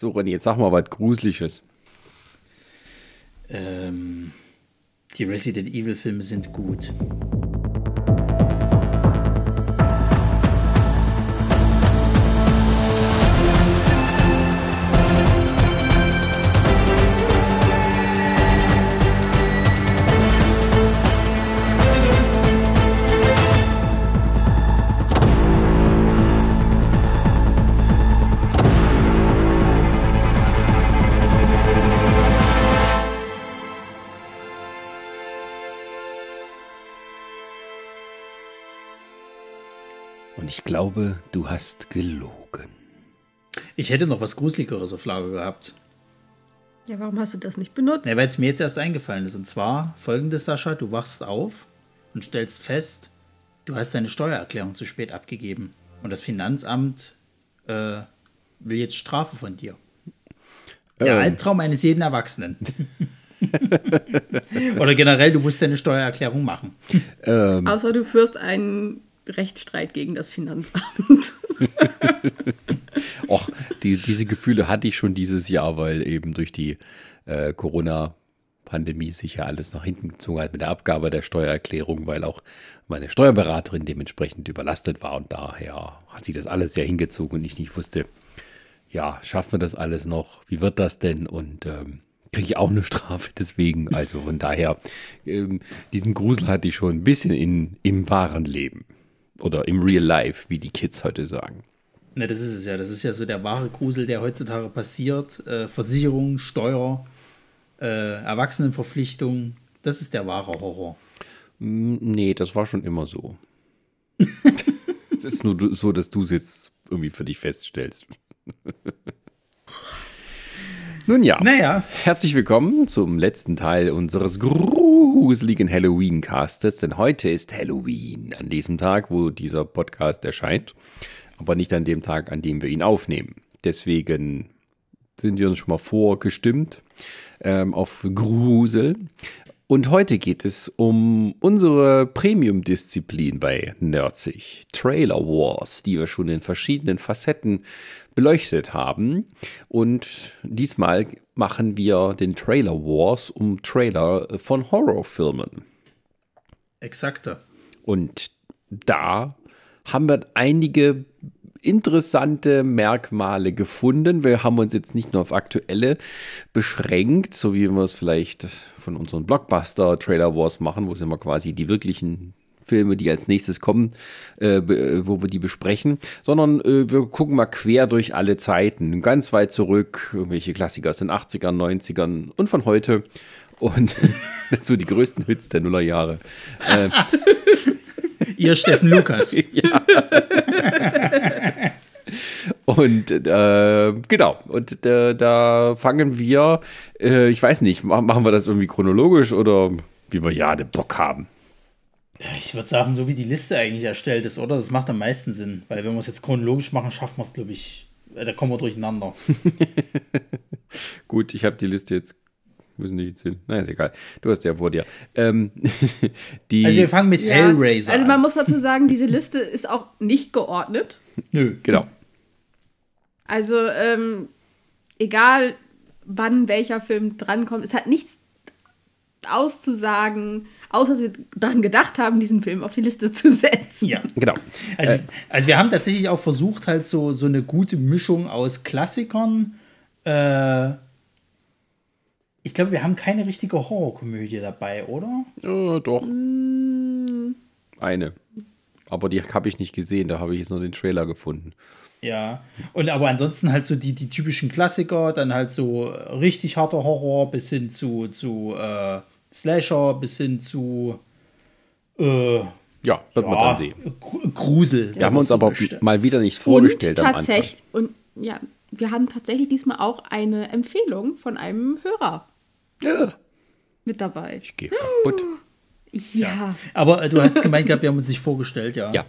So, Ronny, jetzt sag mal was Gruseliges. Ähm, die Resident Evil Filme sind gut. Glaube, du hast gelogen. Ich hätte noch was Gruseligeres auf Lager gehabt. Ja, warum hast du das nicht benutzt? Ja, weil es mir jetzt erst eingefallen ist. Und zwar folgendes, Sascha, du wachst auf und stellst fest, du hast deine Steuererklärung zu spät abgegeben. Und das Finanzamt äh, will jetzt Strafe von dir. Der Ähm. Albtraum eines jeden Erwachsenen. Oder generell, du musst deine Steuererklärung machen. Außer du führst einen Rechtsstreit gegen das Finanzamt. Och, die, diese Gefühle hatte ich schon dieses Jahr, weil eben durch die äh, Corona-Pandemie sich ja alles nach hinten gezogen hat mit der Abgabe der Steuererklärung, weil auch meine Steuerberaterin dementsprechend überlastet war und daher hat sich das alles sehr hingezogen und ich nicht wusste, ja, schaffen wir das alles noch? Wie wird das denn? Und ähm, kriege ich auch eine Strafe deswegen. Also von daher, ähm, diesen Grusel hatte ich schon ein bisschen in, im wahren Leben. Oder im Real Life, wie die Kids heute sagen. Ne, das ist es ja. Das ist ja so der wahre Grusel, der heutzutage passiert. Äh, Versicherung, Steuer, äh, Erwachsenenverpflichtung. Das ist der wahre Horror. Nee, das war schon immer so. Es ist nur so, dass du es jetzt irgendwie für dich feststellst. Nun ja, Naja, herzlich willkommen zum letzten Teil unseres gruseligen Halloween-Castes, denn heute ist Halloween, an diesem Tag, wo dieser Podcast erscheint, aber nicht an dem Tag, an dem wir ihn aufnehmen. Deswegen sind wir uns schon mal vorgestimmt ähm, auf Grusel. Und heute geht es um unsere Premium-Disziplin bei Nerdzig, Trailer Wars, die wir schon in verschiedenen Facetten beleuchtet haben. Und diesmal machen wir den Trailer Wars um Trailer von Horrorfilmen. exakter. Und da haben wir einige interessante Merkmale gefunden. Wir haben uns jetzt nicht nur auf aktuelle beschränkt, so wie wir es vielleicht von unseren Blockbuster-Trailer Wars machen, wo es immer quasi die wirklichen Filme, die als nächstes kommen, äh, äh, wo wir die besprechen, sondern äh, wir gucken mal quer durch alle Zeiten, ganz weit zurück, irgendwelche Klassiker aus den 80ern, 90ern und von heute. Und das sind so die größten Hits der Nullerjahre. Ihr Steffen Lukas. Und äh, genau, und äh, da fangen wir, äh, ich weiß nicht, ma- machen wir das irgendwie chronologisch oder wie wir ja den Bock haben. Ich würde sagen, so wie die Liste eigentlich erstellt ist, oder? Das macht am meisten Sinn. Weil wenn wir es jetzt chronologisch machen, schaffen wir es, glaube ich, äh, da kommen wir durcheinander. Gut, ich habe die Liste jetzt, müssen die jetzt hin? Na, ist egal, du hast ja vor dir. Ähm, die, Also wir fangen mit Ja. Hellraiser Also man an. muss dazu sagen, diese Liste ist auch nicht geordnet. Nö. genau, Also ähm, egal wann welcher Film drankommt, es hat nichts auszusagen, außer dass wir daran gedacht haben, diesen Film auf die Liste zu setzen. Ja. genau. Also, also wir haben tatsächlich auch versucht, halt so, so eine gute Mischung aus Klassikern. Äh, ich glaube, wir haben keine richtige Horrorkomödie dabei, oder? Ja, doch. Eine. Aber die habe ich nicht gesehen, da habe ich jetzt nur den Trailer gefunden. Ja. Und aber ansonsten halt so die, die typischen Klassiker, dann halt so richtig harter Horror bis hin zu, zu äh, Slasher, bis hin zu äh, Ja, wird man ja, dann sehen. Gru- Grusel. Wir haben uns aber mal wieder nicht Und vorgestellt am Anfang. tatsächlich, und ja, wir haben tatsächlich diesmal auch eine Empfehlung von einem Hörer Ja, mit dabei. ich gehe kaputt. Ja, Aber äh, du hast gemeint gehabt, wir haben uns nicht vorgestellt, ja. Ja,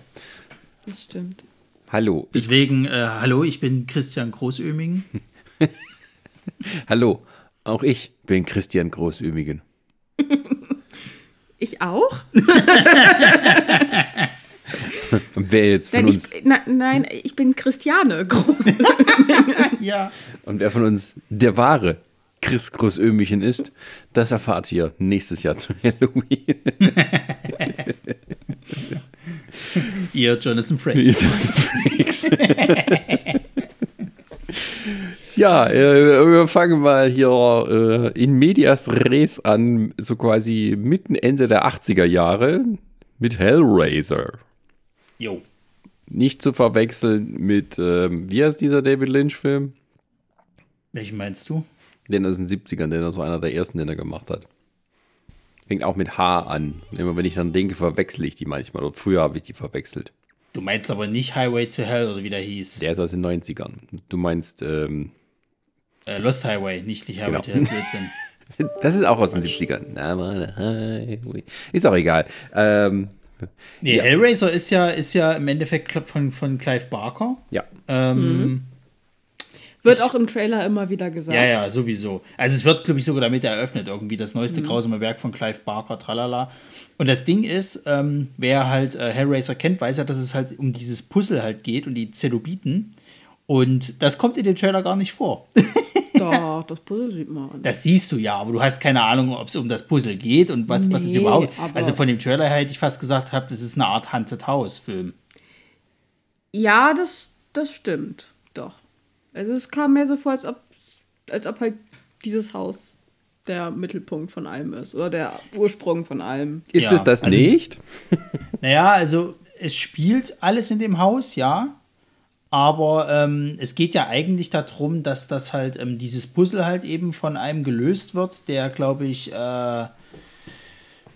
das stimmt. hallo. Deswegen, äh, hallo, ich bin Christian Großöming. hallo, auch ich bin Christian Großümigen. Ich auch? Und wer jetzt von Nein, uns. ich, na, nein, ich bin Christiane Groß. Ja. Und wer von uns der wahre Chris Großömichen ist, das erfahrt ihr nächstes Jahr zu Halloween. Ihr Jonathan Frakes. ja, äh, wir fangen mal hier äh, in Medias Res an, so quasi mitten Ende der 80er Jahre mit Hellraiser. Jo. Nicht zu verwechseln mit, ähm, wie heißt dieser David Lynch-Film? Welchen meinst du? Den aus den 70ern, den er so einer der ersten, den er gemacht hat. Fängt auch mit H an. Immer wenn ich dann denke, verwechsel ich die manchmal. Oder früher habe ich die verwechselt. Du meinst aber nicht Highway to Hell oder wie der hieß. Der ist aus den 90ern. Du meinst, ähm, Äh, Lost Highway, nicht, nicht Highway Genau. to Hell. Blödsinn. das ist auch aus den 70ern. Na, meine Highway. Ist auch egal. Ähm, Nee, Ja. Hellraiser ist ja, ist ja im Endeffekt von, von Clive Barker. ja. Ähm, Wird auch im Trailer immer wieder gesagt. Ja, ja, sowieso. Also es wird, glaube ich, sogar damit eröffnet, irgendwie das neueste grausame Werk von Clive Barker, tralala. Und das Ding ist, ähm, wer halt äh, Hellraiser kennt, weiß ja, dass es halt um dieses Puzzle halt geht und die Zenobiten. Und das kommt in dem Trailer gar nicht vor. Doch, das Puzzle sieht man. Das siehst du ja, aber du hast keine Ahnung, ob es um das Puzzle geht und was, was es Nee, überhaupt. Also von dem Trailer her hätte ich fast gesagt, hab, das ist eine Art Haunted House-Film. Ja, das, das stimmt. Also es kam mir so vor, als ob, als ob halt dieses Haus der Mittelpunkt von allem ist. Oder der Ursprung von allem. Ist Ja, es das also- nicht? Naja, also es spielt alles in dem Haus, ja. Aber ähm, es geht ja eigentlich darum, dass das halt ähm, dieses Puzzle halt eben von einem gelöst wird, der, glaube ich, äh,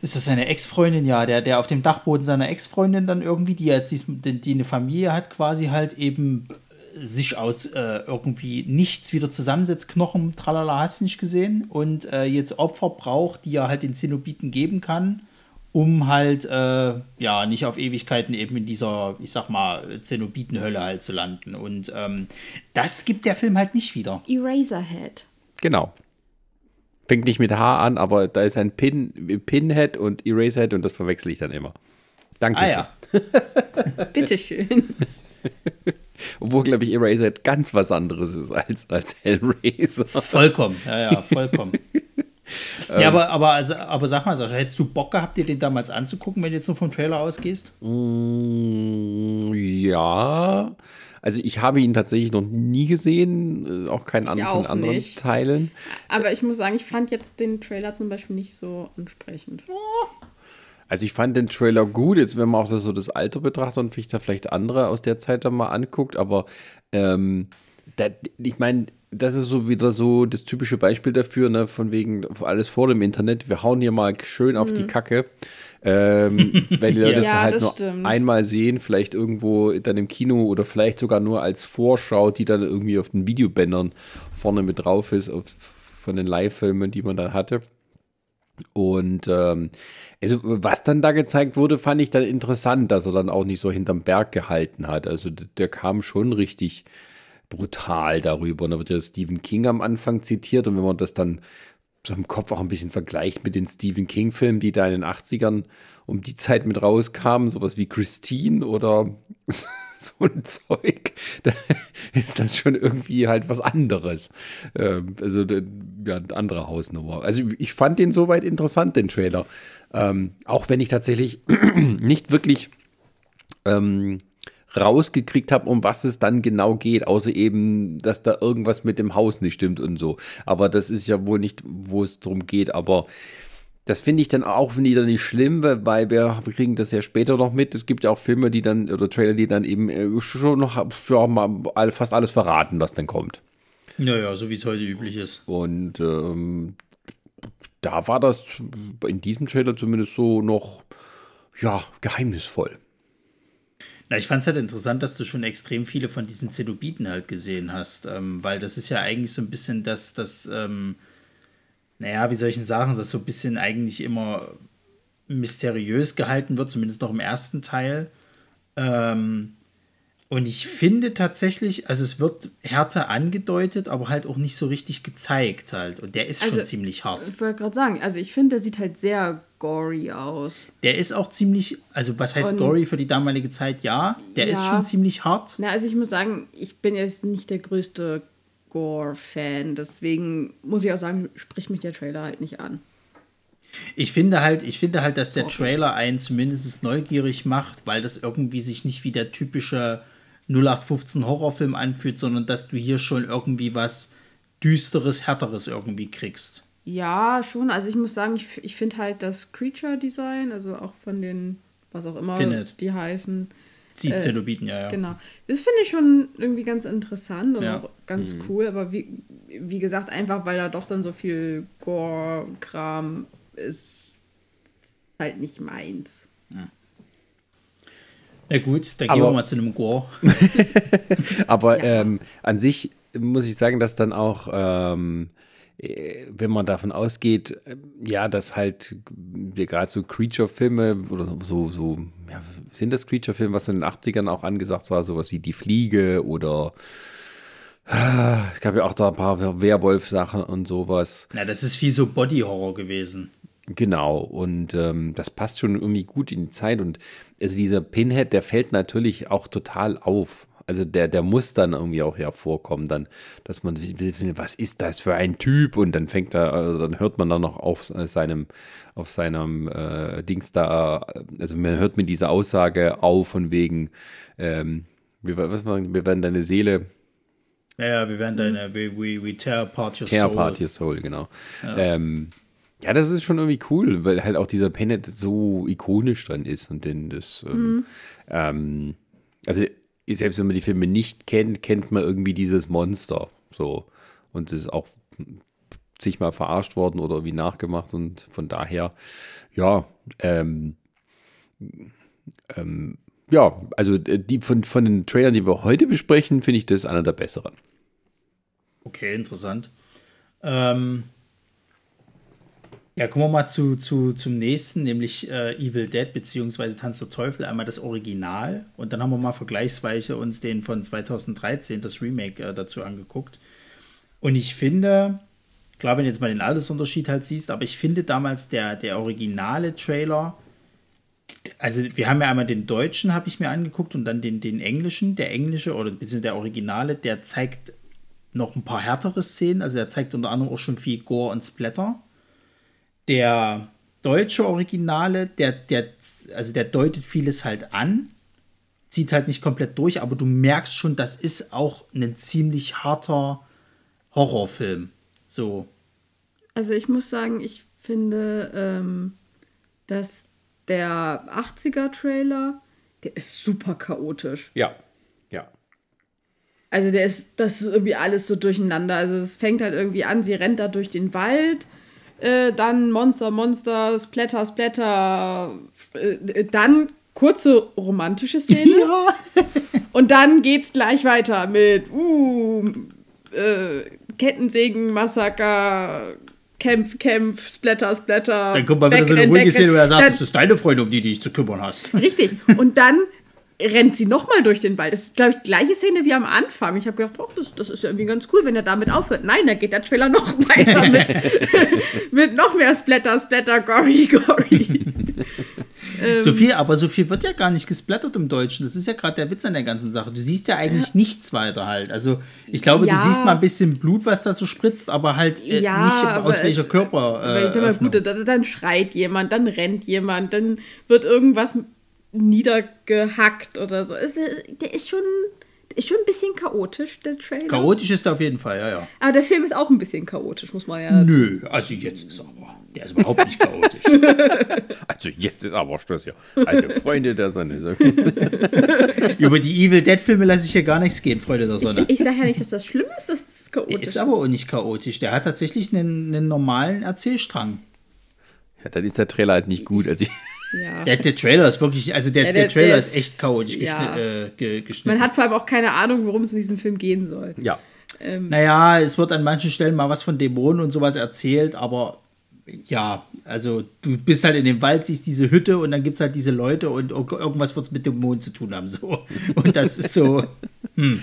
ist das seine Ex-Freundin, ja, der, der auf dem Dachboden seiner Ex-Freundin dann irgendwie, die jetzt die, die eine Familie hat, quasi halt eben sich aus äh, irgendwie nichts wieder zusammensetzt, Knochen, tralala, hast nicht gesehen, und äh, jetzt Opfer braucht, die er halt den Zenobiten geben kann, um halt, äh, ja, nicht auf Ewigkeiten eben in dieser, ich sag mal, Zenobitenhölle halt zu landen. Und ähm, das gibt der Film halt nicht wieder. Eraserhead. Genau. Fängt nicht mit H an, aber da ist ein Pin, Pinhead und Eraserhead und das verwechsel ich dann immer. Danke. Ah ja. Bitteschön. Obwohl, glaube ich, Eraserhead ganz was anderes ist als, als Hellraiser. Vollkommen, ja, ja, vollkommen. ja, aber, aber, also, aber sag mal, Sascha, hättest du Bock gehabt, dir den damals anzugucken, wenn du jetzt nur vom Trailer ausgehst? Mm, ja. Also ich habe ihn tatsächlich noch nie gesehen, äh, auch keinen an, auch von anderen nicht. Teilen. Aber ich muss sagen, ich fand jetzt den Trailer zum Beispiel nicht so ansprechend. Also ich fand den Trailer gut, jetzt wenn man auch das, so das Alter betrachtet und sich da vielleicht andere aus der Zeit dann mal anguckt, aber ähm, da, ich meine, das ist so wieder so das typische Beispiel dafür, ne, von wegen alles vor dem Internet, wir hauen hier mal schön auf die Kacke. Ähm, weil die Leute das Ja, halt das nur stimmt. einmal sehen, vielleicht irgendwo dann im Kino oder vielleicht sogar nur als Vorschau, die dann irgendwie auf den Videobändern vorne mit drauf ist, auf, von den Live-Filmen, die man dann hatte. Und ähm, also was dann da gezeigt wurde, fand ich dann interessant, dass er dann auch nicht so hinterm Berg gehalten hat. Also der kam schon richtig brutal darüber. Und da wird ja Stephen King am Anfang zitiert und wenn man das dann so im Kopf auch ein bisschen vergleicht mit den Stephen King-Filmen, die da in den 80ern um die Zeit mit rauskamen, sowas wie Christine oder so ein Zeug, da ist das schon irgendwie halt was anderes. Ähm, also ja, eine andere Hausnummer. Also ich fand den soweit interessant, den Trailer. Ähm, auch wenn ich tatsächlich nicht wirklich ähm, rausgekriegt habe, um was es dann genau geht, außer eben, dass da irgendwas mit dem Haus nicht stimmt und so. Aber das ist ja wohl nicht, wo es darum geht. Aber das finde ich dann auch wieder nicht schlimm, weil wir kriegen das ja später noch mit. Es gibt ja auch Filme, die dann, oder Trailer, die dann eben äh, schon noch ja, mal fast alles verraten, was dann kommt. Ja, ja, so wie es heute üblich ist. Und ähm, da war das in diesem Trailer zumindest so noch, ja, geheimnisvoll. Na, ich fand es halt interessant, dass du schon extrem viele von diesen Zenobiten halt gesehen hast, ähm, weil das ist ja eigentlich so ein bisschen das, das, ähm, naja, wie soll ich denn sagen, das so ein bisschen eigentlich immer mysteriös gehalten wird, zumindest noch im ersten Teil. Ähm, und ich finde tatsächlich, also es wird härter angedeutet, aber halt auch nicht so richtig gezeigt halt. Und der ist schon Also, ziemlich hart. Ich wollte gerade sagen, also ich finde, der sieht halt sehr gory aus. Der ist auch ziemlich, also was heißt Und- gory für die damalige Zeit? Ja, der ist Ja. schon ziemlich hart. Na, also ich muss sagen, ich bin jetzt nicht der größte Gore-Fan. Deswegen muss ich auch sagen, spricht mich der Trailer halt nicht an. Ich finde halt, ich finde halt, dass der Trailer einen zumindest neugierig macht, weil das irgendwie sich nicht wie der typische 0815 Horrorfilm anfühlt, sondern dass du hier schon irgendwie was düsteres, härteres irgendwie kriegst. Ja, schon. Also ich muss sagen, ich, ich finde halt das Creature-Design, also auch von den, was auch immer Pinhead. die heißen. Die Äh, Zenobiten, ja, ja. Genau. Das finde ich schon irgendwie ganz interessant und Ja. auch ganz cool, aber wie, wie gesagt, einfach weil da doch dann so viel Gore-Kram ist, ist halt nicht meins. Na gut, dann Aber- gehen wir mal zu einem Gore. Aber Ja. ähm, an sich muss ich sagen, dass dann auch, ähm, äh, wenn man davon ausgeht, äh, ja, dass halt wir gerade so Creature-Filme oder so, so, ja, sind das Creature-Filme, was in den 80ern auch angesagt war, sowas wie Die Fliege oder ah, es gab ja auch da ein paar Werwolf-Sachen und sowas. Na, das ist viel so Body-Horror gewesen. Genau, und ähm, das passt schon irgendwie gut in die Zeit. Und also dieser Pinhead, der fällt natürlich auch total auf. Also der, der muss dann irgendwie auch hervorkommen, dann, dass man, was ist das für ein Typ? Und dann fängt er, also dann hört man dann noch auf seinem, auf seinem äh, Dings da, also man hört mit dieser Aussage auf von wegen, ähm, wir, was man, wir werden deine Seele Ja, ja, wir werden deine, we, we, we tear apart your Tear soul. Apart Your Soul, genau. Ja. Ähm, ja, das ist schon irgendwie cool, weil halt auch dieser Penet so ikonisch dran ist und den das, ähm, ähm, also selbst wenn man die Filme nicht kennt, kennt man irgendwie dieses Monster, so und es ist auch zigmal verarscht worden oder irgendwie nachgemacht und von daher, ja, ähm, ähm, ja, also äh, die von, von den Trailern, die wir heute besprechen, finde ich das einer der besseren. Okay, interessant. Ähm, ja, kommen wir mal zu, zu, zum nächsten, nämlich äh, Evil Dead beziehungsweise Tanz der Teufel, einmal das Original und dann haben wir mal vergleichsweise uns den von 2013, das Remake, äh, dazu angeguckt. Und ich finde, klar, wenn du jetzt mal den Altersunterschied halt siehst, aber ich finde damals der, der originale Trailer, also wir haben ja einmal den deutschen, habe ich mir angeguckt, und dann den, den englischen. Der englische oder beziehungsweise der originale, der zeigt noch ein paar härtere Szenen. Also der zeigt unter anderem auch schon viel Gore und Splatter. Der deutsche Originale, der, der, also der deutet vieles halt an, zieht halt nicht komplett durch, aber du merkst schon, das ist auch ein ziemlich harter Horrorfilm. So. Also ich muss sagen, ich finde, ähm, dass der 80er-Trailer, der ist super chaotisch. Ja, ja. Also der ist, das ist irgendwie alles so durcheinander. Also es fängt halt irgendwie an, sie rennt da durch den Wald, äh, dann Monster, Monster, Splatter, Splatter, äh, dann kurze romantische Szene. Und dann geht's gleich weiter mit, uh, äh, Kettensägen, Massaker, Kämpf, Kämpf, Splatter, Splatter. Dann kommt mal wieder so eine ruhige. Szene, wo er sagt, das ist deine Freundin, um die du dich zu kümmern hast. Richtig. Und dann rennt sie nochmal durch den Wald. Das ist, glaube ich, die gleiche Szene wie am Anfang. Ich habe gedacht, oh, das, das ist ja irgendwie ganz cool, wenn er damit aufhört. Nein, da geht der Trailer noch weiter mit, mit noch mehr Splatter, Splatter, Gory, Gory. So viel, aber so viel wird ja gar nicht gesplattert im Deutschen. Das ist ja gerade der Witz an der ganzen Sache. Du siehst ja eigentlich nichts weiter halt. Also ich glaube, Ja. du siehst mal ein bisschen Blut, was da so spritzt, aber halt äh, Ja, nicht aber aus welcher Körper. Äh, ich sag mal, Öffnung. gut, dann, dann schreit jemand, dann rennt jemand, dann wird irgendwas niedergehackt oder so. Äh, Der ist schon, der ist schon ein bisschen chaotisch, der Trailer. Chaotisch ist er auf jeden Fall, ja, ja. aber der Film ist auch ein bisschen chaotisch, muss man ja Nö, also jetzt ist er aber. Der ist überhaupt nicht chaotisch. Also jetzt ist aber Schluss hier. Also Freunde der Sonne. So. Über die Evil Dead Filme lasse ich hier gar nichts gehen, Freunde der Sonne. Ich, ich sage ja nicht, dass das schlimm ist, dass das chaotisch Der ist aber auch nicht chaotisch. Der hat tatsächlich einen, einen normalen Erzählstrang. Ja, dann ist der Trailer halt nicht gut. Also ich, Ja. Der, der Trailer ist wirklich, also der, Ja, der, der- Trailer der ist echt chaotisch ja. äh, ge geschnitten. Man hat vor allem auch keine Ahnung, worum es in diesem Film gehen soll. ja. Naja, es wird an manchen Stellen mal was von Dämonen und sowas erzählt, aber ja, also du bist halt in dem Wald, siehst diese Hütte und dann gibt es halt diese Leute und ir- irgendwas wird es mit Dämonen zu tun haben. So. Und das ist so. Hm.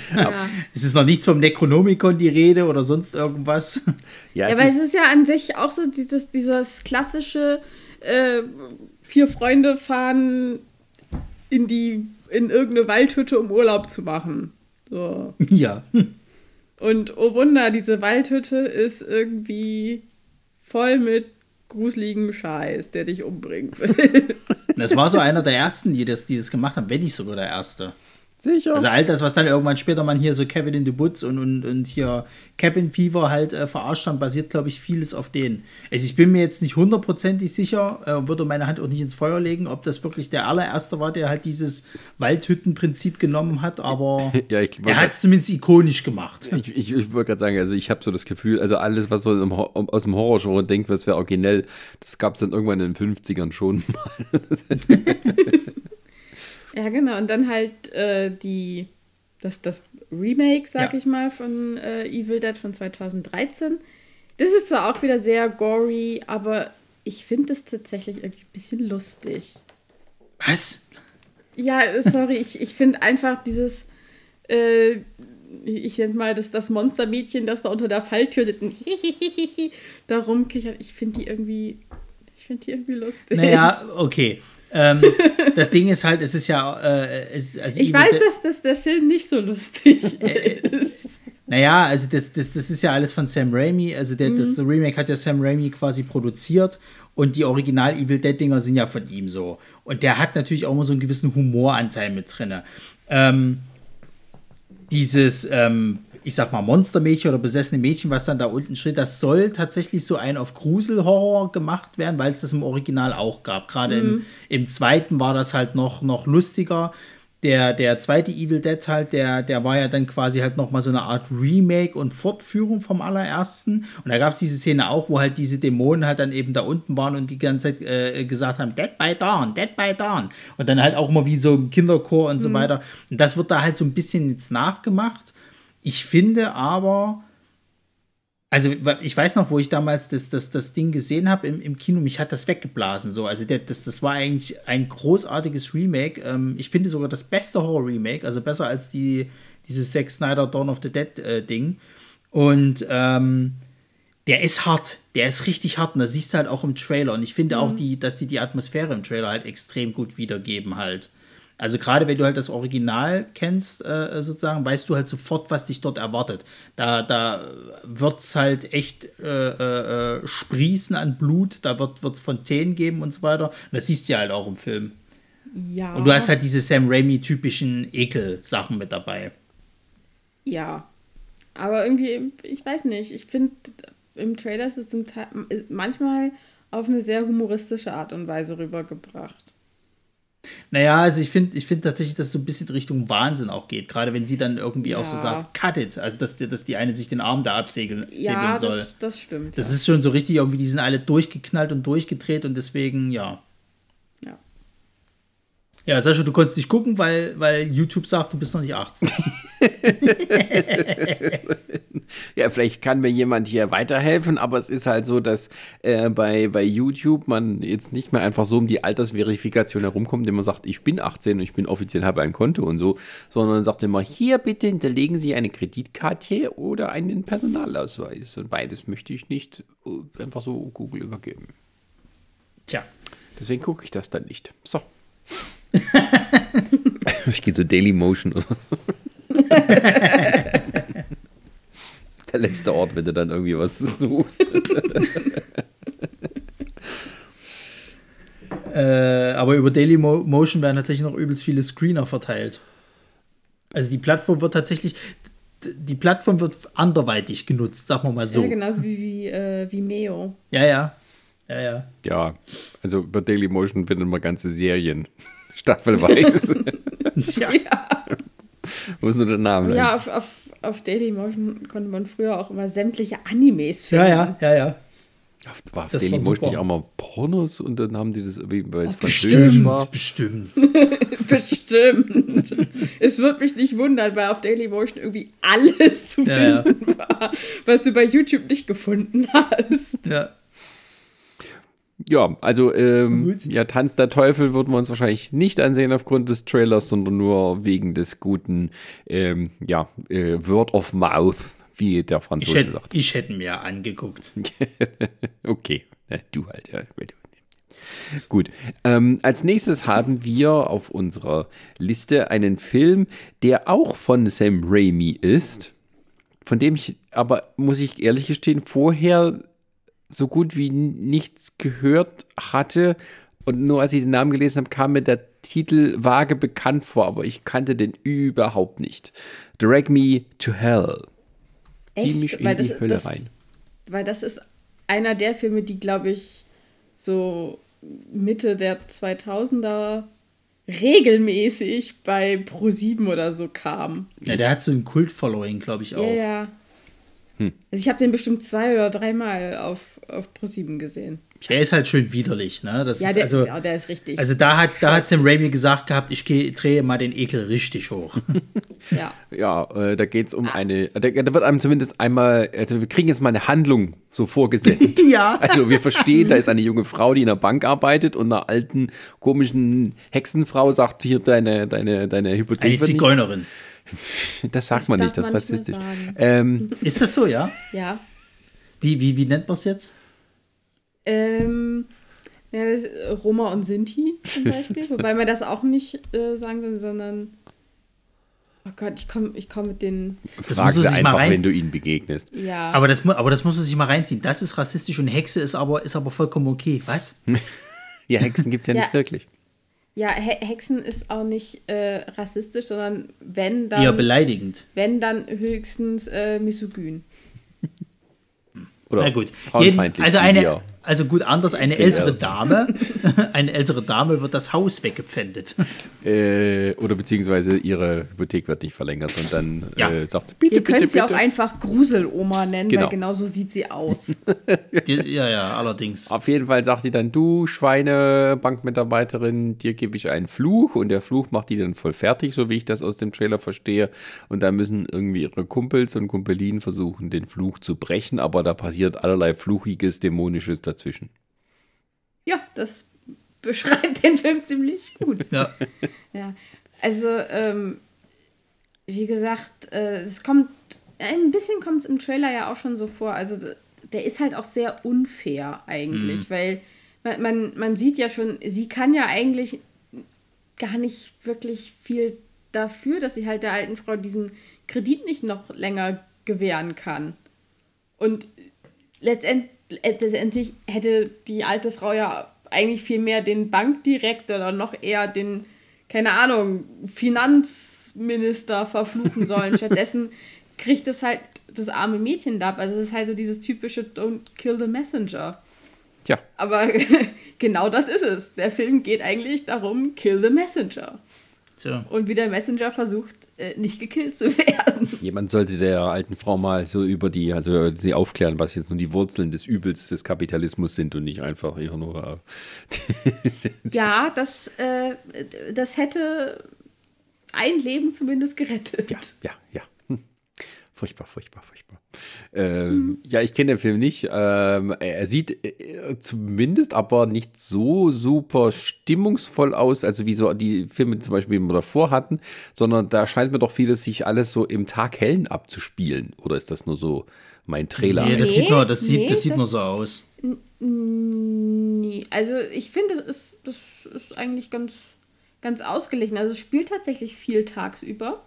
Es ist noch nichts vom Necronomicon die Rede oder sonst irgendwas. Ja, Ja, es weil ist, es ist ja an sich auch so dieses, dieses klassische äh, vier Freunde fahren in die in irgendeine Waldhütte, um Urlaub zu machen. So. ja. Und oh Wunder, diese Waldhütte ist irgendwie voll mit gruseligem Scheiß, der dich umbringen will. Das war so einer der ersten, die das, die das gemacht haben, wenn nicht sogar der erste. Sicher. Also all das, was dann irgendwann später man hier so Kevin in the Woods und, und, und hier Cabin Fever halt äh, verarscht haben, basiert, glaube ich, vieles auf denen. Also ich bin mir jetzt nicht hundertprozentig sicher, äh, würde meine Hand auch nicht ins Feuer legen, ob das wirklich der allererste war, der halt dieses Waldhüttenprinzip genommen hat, aber Ja, ich- er hat es zumindest ikonisch gemacht. Ich, ich, ich wollte gerade sagen, also ich habe so das Gefühl, also alles, was so im, aus dem Horrorgenre denkt, was wäre originell, das gab es dann irgendwann in den 50ern schon mal. ja, genau. Und dann halt äh, die, das, das Remake, sag Ja. ich mal, von äh, Evil Dead von 2013. Das ist zwar auch wieder sehr gory, aber ich finde es tatsächlich irgendwie ein bisschen lustig. Was? Ja, sorry, ich, ich finde einfach dieses, äh, ich nenne es mal das, das Monstermädchen, das da unter der Falltür sitzt und da rumkichert. Ich finde die irgendwie, ich finde die irgendwie lustig. Naja, okay. Ähm, das Ding ist halt, es ist ja, äh, es, also Ich weiß, dass, dass der Film nicht so lustig Äh, ist. Naja, also das, das, das ist ja alles von Sam Raimi. Also der, das Remake hat ja Sam Raimi quasi produziert und die Original Evil Dead Dinger sind ja von ihm so. Und der hat natürlich auch immer so einen gewissen Humoranteil mit drin. Ähm, dieses, ähm, ich sag mal, Monstermädchen oder besessene Mädchen, was dann da unten steht, das soll tatsächlich so ein auf Gruselhorror gemacht werden, weil es das im Original auch gab. Gerade im, im zweiten war das halt noch, noch lustiger. Der, der zweite Evil Dead halt, der, der war ja dann quasi halt nochmal so eine Art Remake und Fortführung vom allerersten. Und da gab es diese Szene auch, wo halt diese Dämonen halt dann eben da unten waren und die ganze Zeit äh, gesagt haben, Dead by Dawn, Dead by Dawn. Und dann halt auch immer wie so im Kinderchor und so weiter. Und das wird da halt so ein bisschen jetzt nachgemacht. Ich finde aber, also ich weiß noch, wo ich damals das, das, das Ding gesehen habe im, im Kino, mich hat das weggeblasen. So. Also der, das, das war eigentlich ein großartiges Remake. Ähm, ich finde sogar das beste Horror-Remake, also besser als die, dieses Zack Snyder Dawn of the Dead äh, Ding. Und ähm, der ist hart, der ist richtig hart und das siehst du halt auch im Trailer. Und ich finde auch, die, dass die die Atmosphäre im Trailer halt extrem gut wiedergeben halt. Also gerade wenn du halt das Original kennst, äh, sozusagen, weißt du halt sofort, was dich dort erwartet. Da, da wird's halt echt äh, äh, äh, sprießen an Blut, da wird wird's Fontänen geben und so weiter. Und das siehst du ja halt auch im Film. Ja. Und du hast halt diese Sam Raimi-typischen Ekel-Sachen mit dabei. Ja. Aber irgendwie, ich weiß nicht, ich finde, im Trailer ist es zum Teil, manchmal auf eine sehr humoristische Art und Weise rübergebracht. Naja, also ich finde ich find tatsächlich, dass es so ein bisschen Richtung Wahnsinn auch geht. Gerade wenn sie dann irgendwie auch so Ja. sagt, cut it. Also dass, die- dass die eine sich den Arm da absegeln segeln Ja, soll. das, das stimmt. Das ja. ist schon so richtig, irgendwie, die sind alle durchgeknallt und durchgedreht und deswegen, ja. Ja. Ja, Sascha, du konntest nicht gucken, weil, weil YouTube sagt, du bist noch nicht 18. Ja, vielleicht kann mir jemand hier weiterhelfen, aber es ist halt so, dass äh, bei, bei YouTube man jetzt nicht mehr einfach so um die Altersverifikation herumkommt, indem man sagt, ich bin 18 und ich bin offiziell, habe ein Konto und so, sondern sagt immer, hier bitte hinterlegen Sie eine Kreditkarte oder einen Personalausweis. Und beides möchte ich nicht äh, einfach so Google übergeben. Tja. Deswegen gucke ich das dann nicht. So. ich gehe zu Dailymotion oder so. Der letzte Ort, wenn du dann irgendwie was suchst. Äh, aber über Dailymotion werden tatsächlich noch übelst viele Screener verteilt. Also die Plattform wird tatsächlich, die Plattform wird anderweitig genutzt, sagen wir mal so. Ja, genauso wie, wie, äh, wie Meo. Ja, ja. Ja, ja. Ja, also über Dailymotion finden wir ganze Serien. Staffelweise. Tja. Wo ist nur der Name? Ja, auf, auf, auf Dailymotion konnte man früher auch immer sämtliche Animes Ja, finden. ja, ja, ja. Auf, war auf Dailymotion nicht auch mal Pornos und dann haben die das irgendwie, weil es französisch war. Bestimmt, bestimmt. Bestimmt. es wird mich nicht wundern, weil auf Dailymotion irgendwie alles zu Ja, finden war, was du bei YouTube nicht gefunden hast. Ja. Ja, also ähm, ja, Tanz der Teufel würden wir uns wahrscheinlich nicht ansehen aufgrund des Trailers, sondern nur wegen des guten, ähm, ja, äh, Word of Mouth, wie der Ich Franzose hätte sagt. ich hätte mir angeguckt. okay, du halt, ja. Gut. Ähm, als nächstes haben wir auf unserer Liste einen Film, der auch von Sam Raimi ist. von dem ich aber, muss ich ehrlich gestehen, vorher so gut wie nichts gehört hatte. Und nur als ich den Namen gelesen habe, kam mir der Titel vage bekannt vor, aber ich kannte den überhaupt nicht. Drag Me to Hell. Zieh mich in Weil die das- Hölle das- rein. Weil das ist einer der Filme, die, glaube ich, so Mitte der 2000er regelmäßig bei Pro7 oder so kam. Ja, der hat so ein Kult-Following, glaube ich auch. Ja, ja. Hm. Also ich habe den bestimmt zwei oder dreimal auf, auf Pro7 gesehen. Der ist halt schön widerlich, ne? Das Ja, ist der, also, ja, der ist richtig. also da hat, da hat Sam Raimi gesagt gehabt, ich geh, drehe mal den Ekel richtig hoch. ja. Ja, äh, da geht es um eine, da, da wird einem zumindest einmal, also wir kriegen jetzt mal eine Handlung so vorgesetzt. Ja. Also wir verstehen, da ist eine junge Frau, die in der Bank arbeitet und einer alten, komischen Hexenfrau sagt, hier deine, deine, deine Hypothek Eine wird nicht- Zigeunerin. Das sagt Das man nicht, das ist rassistisch. Ähm, Ist das so, ja? Ja. Wie, wie, wie nennt man es jetzt? Ähm, ja, das, Roma und Sinti zum Beispiel. Wobei man das auch nicht äh, sagen soll, sondern. Oh Gott, ich komme ich komm mit den. Das frag sie einfach, wenn du ihnen begegnest. Ja. Aber das, aber das muss man sich mal reinziehen. Das ist rassistisch und Hexe ist aber, ist aber vollkommen okay. Was? Ja, Hexen gibt es ja, Ja. nicht wirklich. Ja, He Hexen ist auch nicht äh, rassistisch, sondern wenn dann. Eher beleidigend. wenn dann höchstens äh, misogyn. Oder Na gut. frauenfeindlich. also eine. Also gut, anders, eine Genau. ältere Dame, eine ältere Dame wird das Haus weggepfändet. Äh, oder beziehungsweise ihre Hypothek wird nicht verlängert und dann Ja. äh, sagt sie, bitte, Ihr bitte, könnt sie auch bitte. einfach Gruseloma nennen, Genau. weil genau so sieht sie aus. Die- ja, ja, allerdings. Auf jeden Fall sagt die dann, du Schweine-Bankmitarbeiterin, dir gebe ich einen Fluch und der Fluch macht die dann voll fertig, so wie ich das aus dem Trailer verstehe. Und da müssen irgendwie ihre Kumpels und Kumpelinen versuchen, den Fluch zu brechen, aber da passiert allerlei Fluchiges, Dämonisches dazwischen. ja, das beschreibt den Film ziemlich gut. Ja. Ja, also, ähm, wie gesagt, äh, es kommt, ein bisschen kommt es im Trailer ja auch schon so vor. Also, der ist halt auch sehr unfair eigentlich, weil man, man, man sieht ja schon, sie kann ja eigentlich gar nicht wirklich viel dafür, dass sie halt der alten Frau diesen Kredit nicht noch länger gewähren kann. Und letztend, letztendlich hätte die alte Frau ja eigentlich viel mehr den Bankdirektor oder noch eher den, keine Ahnung, Finanzminister verfluchen sollen. Stattdessen kriegt es halt das arme Mädchen da ab. Also es ist halt so dieses typische Don't kill the messenger. Tja, Aber genau das ist es. Der Film geht eigentlich darum, kill the messenger. Tja. Und wie der Messenger versucht, äh, nicht gekillt zu werden. jemand sollte der alten Frau mal so über die, also sie aufklären, was jetzt nun die Wurzeln des Übels des Kapitalismus sind und nicht einfach eher nur. äh, Ja, das, äh, das hätte ein Leben zumindest gerettet. Ja, ja, ja. Furchtbar, furchtbar, furchtbar. Ähm, Ja, ich kenne den Film nicht. Ähm, er sieht äh, zumindest aber nicht so super stimmungsvoll aus, also wie so die Filme zum Beispiel, die wir davor hatten, sondern da scheint mir doch vieles sich alles so im Tag hellen abzuspielen. Oder ist das nur so mein Trailer? Nee, das sieht nur, das sieht, nee, das sieht das- nur so aus. Nee, also ich finde, das ist, das ist eigentlich ganz, ganz ausgeglichen. Also es spielt tatsächlich viel tagsüber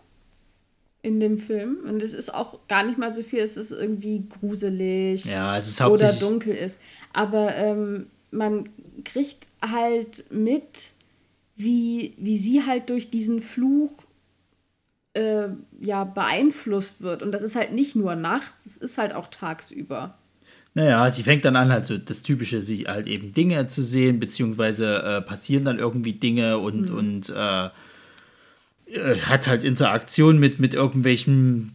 in dem Film. Und es ist auch gar nicht mal so viel, es ist irgendwie gruselig Ja, es ist oder dunkel ist. Aber ähm, man kriegt halt mit, wie, wie sie halt durch diesen Fluch äh, ja, beeinflusst wird. Und das ist halt nicht nur nachts, es ist halt auch tagsüber. Naja, sie fängt dann an, halt so das Typische, sie halt eben Dinge zu sehen, beziehungsweise äh, passieren dann irgendwie Dinge und, und äh, äh, hat halt Interaktion mit, mit irgendwelchem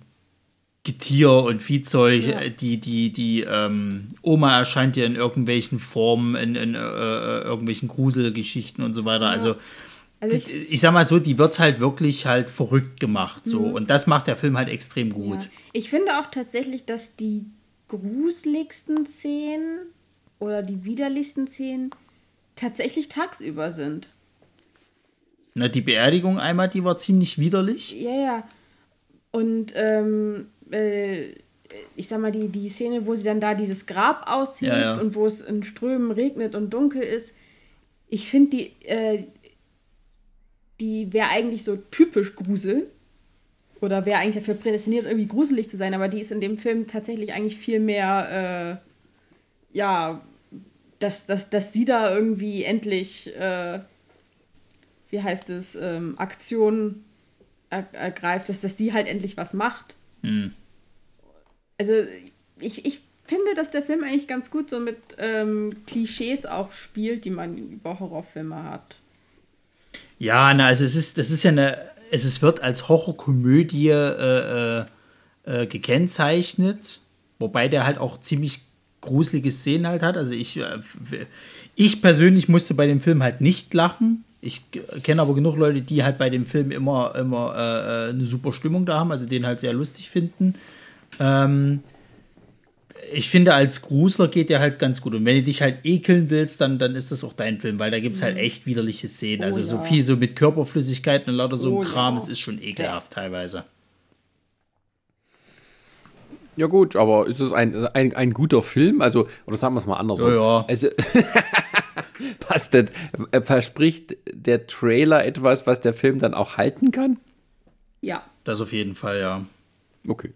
Getier und Viehzeug. Ja. Äh, Die, die, die ähm, Oma erscheint ja in irgendwelchen Formen, in, in äh, äh, irgendwelchen Gruselgeschichten und so weiter. Also, Also ich, ich, ich sag mal so, die wird halt wirklich halt verrückt gemacht. So. Und das macht der Film halt extrem gut. Ja. Ich finde auch tatsächlich, dass die gruseligsten Szenen oder die widerlichsten Szenen tatsächlich tagsüber sind. Na, die Beerdigung einmal, die war ziemlich widerlich. Ja, ja. Und ähm, äh, ich sag mal, die, die Szene, wo sie dann da dieses Grab aushhebt Ja, ja. und wo es in Strömen regnet und dunkel ist, ich finde die, äh, die wäre eigentlich so typisch Grusel. oder wäre eigentlich dafür prädestiniert, irgendwie gruselig zu sein, aber die ist in dem Film tatsächlich eigentlich viel mehr, äh, ja, dass, dass, dass sie da irgendwie endlich, äh, wie heißt es, ähm, Aktion er, ergreift, dass, dass die halt endlich was macht. Hm. Also ich, ich finde, dass der Film eigentlich ganz gut so mit ähm, Klischees auch spielt, die man über Horrorfilme hat. Ja, na, also es ist, das ist ja eine, es ist, wird als Horrorkomödie äh, äh, äh, gekennzeichnet, wobei der halt auch ziemlich gruselige Szenen halt hat. Also ich, äh, ich persönlich musste bei dem Film halt nicht lachen. Ich kenne aber genug Leute, die halt bei dem Film immer, immer äh, äh, eine super Stimmung da haben, also den halt sehr lustig finden. Ähm, ich finde, als Grusler geht der halt ganz gut. Und wenn du dich halt ekeln willst, dann, dann ist das auch dein Film, weil da gibt es halt echt widerliche Szenen. Oh, also ja. so viel so mit Körperflüssigkeiten und lauter so Oh, ein Kram, ja. es ist schon ekelhaft teilweise. Ja gut, aber ist es ein, ein, ein guter Film? Also, oder sagen wir es mal andersrum. Ja, ja. Also, passt das, äh, verspricht der Trailer etwas, was der Film dann auch halten kann? Ja. Das auf jeden Fall, ja. Okay.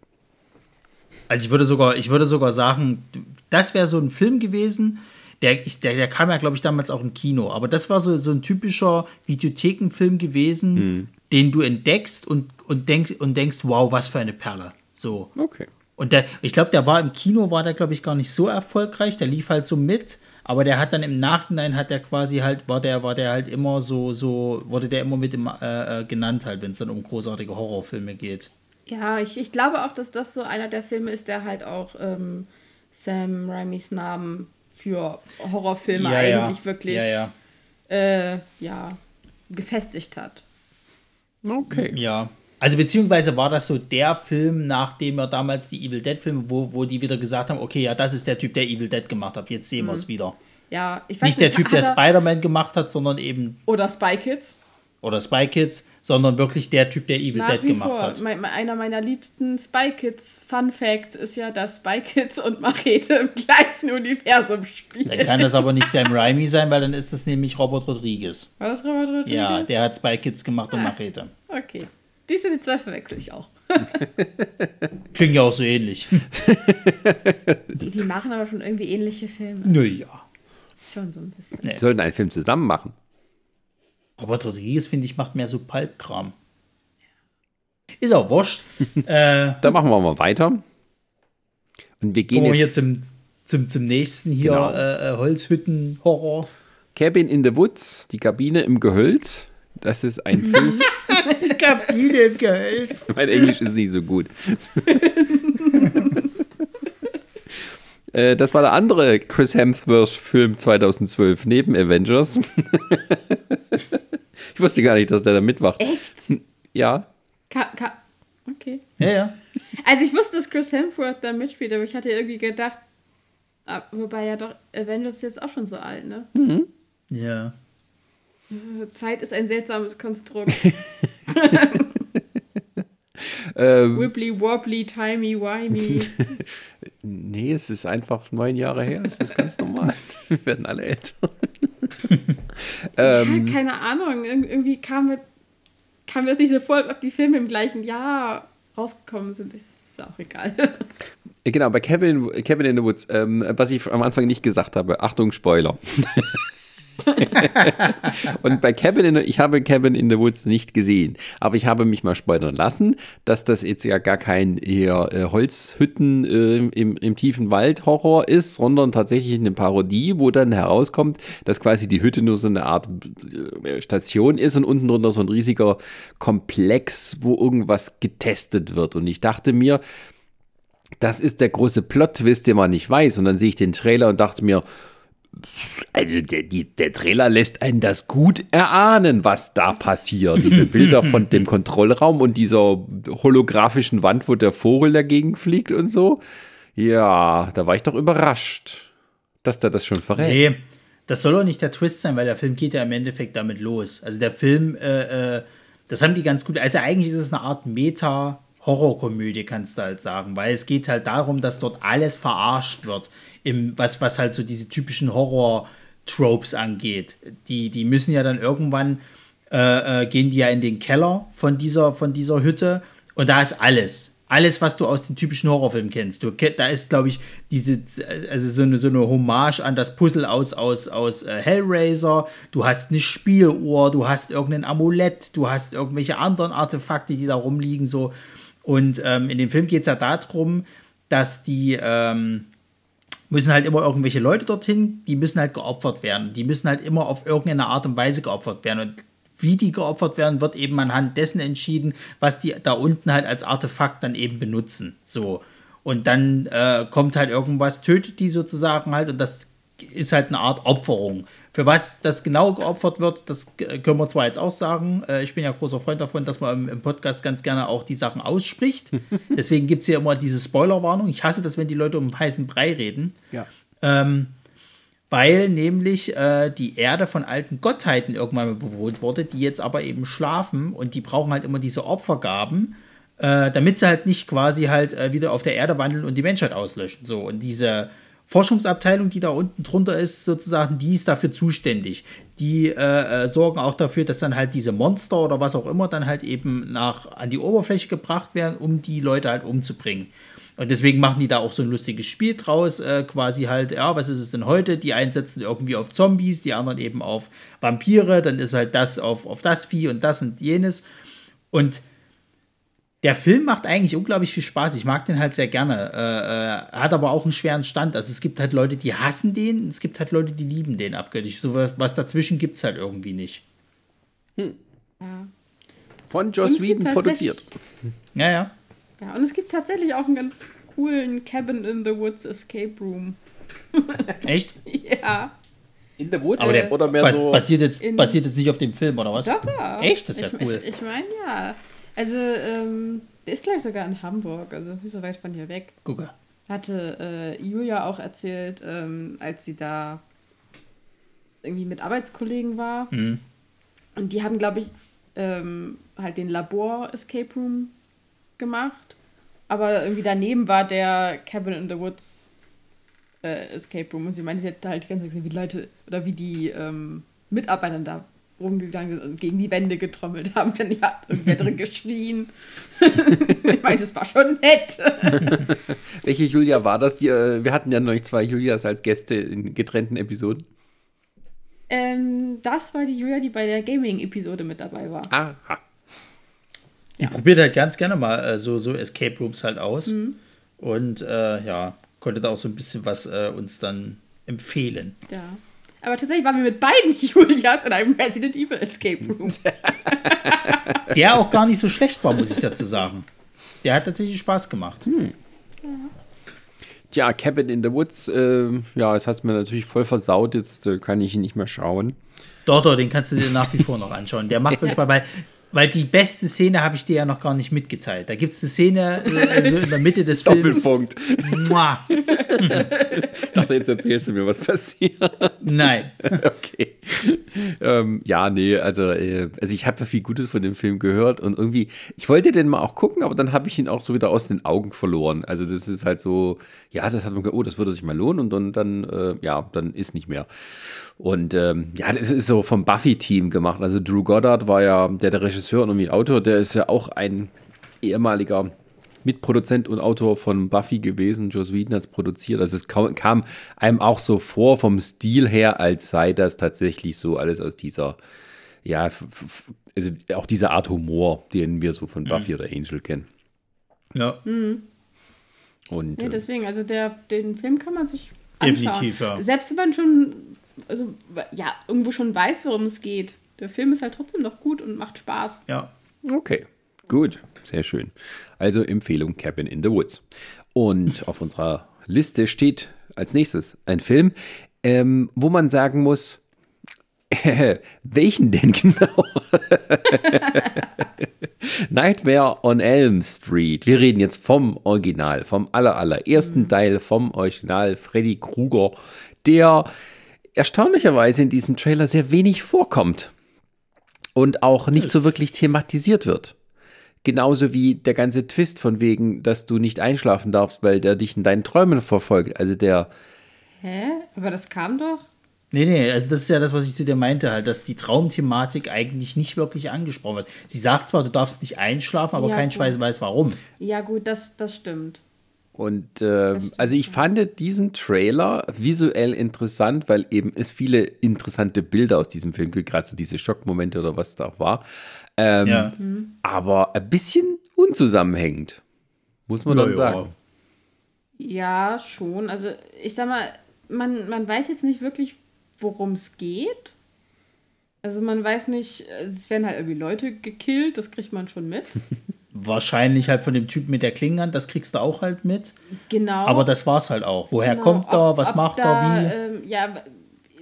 Also ich würde sogar, ich würde sogar sagen, das wäre so ein Film gewesen, der, ich, der, der kam ja, glaube ich, damals auch im Kino, aber das war so, so ein typischer Videothekenfilm gewesen, den du entdeckst und, und, denkst, und denkst, wow, was für eine Perle. So. Okay. Und der, ich glaube, der war im Kino, war der, glaube ich, gar nicht so erfolgreich. Der lief halt so mit, aber der hat dann im Nachhinein hat der quasi halt, war der, war der halt immer so, so, wurde der immer mit im, äh, äh, genannt halt, wenn es dann um großartige Horrorfilme geht. Ja, ich, ich glaube auch, dass das so einer der Filme ist, der halt auch ähm, Sam Raimis Namen für Horrorfilme eigentlich wirklich Ja, ja. Äh, ja, gefestigt hat. Okay. Ja. Also beziehungsweise war das so der Film, nachdem er damals die Evil Dead Filme, wo, wo die wieder gesagt haben, okay, ja, das ist der Typ, der Evil Dead gemacht hat, jetzt sehen wir es wieder. Ja, ich weiß Nicht der nicht, Typ, der hat er- Spider-Man gemacht hat, sondern eben, Oder Spy Kids. oder Spy Kids, sondern wirklich der Typ, der Evil Nach Dead gemacht vor. hat. Mein, einer meiner liebsten Spy Kids Fun Facts ist ja, dass Spy Kids und Machete im gleichen Universum spielen. Dann kann das aber nicht Sam Raimi sein, weil dann ist das nämlich Robert Rodriguez. War das Robert Rodriguez? Ja, der hat Spy Kids gemacht und Ah. Machete. Okay. Diese die zwei verwechsel ich auch. Klingt ja auch so ähnlich. Die, machen aber schon irgendwie ähnliche Filme. naja. Schon so ein bisschen. Nee. Die sollten einen Film zusammen machen. Robert Rodriguez, finde ich, macht mehr so Pulp-Kram. Ist auch wurscht. äh, Da machen wir mal weiter. Und wir gehen wir hier jetzt zum, zum, zum nächsten hier, Genau. äh, äh, Holzhütten-Horror. Cabin in the Woods, die Kabine im Gehölz. Das ist ein Film. Die Kabine im Gehölz. mein Englisch ist nicht so gut. Äh, Das war der andere Chris Hemsworth-Film 2012 neben Avengers. ich wusste gar nicht, dass der da mitmacht. Echt? Ja, Ka ka okay. Ja, ja. Also ich wusste, dass Chris Hemsworth da mitspielt, aber ich hatte irgendwie gedacht, ah, wobei ja doch, Avengers ist jetzt auch schon so alt, ne? Ja. Zeit ist ein seltsames Konstrukt. ähm, Wibbly, wobbly, timey, wimey. nee, es ist einfach neun Jahre her. Es ist ganz normal. Wir werden alle älter. ähm, ja, keine Ahnung, Ir irgendwie kam mir, kam mir das nicht so vor, als ob die Filme im gleichen Jahr rausgekommen sind. Das ist auch egal. genau, bei Kevin, Kevin in the Woods, ähm, was ich am Anfang nicht gesagt habe, Achtung, Spoiler. Und bei Cabin in the, ich habe Cabin in the Woods nicht gesehen, aber ich habe mich mal spoilern lassen, dass das jetzt ja gar kein eher äh, Holzhütten äh, im, im tiefen Wald Horror ist, sondern tatsächlich eine Parodie, wo dann herauskommt, dass quasi die Hütte nur so eine Art äh, Station ist und unten drunter so ein riesiger Komplex, wo irgendwas getestet wird. Und ich dachte mir, das ist der große Plot-Twist, den man nicht weiß. Und dann sehe ich den Trailer und dachte mir, also der, die, der Trailer lässt einen das gut erahnen, was da passiert. Diese Bilder von dem Kontrollraum und dieser holographischen Wand, wo der Vogel dagegen fliegt und so. Ja, da war ich doch überrascht, dass der das schon verrät. Nee, das soll doch nicht der Twist sein, weil der Film geht ja im Endeffekt damit los. Also der Film, äh, äh, das haben die ganz gut. Also eigentlich ist es eine Art Meta-Horrorkomödie, kannst du halt sagen, weil es geht halt darum, dass dort alles verarscht wird, im, was, was halt so diese typischen Horror-Tropes angeht. Die, die müssen ja dann irgendwann, äh, äh, gehen die ja in den Keller von dieser, von dieser Hütte Und da ist alles. Alles, was du aus den typischen Horrorfilmen kennst. Du, da ist, glaube ich, diese, also so eine, so eine Hommage an das Puzzle aus, aus, aus äh, Hellraiser. Du hast eine Spieluhr, du hast irgendein Amulett, du hast irgendwelche anderen Artefakte, die da rumliegen, so. Und ähm, in dem Film geht es ja darum, dass die ähm, müssen halt immer irgendwelche Leute dorthin, die müssen halt geopfert werden. Die müssen halt immer auf irgendeine Art und Weise geopfert werden. Und wie die geopfert werden, wird eben anhand dessen entschieden, was die da unten halt als Artefakt dann eben benutzen. So. Und dann äh, kommt halt irgendwas, tötet die sozusagen halt und das ist halt eine Art Opferung. Für was das genau geopfert wird, das können wir zwar jetzt auch sagen. Äh, ich bin ja großer Freund davon, dass man im, Podcast ganz gerne auch die Sachen ausspricht. Deswegen gibt es ja immer diese Spoilerwarnung. Ich hasse das, wenn die Leute um heißen Brei reden. Ja. Ähm, weil nämlich äh, die Erde von alten Gottheiten irgendwann mal bewohnt wurde, die jetzt aber eben schlafen und die brauchen halt immer diese Opfergaben, äh, damit sie halt nicht quasi halt äh, wieder auf der Erde wandeln und die Menschheit auslöschen. So, und diese Forschungsabteilung, die da unten drunter ist, sozusagen, die ist dafür zuständig. Die äh, äh, sorgen auch dafür, dass dann halt diese Monster oder was auch immer dann halt eben nach, an die Oberfläche gebracht werden, um die Leute halt umzubringen. Und deswegen machen die da auch so ein lustiges Spiel draus, äh, quasi halt, ja, was ist es denn heute? Die einen setzen irgendwie auf Zombies, die anderen eben auf Vampire, dann ist halt das auf, auf das Vieh und das und jenes. Und der Film macht eigentlich unglaublich viel Spaß. Ich mag den halt sehr gerne. Äh, äh, hat aber auch einen schweren Stand. Also es gibt halt Leute, die hassen den, es gibt halt Leute, die lieben den abgöttisch. So was, was dazwischen gibt es halt irgendwie nicht. Hm. Ja. Von Joss Whedon produziert. Ja, ja. Ja, und es gibt tatsächlich auch einen ganz coolen Cabin in the Woods Escape Room. Echt? ja. In the Woods? Aber der, oder mehr bas so basiert, jetzt, basiert jetzt nicht auf dem Film, oder was? Doch, ja. Echt? Das ist ja cool. Ich, ich meine, ja. Also, ähm, der ist gleich sogar in Hamburg, also nicht so weit von hier weg. Gucke. Hatte äh, Julia auch erzählt, ähm, als sie da irgendwie mit Arbeitskollegen war. Mhm. Und die haben, glaube ich, ähm, halt den Labor-Escape Room gemacht. Aber irgendwie daneben war der Cabin in the Woods äh, Escape Room. Und sie meinte, sie hätte halt die ganze Zeit gesehen, wie Leute oder wie die ähm, Mitarbeiter da rumgegangen sind und gegen die Wände getrommelt haben. Dann hat irgendwer drin geschrien. ich meinte, es war schon nett. Welche Julia war das? Die, äh, wir hatten ja noch zwei Julias als Gäste in getrennten Episoden. Ähm, das war die Julia, die bei der Gaming-Episode mit dabei war. Aha. Die ja. probiert halt ganz gerne mal äh, so, so Escape Rooms halt aus. Mhm. Und äh, ja, konnte da auch so ein bisschen was äh, uns dann empfehlen. Ja. Aber tatsächlich waren wir mit beiden Julias in einem Resident Evil Escape Room. Der auch gar nicht so schlecht war, muss ich dazu sagen. Der hat tatsächlich Spaß gemacht. Hm. Ja. Tja, Cabin in the Woods, äh, ja, es hat mir natürlich voll versaut, jetzt äh, kann ich ihn nicht mehr schauen. Doch, doch, den kannst du dir nach wie vor noch anschauen. Der macht wirklich mal, weil die beste Szene habe ich dir ja noch gar nicht mitgeteilt. Da gibt es eine Szene äh, so in der Mitte des Films. Doppelpunkt. ich dachte, jetzt erzählst du mir, was passiert. Nein. okay. Ähm, ja, nee, also, äh, also ich habe ja viel Gutes von dem Film gehört und irgendwie, ich wollte den mal auch gucken, aber dann habe ich ihn auch so wieder aus den Augen verloren. Also das ist halt so, ja, das hat man gedacht, oh, das würde sich mal lohnen und dann, dann äh, ja, dann ist nicht mehr. Und ähm, ja, das ist so vom Buffy-Team gemacht. Also Drew Goddard war ja der, der Regisseur und irgendwie Autor, der ist ja auch ein ehemaliger Mitproduzent und Autor von Buffy gewesen. Joss Whedon hat es produziert. Also es kam einem auch so vor vom Stil her, als sei das tatsächlich so alles aus dieser, ja, also auch diese Art Humor, den wir so von Buffy mhm. oder Angel kennen. Ja. Mhm. Und, ja, äh, deswegen, also der, den Film kann man sich anschauen. Definitiv, ja. Selbst wenn man schon, also ja, irgendwo schon weiß, worum es geht. Der Film ist halt trotzdem noch gut und macht Spaß. Ja. Okay, gut, sehr schön. Also Empfehlung Cabin in the Woods. Und auf unserer Liste steht als nächstes ein Film, ähm, wo man sagen muss, welchen denn genau? Nightmare on Elm Street. Wir reden jetzt vom Original, vom aller, allerersten mhm. Teil, vom Original Freddy Krueger, der erstaunlicherweise in diesem Trailer sehr wenig vorkommt und auch nicht so wirklich thematisiert wird. Genauso wie der ganze Twist von wegen, dass du nicht einschlafen darfst, weil der dich in deinen Träumen verfolgt. Also der. Hä? Aber das kam doch. Nee, nee, also das ist ja das, was ich zu dir meinte, halt, dass die Traumthematik eigentlich nicht wirklich angesprochen wird. Sie sagt zwar, du darfst nicht einschlafen, aber Ja, kein gut. Schweiß weiß warum. Ja, gut, das, das stimmt. Und ähm, also ich fand diesen Trailer visuell interessant, weil eben es viele interessante Bilder aus diesem Film gibt, gerade so diese Schockmomente oder was da auch war. Ähm, Ja. Aber ein bisschen unzusammenhängend, muss man Ja, dann ja. sagen. Ja, schon. Also ich sag mal, man, man weiß jetzt nicht wirklich, worum es geht. Also man weiß nicht, es werden halt irgendwie Leute gekillt, das kriegt man schon mit. Wahrscheinlich halt von dem Typ mit der Klingenhand, das kriegst du auch halt mit. Genau. Aber das war's halt auch. Woher Genau, kommt er, ob- was ob macht da, er, wie? Ähm, ja,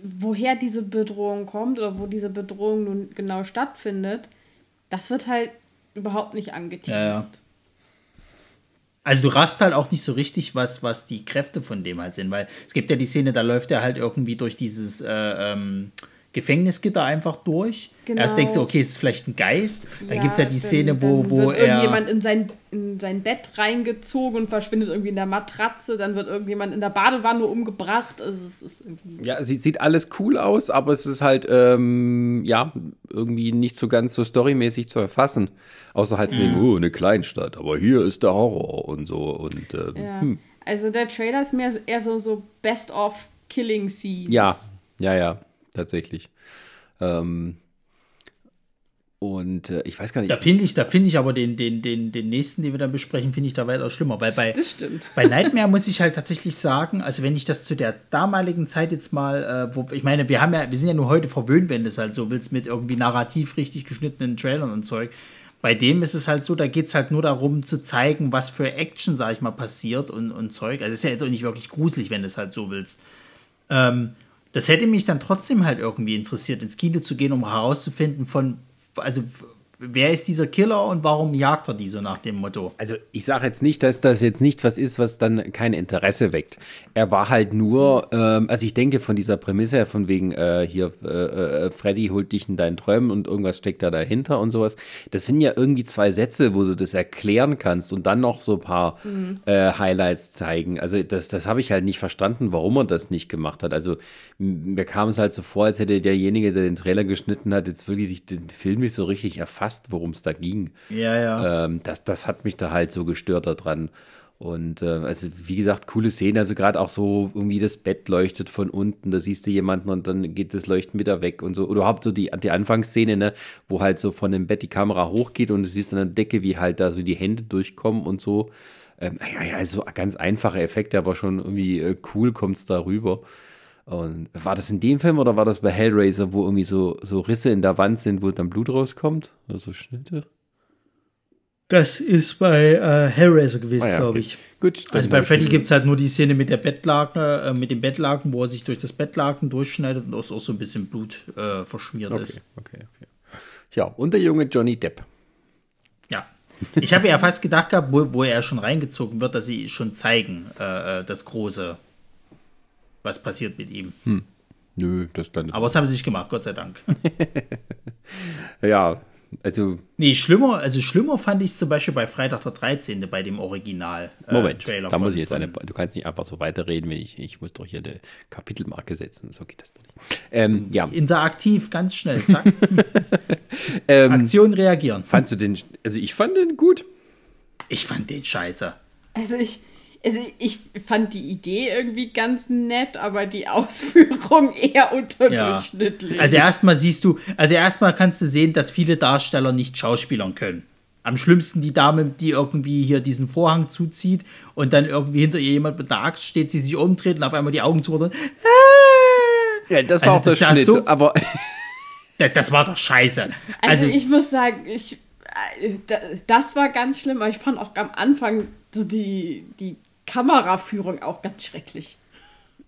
woher diese Bedrohung kommt oder wo diese Bedrohung nun genau stattfindet, das wird halt überhaupt nicht angeteased. Ja, ja. Also du raffst halt auch nicht so richtig, was, was die Kräfte von dem halt sind, weil es gibt ja die Szene, da läuft er halt irgendwie durch dieses äh, ähm, Gefängnisgitter einfach durch. Genau. Erst denkst du, okay, es ist vielleicht ein Geist. Dann gibt es ja die dann- Szene, wo, dann wo wird er. irgendjemand in sein, in sein Bett reingezogen und verschwindet irgendwie in der Matratze, dann wird irgendjemand in der Badewanne umgebracht. Also es ist irgendwie. Ja, sie sieht alles cool aus, aber es ist halt, ähm, ja, irgendwie nicht so ganz so storymäßig zu erfassen. Außer halt wegen, Mhm. oh, eine Kleinstadt, aber hier ist der Horror und so. Und ähm, Ja. hm. Also der Trailer ist mehr so- eher so, so Best of Killing Scenes. ja, ja, ja, tatsächlich. Ähm, und äh, ich weiß gar nicht. Da finde ich, da finde ich aber den, den, den, den nächsten, den wir dann besprechen, finde ich da weitaus schlimmer. Weil bei, Das stimmt. bei Nightmare muss ich halt tatsächlich sagen, also wenn ich das zu der damaligen Zeit jetzt mal, äh, wo, ich meine, wir haben ja, wir sind ja nur heute verwöhnt, wenn du es halt so willst, mit irgendwie narrativ richtig geschnittenen Trailern und Zeug. Bei dem ist es halt so, da geht es halt nur darum zu zeigen, was für Action, sag ich mal, passiert und, und Zeug. Also es ist ja jetzt auch nicht wirklich gruselig, wenn du es halt so willst. Ähm, das hätte mich dann trotzdem halt irgendwie interessiert, ins Kino zu gehen, um herauszufinden von, also wer ist dieser Killer und warum jagt er die so nach dem Motto? Also ich sage jetzt nicht, dass das jetzt nicht was ist, was dann kein Interesse weckt. Er war halt nur, ähm, also ich denke von dieser Prämisse her, von wegen äh, hier, äh, äh, Freddy holt dich in deinen Träumen und irgendwas steckt da dahinter und sowas. Das sind ja irgendwie zwei Sätze, wo du das erklären kannst und dann noch so ein paar äh, Highlights zeigen. Also das, das habe ich halt nicht verstanden, warum er das nicht gemacht hat. Also mir kam es halt so vor, als hätte derjenige, der den Trailer geschnitten hat, jetzt wirklich den Film nicht so richtig erfasst, worum es da ging. Ja, ja. Ähm, das, das hat mich da halt so gestört daran. Und äh, also wie gesagt, coole Szene, also gerade auch so irgendwie das Bett leuchtet von unten, da siehst du jemanden und dann geht das Leuchten wieder weg und so. Oder überhaupt so die, die Anfangsszene, ne, wo halt so von dem Bett die Kamera hochgeht und du siehst an der Decke, wie halt da so die Hände durchkommen und so. Ähm, ja, ja, also ganz einfache Effekte, aber schon irgendwie äh, cool kommt es da rüber. Und war das in dem Film oder war das bei Hellraiser, wo irgendwie so, so Risse in der Wand sind, wo dann Blut rauskommt? Oder so Schnitte? Das ist bei äh, Hellraiser gewesen, Ah ja, glaube okay. ich. Gut. Also bei Freddy gibt es halt nur die Szene mit der Bettlaken, äh, mit dem Bettlaken, wo er sich durch das Bettlaken durchschneidet und auch, auch so ein bisschen Blut äh, verschmiert Okay, ist. okay, okay. Ja, und der junge Johnny Depp. Ja. Ich habe ja fast gedacht gehabt, wo, wo er schon reingezogen wird, dass sie schon zeigen, äh, äh, das Große, was passiert mit ihm. Nö, das dann. Aber das haben sie nicht gemacht, Gott sei Dank. ja, also, Nee, schlimmer, also schlimmer fand ich es zum Beispiel bei Freitag der 13. bei dem Original äh, Moment, Trailer. da von- muss ich jetzt von- eine. Du kannst nicht einfach so weiterreden, wenn ich. Ich muss doch hier eine Kapitelmarke setzen. So geht das doch nicht. Ähm, ja, Interaktiv, ganz schnell, zack. ähm, Aktion reagieren. fandst du den. Also, ich fand den gut. Ich fand den scheiße. Also ich, also ich fand die Idee irgendwie ganz nett, aber die Ausführung eher unterdurchschnittlich. Also erstmal siehst du, also erstmal kannst du sehen, dass viele Darsteller nicht schauspielern können. Am schlimmsten die Dame, die irgendwie hier diesen Vorhang zuzieht und dann irgendwie hinter ihr jemand mit der Axt steht, sie sich umdreht und auf einmal die Augen zu und Ja, das Also war auch das der Schnitt. so- aber das, war doch scheiße. Also, Also, ich muss sagen, ich, äh, da- das war ganz schlimm, aber ich fand auch am Anfang so die, die Kameraführung auch ganz schrecklich.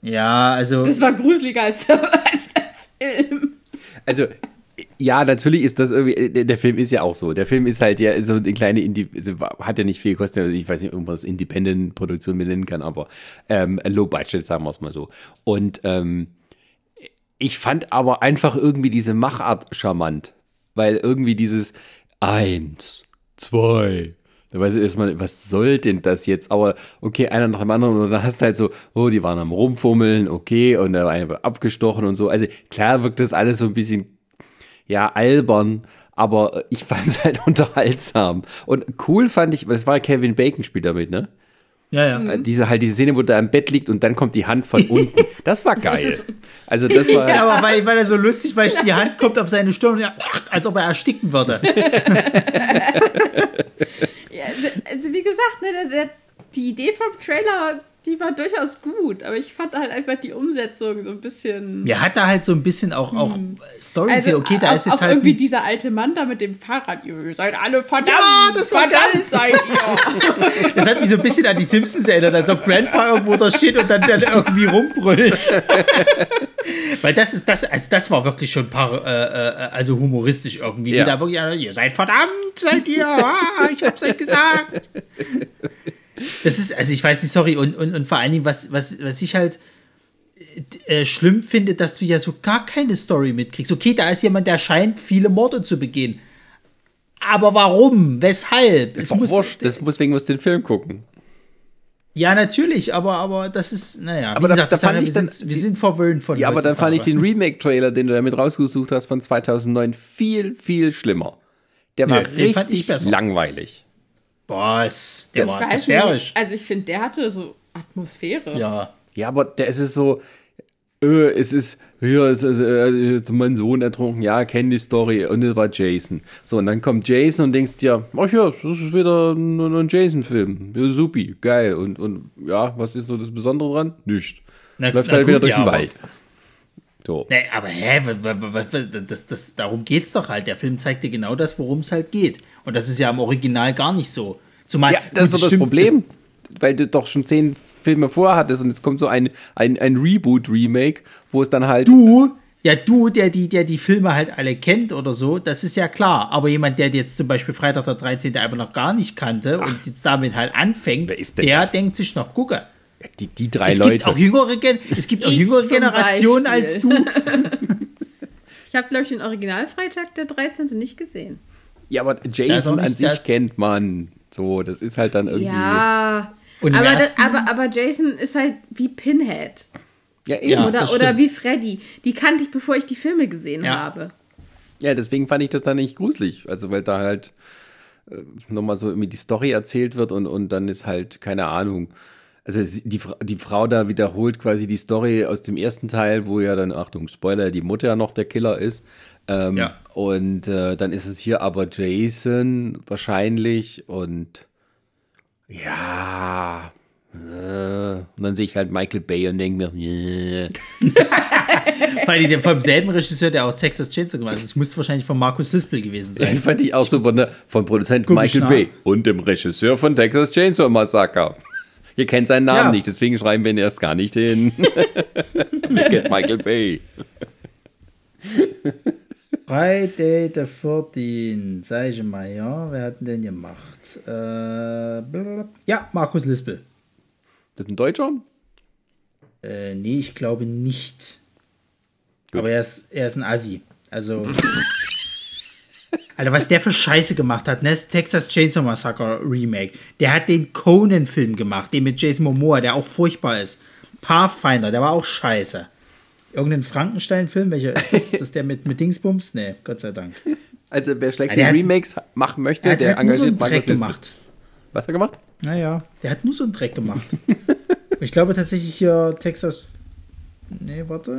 ja, also Das war gruseliger als der, als der Film. Also, ja, natürlich ist das irgendwie, der, Film ist ja auch so. Der Film ist halt ja so eine kleine, Indi also hat ja nicht viel gekostet, also ich weiß nicht, irgendwas Independent-Produktion benennen kann, aber ähm, Low Budget, sagen wir es mal so. Und ähm, ich fand aber einfach irgendwie diese Machart charmant, weil irgendwie dieses eins, zwei, Da weiß ich erstmal, was soll denn das jetzt? Aber okay, einer nach dem anderen und dann hast du halt so, oh, die waren am Rumfummeln, okay, und der eine wird abgestochen und so. Also klar wirkt das alles so ein bisschen, ja, albern, aber ich fand es halt unterhaltsam. Und cool fand ich, es war Kevin Bacon spielt damit, ne? Ja, ja. Äh, Diese halt diese Szene, wo der im Bett liegt und dann kommt die Hand von unten. Das war geil. Also das war Ja, aber weil, weil er so lustig weiß, die Hand kommt auf seine Stirn, und er, als ob er ersticken würde. Also wie gesagt, ne, der, der, die Idee vom Trailer, die war durchaus gut, aber ich fand halt einfach die Umsetzung so ein bisschen. Mir hat da halt so ein bisschen auch, auch Story Also, okay, da auch, ist jetzt auch halt. irgendwie dieser alte Mann da mit dem Fahrrad. Ihr seid alle verdammt. Ja, das war verdammt seid ihr. das hat mich so ein bisschen an die Simpsons erinnert, als ob Grandpa irgendwo da steht und dann, dann irgendwie rumbrüllt. Weil das ist, das, also das war wirklich schon paar, äh, äh, also humoristisch irgendwie. Ja. Wie da wirklich ihr seid verdammt, seid ihr, ah, ich hab's euch gesagt. Das ist, also ich weiß nicht, sorry, und, und, und vor allen Dingen, was, was, was ich halt äh, schlimm finde, dass du ja so gar keine Story mitkriegst. Okay, da ist jemand, der scheint viele Morde zu begehen. Aber warum? Weshalb? ist doch wurscht. Das muss wegen muss den Film gucken. Ja, natürlich, aber, aber das ist, naja, Aber wie da- gesagt, da fand haben, ich wir, dann- sind, wir sind verwöhnt von Ja, aber dann fand ich den. Remake-Trailer, den du damit rausgesucht hast, von 2009 viel, viel schlimmer. Der war ich richtig langweilig. Was? Der Ich war atmosphärisch. nicht. Also ich finde, der hatte so Atmosphäre. Ja. Ja, aber der ist es so, äh, es ist, ja, es ist äh, äh, mein Sohn ertrunken, ja, kenn die Story und es war Jason. So, und dann kommt Jason und denkst dir, ach ja, das ist wieder ein, ein Jason-Film. Ja, supi, geil. Und, und ja, was ist so das Besondere dran? Nicht. Na- Läuft na halt wieder gut, durch ja, den aber- Wald. So. Nee, aber hä, das, das, darum geht's doch halt. Der Film zeigt dir genau das, worum es halt geht. Und das ist ja im Original gar nicht so. Zumal, Ja, das ist doch das stimmt, Problem, weil du doch schon zehn Filme vorhattest und jetzt kommt so ein, ein, ein Reboot-Remake, wo es dann halt. Du, ja, du, der die, der die Filme halt alle kennt oder so, das ist ja klar. Aber jemand, der jetzt zum Beispiel Freitag der 13. einfach noch gar nicht kannte und jetzt damit halt anfängt, der das? denkt sich noch, gucke. Die, die drei Es Leute. gibt auch jüngere, Gen es gibt auch Ich jüngere zum Generationen als du. Ich habe, glaube ich, den Originalfreitag der 13. nicht gesehen. ja, aber auch Jason an sich kennt man. So, das ist halt dann irgendwie. Ja. Aber, das, aber, aber Jason ist halt wie Pinhead. Ja, eben. Ja. oder, oder wie Freddy. Die kannte ich, bevor ich die Filme gesehen Ja. habe. Ja, deswegen fand ich das dann nicht gruselig. Also, weil da halt äh, nochmal so irgendwie die Story erzählt wird und, und dann ist halt, keine Ahnung. Also, die, die Frau da wiederholt quasi die Story aus dem ersten Teil, wo ja dann, Achtung, Spoiler, die Mutter ja noch der Killer ist. Ähm, Ja. Und äh, dann ist es hier aber Jason wahrscheinlich und ja. Äh, und dann sehe ich halt Michael Bay und denke mir, äh, Weil die vom selben Regisseur, der auch Texas Chainsaw gemacht hat. Es musste wahrscheinlich von Markus Lispel gewesen Ja, sein. fand ich auch super, ne? Von Produzent Michael. Bay und dem Regisseur von Texas Chainsaw Massacre. Ihr kennt seinen Namen Ja. nicht, deswegen schreiben wir ihn erst gar nicht hin. Kennt Michael Bay. Friday the 14. Sag ich mal, ja. Wer hat denn den gemacht? Äh, ja, Markus Lispel. Das ist ein Deutscher? Äh, nee, ich glaube nicht. Gut. Aber er ist, er ist ein Assi. Also. Alter, was der für Scheiße gemacht hat, ne? Das Texas Chainsaw Massacre Remake. Der hat den Conan-Film gemacht, den mit Jason Momoa, der auch furchtbar ist. Pathfinder, der war auch scheiße. Irgendein Frankenstein-Film, welcher ist das? Ist das der mit, mit Dingsbums? Nee, Gott sei Dank. Also, wer schlechte Ja, der hat- Remakes machen möchte, Er hat der halt nur so einen engagiert Dreck gemacht. Was hat er gemacht? Naja, der hat nur so einen Dreck gemacht. ich glaube tatsächlich hier Texas. Nee, warte.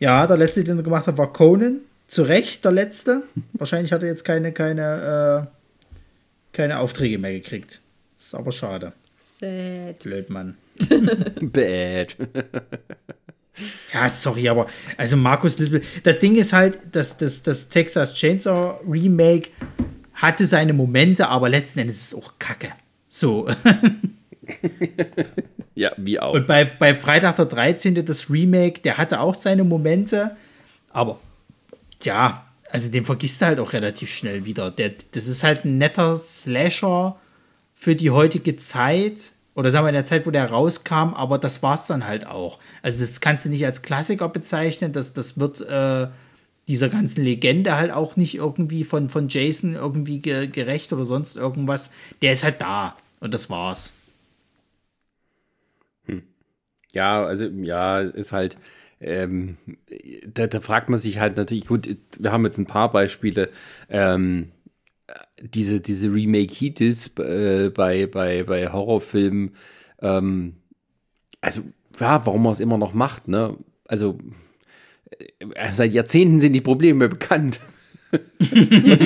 Ja, der letzte, den er gemacht hat, war Conan. Zu Recht der letzte. Wahrscheinlich hat er jetzt keine, keine, äh, keine Aufträge mehr gekriegt. Ist aber schade. Sad. Blöd, Mann. Bad. Ja, sorry, aber also Markus Lispel. Das Ding ist halt, dass das, das Texas Chainsaw Remake hatte seine Momente, aber letzten Endes ist es auch Kacke. So. Ja, wie auch. Und bei, bei Freitag der 13. das Remake, der hatte auch seine Momente, aber ja, also den vergisst du halt auch relativ schnell wieder. Der, das ist halt ein netter Slasher für die heutige Zeit. Oder sagen wir in der Zeit, wo der rauskam, aber das war's dann halt auch. Also das kannst du nicht als Klassiker bezeichnen. Das, das wird äh, dieser ganzen Legende halt auch nicht irgendwie von, von Jason irgendwie ge gerecht oder sonst irgendwas. Der ist halt da und das war's. Ja, also ja, ist halt, ähm, da, da, fragt man sich halt natürlich, gut, wir haben jetzt ein paar Beispiele, ähm, diese, diese Remake-Hitis äh, bei, bei, bei Horrorfilmen, ähm, also ja, warum man es immer noch macht, ne? Also äh, seit Jahrzehnten sind die Probleme bekannt.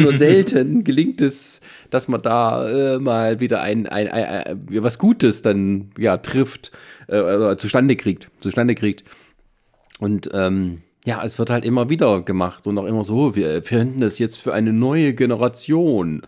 Nur selten gelingt es, dass man da äh, mal wieder ein, ein, ein, ein, was Gutes dann ja trifft, äh, zustande kriegt, zustande kriegt. Und ähm, ja, es wird halt immer wieder gemacht und auch immer so, wir finden das jetzt für eine neue Generation.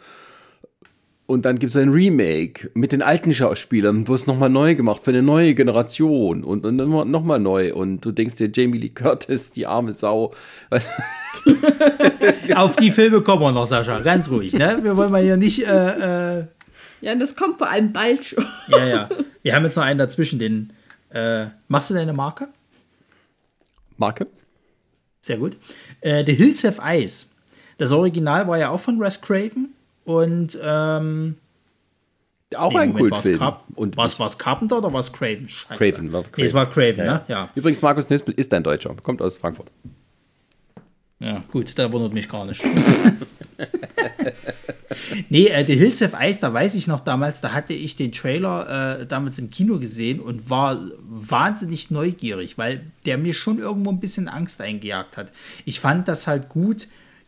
Und dann gibt es ein Remake mit den alten Schauspielern, wo es nochmal neu gemacht für eine neue Generation und dann nochmal neu. Und du denkst dir, Jamie Lee Curtis, die arme Sau. Auf die Filme kommen wir noch, Sascha, ganz ruhig. Ne? Wir wollen mal hier nicht. Äh, äh ja, das kommt vor allem bald schon. ja, ja. Wir haben jetzt noch einen dazwischen, den. Äh, machst du deine Marke? Marke? Sehr gut. Äh, The Hills Have Eyes. Das Original war ja auch von Wes Craven. Und ähm, auch nee, ein Kultfilm. Und was war es Carpenter oder was Craven? Scheiße. Craven war Craven. Nee, es war Craven, ja, ne? Ja. Übrigens, Markus Nispel ist ein Deutscher, kommt aus Frankfurt. Ja, gut, da wundert mich gar nicht. nee, äh, The Hills of Ice, da weiß ich noch damals, da hatte ich den Trailer äh, damals im Kino gesehen und war wahnsinnig neugierig, weil der mir schon irgendwo ein bisschen Angst eingejagt hat. Ich fand das halt gut,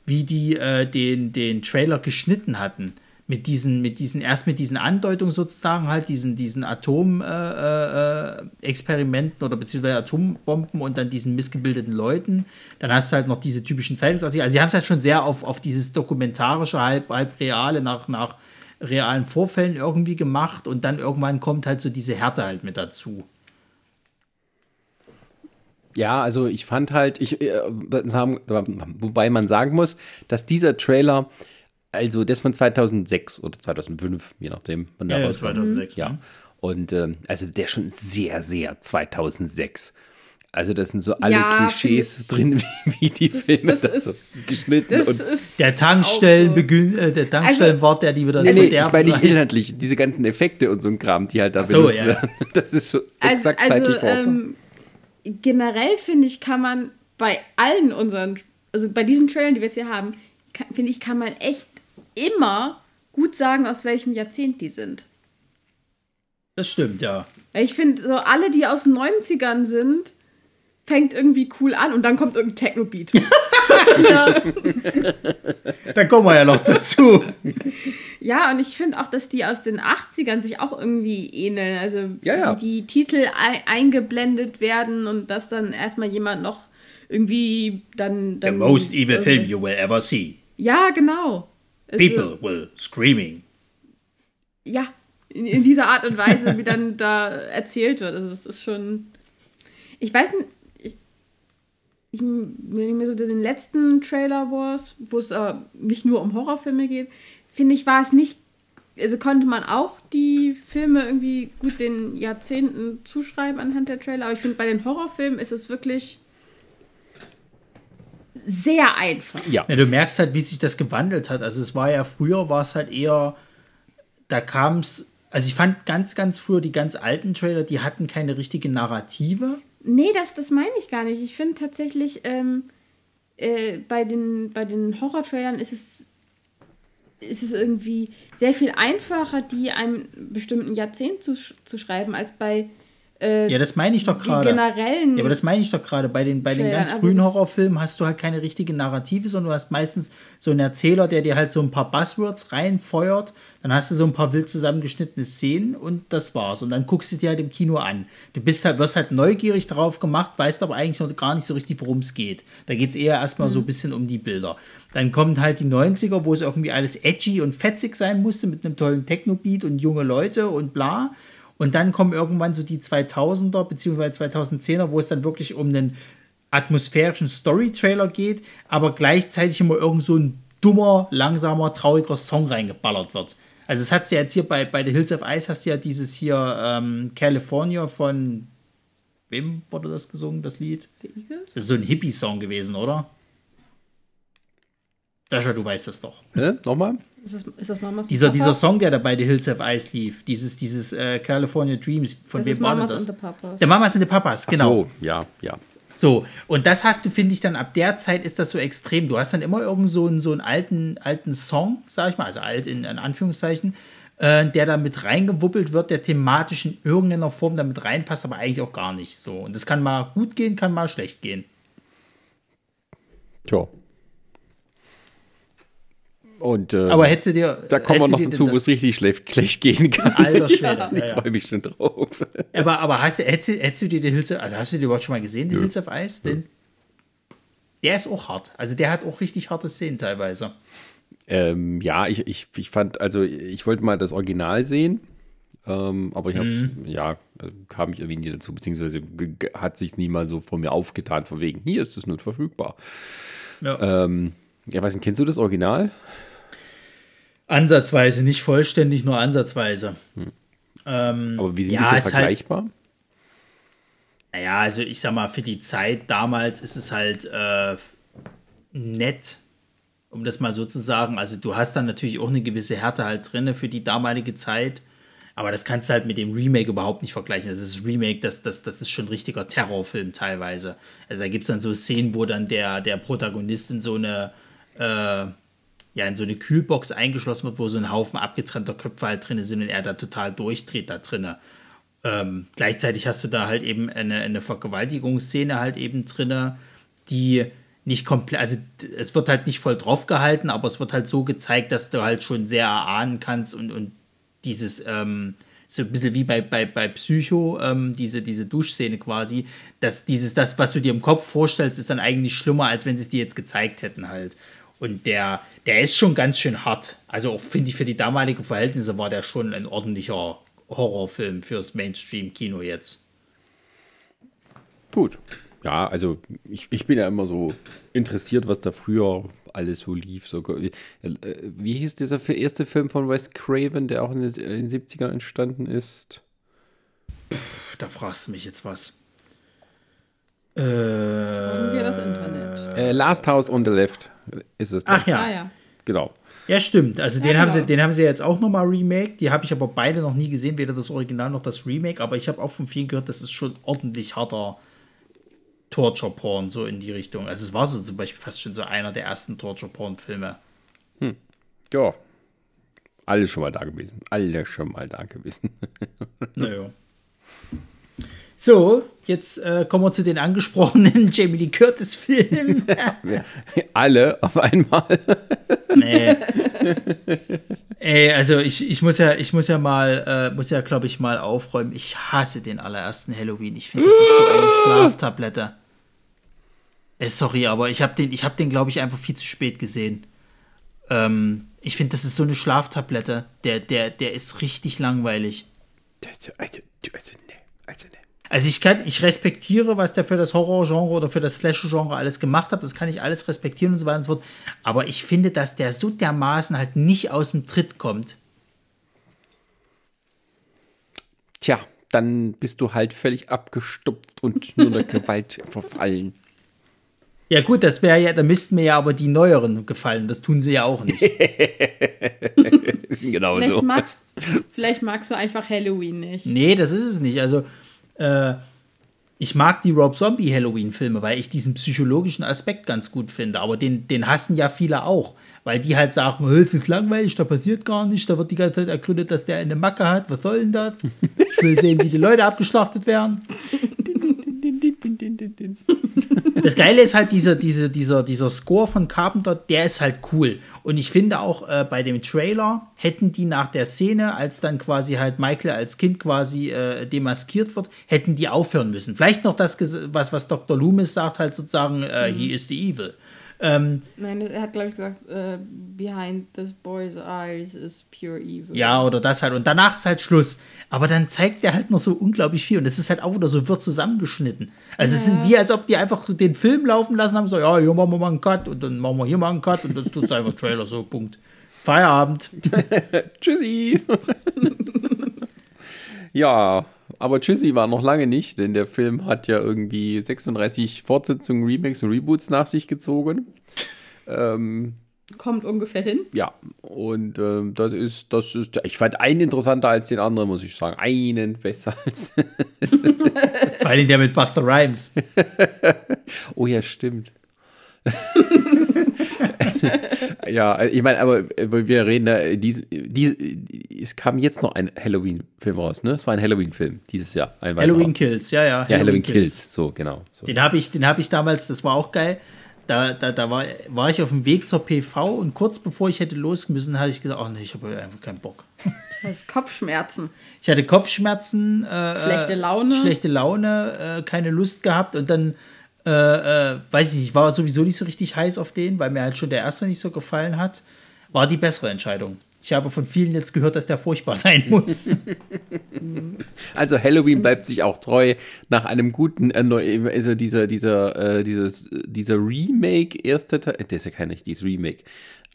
wie die äh, den, den Trailer geschnitten hatten. Mit diesen, mit diesen, erst mit diesen Andeutungen sozusagen, halt, diesen, diesen Atom-Experimenten äh, äh, oder beziehungsweise Atombomben und dann diesen missgebildeten Leuten. Dann hast du halt noch diese typischen Zeitungsartikel. Also, sie haben es halt schon sehr auf, auf dieses dokumentarische, halb, halb reale, nach, nach realen Vorfällen irgendwie gemacht und dann irgendwann kommt halt so diese Härte halt mit dazu. Ja, also ich fand halt, ich, äh, wobei man sagen muss, dass dieser Trailer, also das von 2006 oder 2005, je nachdem, wann der ja, 2006. Ja, mhm. und äh, also der schon sehr, sehr 2006. Also das sind so alle ja, Klischees ich, drin, wie, wie die das, Filme das, das ist, so geschnitten und der Tankstellen so. äh, der Tankstellenwort, also, der die wieder nee, nee, ich meine nicht inhaltlich, diese ganzen Effekte und so ein Kram, die halt da so, benutzt ja. werden. Das ist so also, exakt also, zeitlich ähm, generell finde ich, kann man bei allen unseren, also bei diesen Trailern, die wir jetzt hier haben, finde ich, kann man echt immer gut sagen, aus welchem Jahrzehnt die sind. Das stimmt, ja. Ich finde, so alle, die aus den 90ern sind, fängt irgendwie cool an und dann kommt irgendein Techno-Beat. ja. Dann kommen wir ja noch dazu. Ja, und ich finde auch, dass die aus den 80ern sich auch irgendwie ähneln. Also ja, ja. Die, die, Titel ein, eingeblendet werden und dass dann erstmal jemand noch irgendwie dann. dann The most evil film you will ever see. Ja, genau. Also, People will screaming. Ja, in, in dieser Art und Weise, wie dann da erzählt wird. Also es ist schon. Ich weiß nicht, ich, wenn ich mir so den letzten Trailer war, wo es äh, nicht nur um Horrorfilme geht, finde ich, war es nicht, also konnte man auch die Filme irgendwie gut den Jahrzehnten zuschreiben anhand der Trailer, aber ich finde, bei den Horrorfilmen ist es wirklich sehr einfach. Ja. ja. Du merkst halt, wie sich das gewandelt hat. Also es war ja früher, war es halt eher, da kam es, also ich fand ganz, ganz früher die ganz alten Trailer, die hatten keine richtige Narrative. Nee, das, das meine ich gar nicht. Ich finde tatsächlich, ähm, äh, bei den, bei den Horror-Trailern ist es, ist es irgendwie sehr viel einfacher, die einem bestimmten Jahrzehnt zu, zu schreiben, als bei äh, ja, das meine ich doch gerade. Generellen. Ja, aber das meine ich doch gerade. Bei den, bei den ganz frühen Horrorfilmen hast du halt keine richtige Narrative, sondern du hast meistens so einen Erzähler, der dir halt so ein paar Buzzwords reinfeuert. Dann hast du so ein paar wild zusammengeschnittene Szenen und das war's. Und dann guckst du dir halt im Kino an. Du bist halt, wirst halt neugierig darauf gemacht, weißt aber eigentlich noch gar nicht so richtig, worum es geht. Da geht es eher erstmal mhm. so ein bisschen um die Bilder. Dann kommen halt die 90er, wo es irgendwie alles edgy und fetzig sein musste mit einem tollen Techno-Beat und junge Leute und bla. Und dann kommen irgendwann so die 2000er bzw. 2010er, wo es dann wirklich um einen atmosphärischen Story-Trailer geht, aber gleichzeitig immer irgend so ein dummer, langsamer, trauriger Song reingeballert wird. Also es hat ja jetzt hier bei, bei The Hills of Ice hast du ja dieses hier ähm, California von wem wurde das gesungen, das Lied? Das ist so ein Hippie-Song gewesen, oder? Sascha, du weißt das doch. Hä? Nochmal? Ist das, ist das Mamas Dieser, dieser? Song, der da bei The Hills of Ice lief, dieses, dieses äh, California Dreams, von Das wem war denn Mamas das? and the Papas. Der Mamas and the Papas, Ach genau. So, ja, ja. So, und das hast du, finde ich, dann ab der Zeit ist das so extrem. Du hast dann immer irgend so einen, so einen alten, alten Song, sag ich mal, also alt in, in Anführungszeichen, äh, der da mit reingewuppelt wird, der thematisch in irgendeiner Form damit reinpasst, aber eigentlich auch gar nicht. So, und das kann mal gut gehen, kann mal schlecht gehen. Tja. Und äh, Aber hättest du dir. da kommen wir noch dazu, wo es richtig schlecht, schlecht gehen kann. Alter Schwede. ich ja, ja. freue mich schon drauf. Aber, aber hast du, hättest, du- hättest du dir die Hills, also hast du dir überhaupt schon mal gesehen, die Hills of Ice? Den, der ist auch hart. Also der hat auch richtig harte Szenen teilweise. Ähm, ja, ich, ich, ich fand, also ich wollte mal das Original sehen, ähm, aber ich habe, Mhm. ja, äh, kam ich irgendwie nie dazu, beziehungsweise hat sich nie mal so vor mir aufgetan, von wegen, hier ist es nur verfügbar. Ja. Ähm, ja, weiß nicht, kennst du das Original? Ansatzweise, nicht vollständig, nur ansatzweise. Ähm, Aber wie sind ja, die so halt- vergleichbar? Naja, also ich sag mal, für die Zeit damals ist es halt äh, nett, um das mal so zu sagen. Also du hast dann natürlich auch eine gewisse Härte halt drin für die damalige Zeit. Aber das kannst du halt mit dem Remake überhaupt nicht vergleichen. Das ist Remake, das, das, das ist schon ein richtiger Terrorfilm teilweise. Also da gibt es dann so Szenen, wo dann der, der Protagonist in so eine, äh, ja, in so eine Kühlbox eingeschlossen wird, wo so ein Haufen abgetrennter Köpfe halt drin sind und er da total durchdreht da drinnen. Ähm, gleichzeitig hast du da halt eben eine, eine Vergewaltigungsszene halt eben drinne, die nicht komplett, also es wird halt nicht voll drauf gehalten, aber es wird halt so gezeigt, dass du halt schon sehr erahnen kannst und, und dieses, ähm, so ein bisschen wie bei, bei, bei Psycho, ähm, diese, diese Duschszene quasi, dass dieses, das, was du dir im Kopf vorstellst, ist dann eigentlich schlimmer, als wenn sie es dir jetzt gezeigt hätten halt. Und der, der ist schon ganz schön hart. Also finde ich für die damaligen Verhältnisse war der schon ein ordentlicher Horrorfilm fürs Mainstream-Kino jetzt. Gut. Ja, also ich, ich bin ja immer so interessiert, was da früher alles so lief. So, äh, wie hieß dieser erste Film von Wes Craven, der auch in den, in den 70ern entstanden ist? Pff, Da fragst du mich jetzt was. Äh, Haben wir das Internet. Äh, Last House on the Left ist es. ach ja. Ah ja. Genau. Ja, stimmt. Also den, Ja, haben sie, genau. den haben sie jetzt auch nochmal remake. Die habe ich aber beide noch nie gesehen, weder das Original noch das Remake. Aber ich habe auch von vielen gehört, das ist schon ordentlich harter Torture-Porn, so in die Richtung. Also es war so zum Beispiel fast schon so einer der ersten Torture-Porn-Filme. Ja. Alle schon mal da gewesen. Alle schon mal da gewesen. Naja. So, jetzt äh, kommen wir zu den angesprochenen Jamie Lee Curtis-Filmen. Alle auf einmal. nee. Ey, also ich, ich muss ja, ich muss ja mal, äh, muss ja, glaube ich, mal aufräumen. Ich hasse den allerersten Halloween. Ich finde, das ist so eine Schlaftablette. Äh, sorry, aber ich habe den, ich habe den, glaube ich, einfach viel zu spät gesehen. Ähm, ich finde, das ist so eine Schlaftablette. Der, der, der ist richtig langweilig. Also, also, also, ne, also, ne. Also ich kann, ich respektiere, was der für das Horrorgenre oder für das Slasher-Genre alles gemacht hat. Das kann ich alles respektieren und so weiter und so fort. Aber ich finde, dass der so dermaßen halt nicht aus dem Tritt kommt. Tja, dann bist du halt völlig abgestupft und nur der Gewalt verfallen. Ja gut, das wäre ja, da müssten mir ja aber die neueren gefallen. Das tun sie ja auch nicht. genau Vielleicht, so. magst, vielleicht magst du einfach Halloween nicht. nee, das ist es nicht. Also äh, ich mag die Rob Zombie Halloween-Filme, weil ich diesen psychologischen Aspekt ganz gut finde. Aber den, den hassen ja viele auch. Weil die halt sagen, "Hä, es ist langweilig, da passiert gar nichts, da wird die ganze Zeit ergründet, dass der eine Macke hat. Was soll denn das? Ich will sehen, wie die Leute abgeschlachtet werden. Das Geile ist halt dieser, diese, dieser, dieser Score von Carpenter, der ist halt cool. Und ich finde auch äh, bei dem Trailer hätten die nach der Szene, als dann quasi halt Michael als Kind quasi äh, demaskiert wird, hätten die aufhören müssen. Vielleicht noch das, was, was Dr. Loomis sagt, halt sozusagen, äh, he is the evil. Ähm, Nein, er hat, glaube ich, gesagt, äh, behind this boy's eyes is pure evil. ja, oder das halt. Und danach ist halt Schluss. Aber dann zeigt er halt noch so unglaublich viel. Und das ist halt auch wieder so wird zusammengeschnitten. Also es sind wie, als ob die einfach so den Film laufen lassen haben, so, ja, hier machen wir mal einen Cut und dann machen wir hier mal einen Cut und das tut einfach Trailer, so, Punkt. Feierabend. Tschüssi. ja, aber Tschüssi war noch lange nicht, denn der Film hat ja irgendwie 36 Fortsetzungen, Remakes und Reboots nach sich gezogen. Ähm, Kommt ungefähr hin. Ja, und ähm, das ist, das ist, ich fand einen interessanter als den anderen, muss ich sagen. Einen besser als. Vor allem der mit Buster Rhymes. oh ja, stimmt. ja, ich meine, aber wir reden da, dies, dies, es kam jetzt noch ein Halloween-Film raus, ne? Es war ein Halloween-Film dieses Jahr. Ein Halloween Kills, ja, ja. Ja, Halloween, Kills. Kills. so, genau. So. Den habe ich, hab ich damals, das war auch geil. Da, da, da war, war ich auf dem Weg zur PV und kurz bevor ich hätte los müssen, hatte ich gesagt, ach nee, ich habe einfach keinen Bock. Das Kopfschmerzen. Ich hatte Kopfschmerzen, äh, schlechte Laune, schlechte Laune, äh, keine Lust gehabt und dann äh, äh, weiß ich nicht, war sowieso nicht so richtig heiß auf den, weil mir halt schon der erste nicht so gefallen hat. War die bessere Entscheidung. Ich habe von vielen jetzt gehört, dass der furchtbar sein muss. Also Halloween bleibt sich auch treu nach einem guten, also dieser, dieser, äh, dieses, dieser Remake, erste Teil, das ist ja kein richtiges Remake,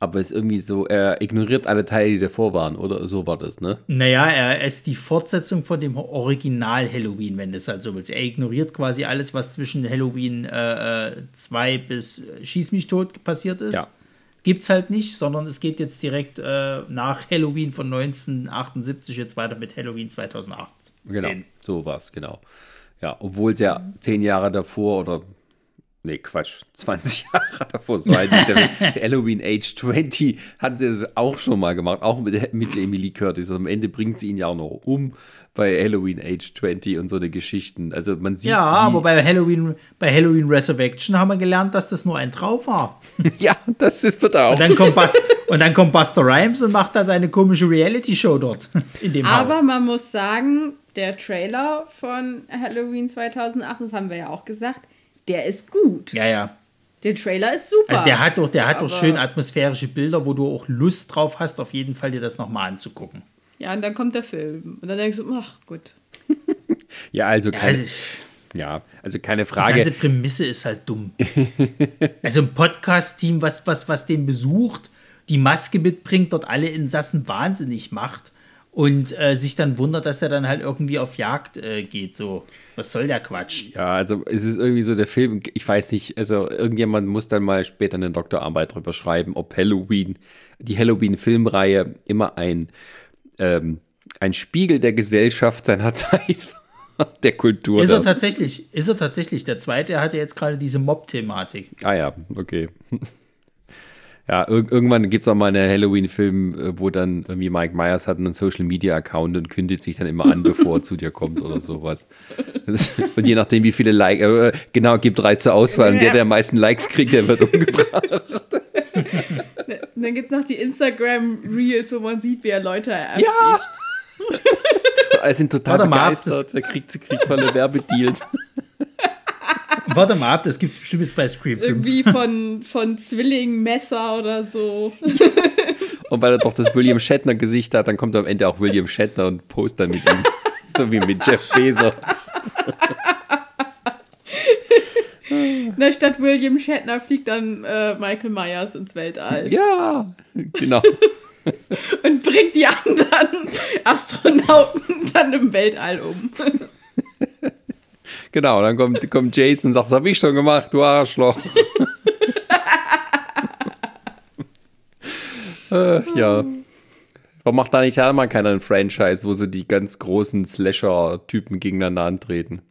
aber es ist irgendwie so, er ignoriert alle Teile, die davor waren, oder so war das, ne? Naja, er ist die Fortsetzung von dem Original Halloween, wenn du es halt so willst. Er ignoriert quasi alles, was zwischen Halloween 2 äh, bis Schieß mich tot passiert ist. Ja. Gibt's halt nicht, sondern es geht jetzt direkt äh, nach Halloween von 1978 jetzt weiter mit Halloween 2008. Genau, so war es, genau. Ja, obwohl es ja zehn Jahre davor oder Nee, Quatsch. 20 Jahre davor. So alt Halloween Age 20 hat sie es auch schon mal gemacht. Auch mit, mit Emily Curtis. Am Ende bringt sie ihn ja auch noch um bei Halloween Age 20 und so eine Geschichten. Also man sieht. Ja, aber bei Halloween, bei Halloween Resurrection haben wir gelernt, dass das nur ein Traum war. ja, das ist bitte auch. Und dann kommt, Bust, und dann kommt Buster Rhymes und macht da seine komische Reality-Show dort. In dem aber Haus. man muss sagen, der Trailer von Halloween 2008, das haben wir ja auch gesagt, der ist gut. Ja, ja. Der Trailer ist super. Also der hat doch, der hat doch schön atmosphärische Bilder, wo du auch Lust drauf hast, auf jeden Fall dir das nochmal anzugucken. Ja, und dann kommt der Film. Und dann denkst du, ach gut. ja, also keine, ja, also, ja, also keine Frage. Die ganze Prämisse ist halt dumm. also ein Podcast-Team, was, was, was den besucht, die Maske mitbringt, dort alle Insassen wahnsinnig macht und äh, sich dann wundert, dass er dann halt irgendwie auf Jagd äh, geht. So, was soll der Quatsch? Ja, also es ist irgendwie so der Film, ich weiß nicht, also irgendjemand muss dann mal später eine Doktorarbeit drüber schreiben, ob Halloween, die Halloween-Filmreihe immer ein, ähm, ein Spiegel der Gesellschaft seiner Zeit der Kultur. Ist er tatsächlich, ist er tatsächlich. Der zweite hatte jetzt gerade diese Mob-Thematik. Ah ja, okay. Ja, ir irgendwann gibt es auch mal einen Halloween-Film, äh, wo dann irgendwie Mike Myers hat einen Social-Media-Account und kündigt sich dann immer an, bevor er zu dir kommt oder sowas. Und je nachdem, wie viele Likes, äh, genau, gibt drei zur Auswahl und der, der am meisten Likes kriegt, der wird umgebracht. dann gibt es noch die Instagram-Reels, wo man sieht, wie er Leute ersticht. Ja! Alle sind total Warte begeistert, er kriegt, kriegt tolle Werbedeals. Warte mal ab, das gibt es bestimmt jetzt bei Scream 5. Irgendwie von, von Zwillingmesser oder so. Und weil er doch das William Shatner-Gesicht hat, dann kommt am Ende auch William Shatner und postet dann mit ihm. so wie mit Jeff Bezos. Na, statt William Shatner fliegt dann äh, Michael Myers ins Weltall. Ja, genau. und bringt die anderen Astronauten dann im Weltall um. Genau, dann kommt, kommt Jason und sagt, das habe ich schon gemacht, du Arschloch. äh, ja. Warum macht da nicht einmal keiner ein Franchise, wo so die ganz großen Slasher-Typen gegeneinander antreten?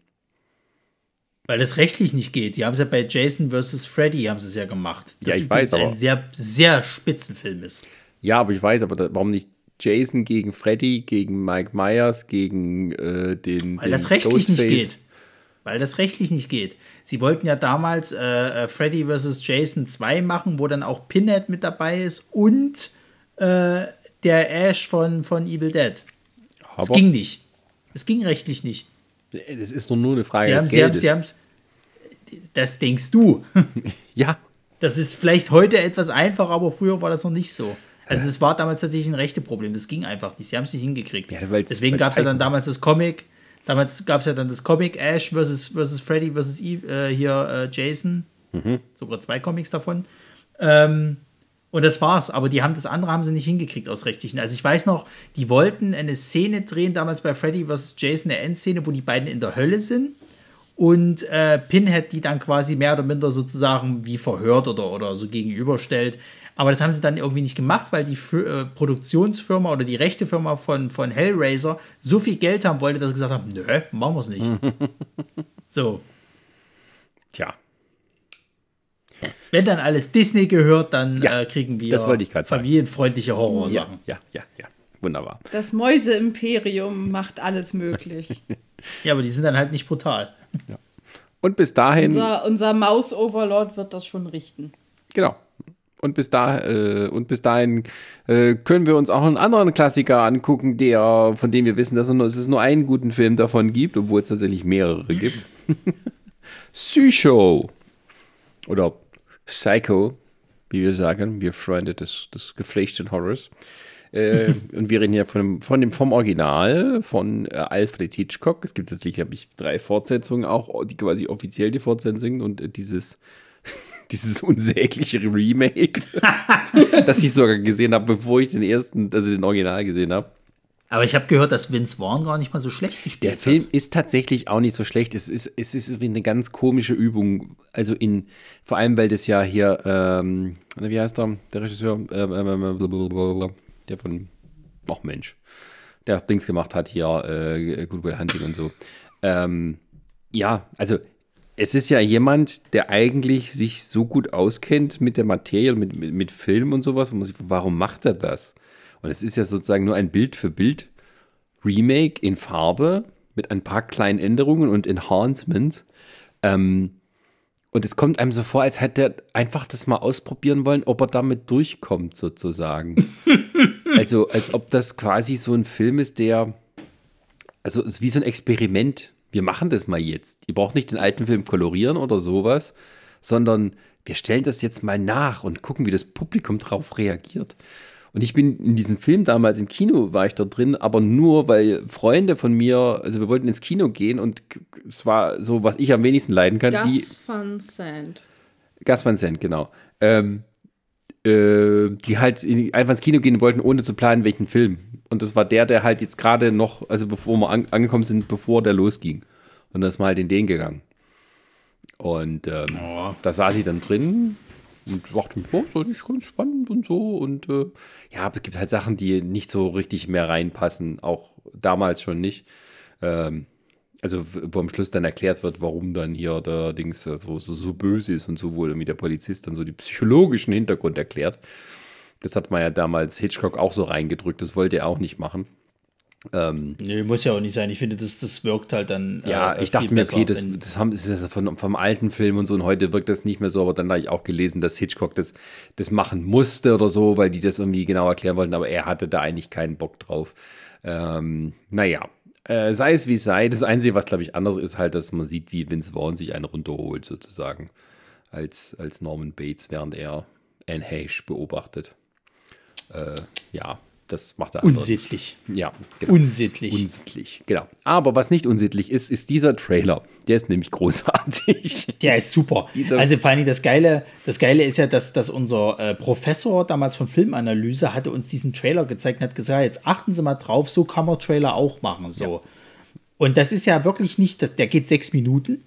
Weil das rechtlich nicht geht. Die haben es ja bei Jason vs. Freddy haben sie es ja gemacht. Das ja, ich weiß, aber ein sehr, sehr Spitzenfilm ist. Ja, aber ich weiß, aber da, warum nicht Jason gegen Freddy, gegen Mike Myers, gegen äh, den. Weil den das rechtlich Ghostface. nicht geht weil das rechtlich nicht geht. Sie wollten ja damals äh, äh Freddy vs. Jason 2 machen, wo dann auch Pinhead mit dabei ist und äh, der Ash von, von Evil Dead. Aber es ging nicht. Es ging rechtlich nicht. Es ist doch nur eine Frage Sie haben, des Geldes. Sie haben, Sie das denkst du. ja. Das ist vielleicht heute etwas einfacher, aber früher war das noch nicht so. Also es war damals tatsächlich ein rechte Problem. Das ging einfach nicht. Sie haben es nicht hingekriegt. Ja, Deswegen gab es ja dann damals das Comic Damals gab es ja dann das Comic Ash versus, versus Freddy versus Eve, äh, hier äh, Jason. Mhm. Sogar zwei Comics davon. Ähm, und das war's. Aber die haben das andere haben sie nicht hingekriegt aus rechtlichen. Also ich weiß noch, die wollten eine Szene drehen, damals bei Freddy vs. Jason, eine Endszene, wo die beiden in der Hölle sind. Und äh, Pinhead die dann quasi mehr oder minder sozusagen wie verhört oder, oder so gegenüberstellt. Aber das haben sie dann irgendwie nicht gemacht, weil die äh, Produktionsfirma oder die Rechtefirma von, von Hellraiser so viel Geld haben wollte, dass sie gesagt haben, nö, machen wir es nicht. so. Tja. Wenn dann alles Disney gehört, dann Ja, äh, kriegen wir familienfreundliche Ja, Horrorsachen. ja, ja, ja. Wunderbar. Das Mäuseimperium macht alles möglich. Ja. aber die sind dann halt nicht brutal. Und bis dahin, unser unser Maus-Overlord wird das schon richten. genau. Und bis, da, äh, und bis dahin äh, können wir uns auch einen anderen Klassiker angucken, der, von dem wir wissen, dass es nur, einen guten Film davon gibt, obwohl es tatsächlich mehrere gibt. Psycho. Oder Psycho, wie wir sagen, wir Freunde des, des geflechten Horrors. Äh, und wir reden hier von dem, von dem vom Original von äh, Alfred Hitchcock. Es gibt tatsächlich, glaube ich, drei Fortsetzungen auch, die quasi offiziell die Fortsetzungen sind und äh, dieses dieses unsägliche Remake, das ich sogar gesehen habe, bevor ich den ersten, also den Original gesehen habe. Aber ich habe gehört, dass Vince Vaughn gar nicht mal so schlecht gespielt Der hat. Film ist tatsächlich auch nicht so schlecht. Es ist, es ist irgendwie eine ganz komische Übung. Also in, vor allem, weil das ja hier, ähm, wie heißt der, der Regisseur, ähm, ähm, der von, ach Mensch, der Dings gemacht hat hier, äh, Good Will Hunting und so. Ähm, ja, also es ist ja jemand, der eigentlich sich so gut auskennt mit der Materie, mit, mit, mit Film und sowas. Und warum macht er das? Und es ist ja sozusagen nur ein Bild für Bild Remake in Farbe mit ein paar kleinen Änderungen und Enhancements. Ähm, und es kommt einem so vor, als hätte er einfach das mal ausprobieren wollen, ob er damit durchkommt, sozusagen. also, als ob das quasi so ein Film ist, der. Also, es ist wie so ein Experiment. Wir machen das mal jetzt. Ihr braucht nicht den alten Film kolorieren oder sowas, sondern wir stellen das jetzt mal nach und gucken, wie das Publikum darauf reagiert. Und ich bin in diesem Film damals im Kino, war ich da drin, aber nur, weil Freunde von mir, also wir wollten ins Kino gehen und es war so, was ich am wenigsten leiden kann. die, Gus Van Sant. Gas Van Sant, genau. Ähm, äh, die halt in, einfach ins Kino gehen wollten, ohne zu planen, welchen Film. Und das war der, der halt jetzt gerade noch, also bevor wir an, angekommen sind, bevor der losging. Und dann ist mal halt in den gegangen. Und ähm, Oh. da saß ich dann drin und dachte, oh, das ist ganz spannend und so. Und äh, ja, aber es gibt halt Sachen, die nicht so richtig mehr reinpassen, auch damals schon nicht. Ähm, also wo am Schluss dann erklärt wird, warum dann hier der Dings so, so, so böse ist und so, wo irgendwie der Polizist dann so die psychologischen Hintergrund erklärt. Das hat man ja damals Hitchcock auch so reingedrückt, das wollte er auch nicht machen. Ähm, Nö, muss ja auch nicht sein. Ich finde, das, das wirkt halt dann. ja, äh, ich dachte mir, okay, das, das, haben, das ist ja von, vom alten Film und so und heute wirkt das nicht mehr so, aber dann habe ich auch gelesen, dass Hitchcock das, das machen musste oder so, weil die das irgendwie genau erklären wollten, aber er hatte da eigentlich keinen Bock drauf. Ähm, naja, äh, sei es wie es sei, das Einzige, was glaube ich anders ist, halt, dass man sieht, wie Vince Vaughn sich einen runterholt, sozusagen, als, als Norman Bates, während er Anne Heche beobachtet. Äh, ja, das macht er unsittlich. Ja, genau. Unsittlich. Unsittlich, genau. Aber was nicht unsittlich ist, ist dieser Trailer. Der ist nämlich großartig. Der ist super. Dieser- also vor allem das Geile, das Geile ist ja, dass, dass unser äh, Professor damals von Filmanalyse hatte uns diesen Trailer gezeigt und hat gesagt, jetzt achten Sie mal drauf, so kann man Trailer auch machen. So. Und das ist ja wirklich nicht, das, der geht sechs Minuten.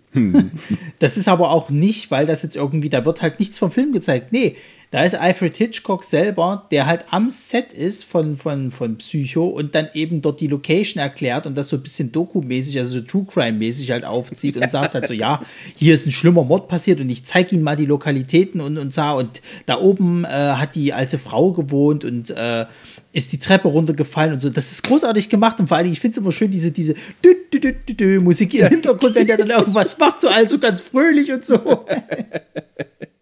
das ist aber auch nicht, weil das jetzt irgendwie, da wird halt nichts vom Film gezeigt. Nee, da ist Alfred Hitchcock selber, der halt am Set ist von, von, von Psycho und dann eben dort die Location erklärt und das so ein bisschen Doku-mäßig, also so True Crime-mäßig halt aufzieht und sagt halt so, ja, hier ist ein schlimmer Mord passiert und ich zeige Ihnen mal die Lokalitäten und, und so. Und da oben äh, hat die alte Frau gewohnt und äh, ist die Treppe runtergefallen und so. Das ist großartig gemacht und vor allem, ich finde es immer schön, diese, diese dü, dü, dü, dü, dü, Musik im Hintergrund, wenn der dann irgendwas macht, so also ganz fröhlich und so.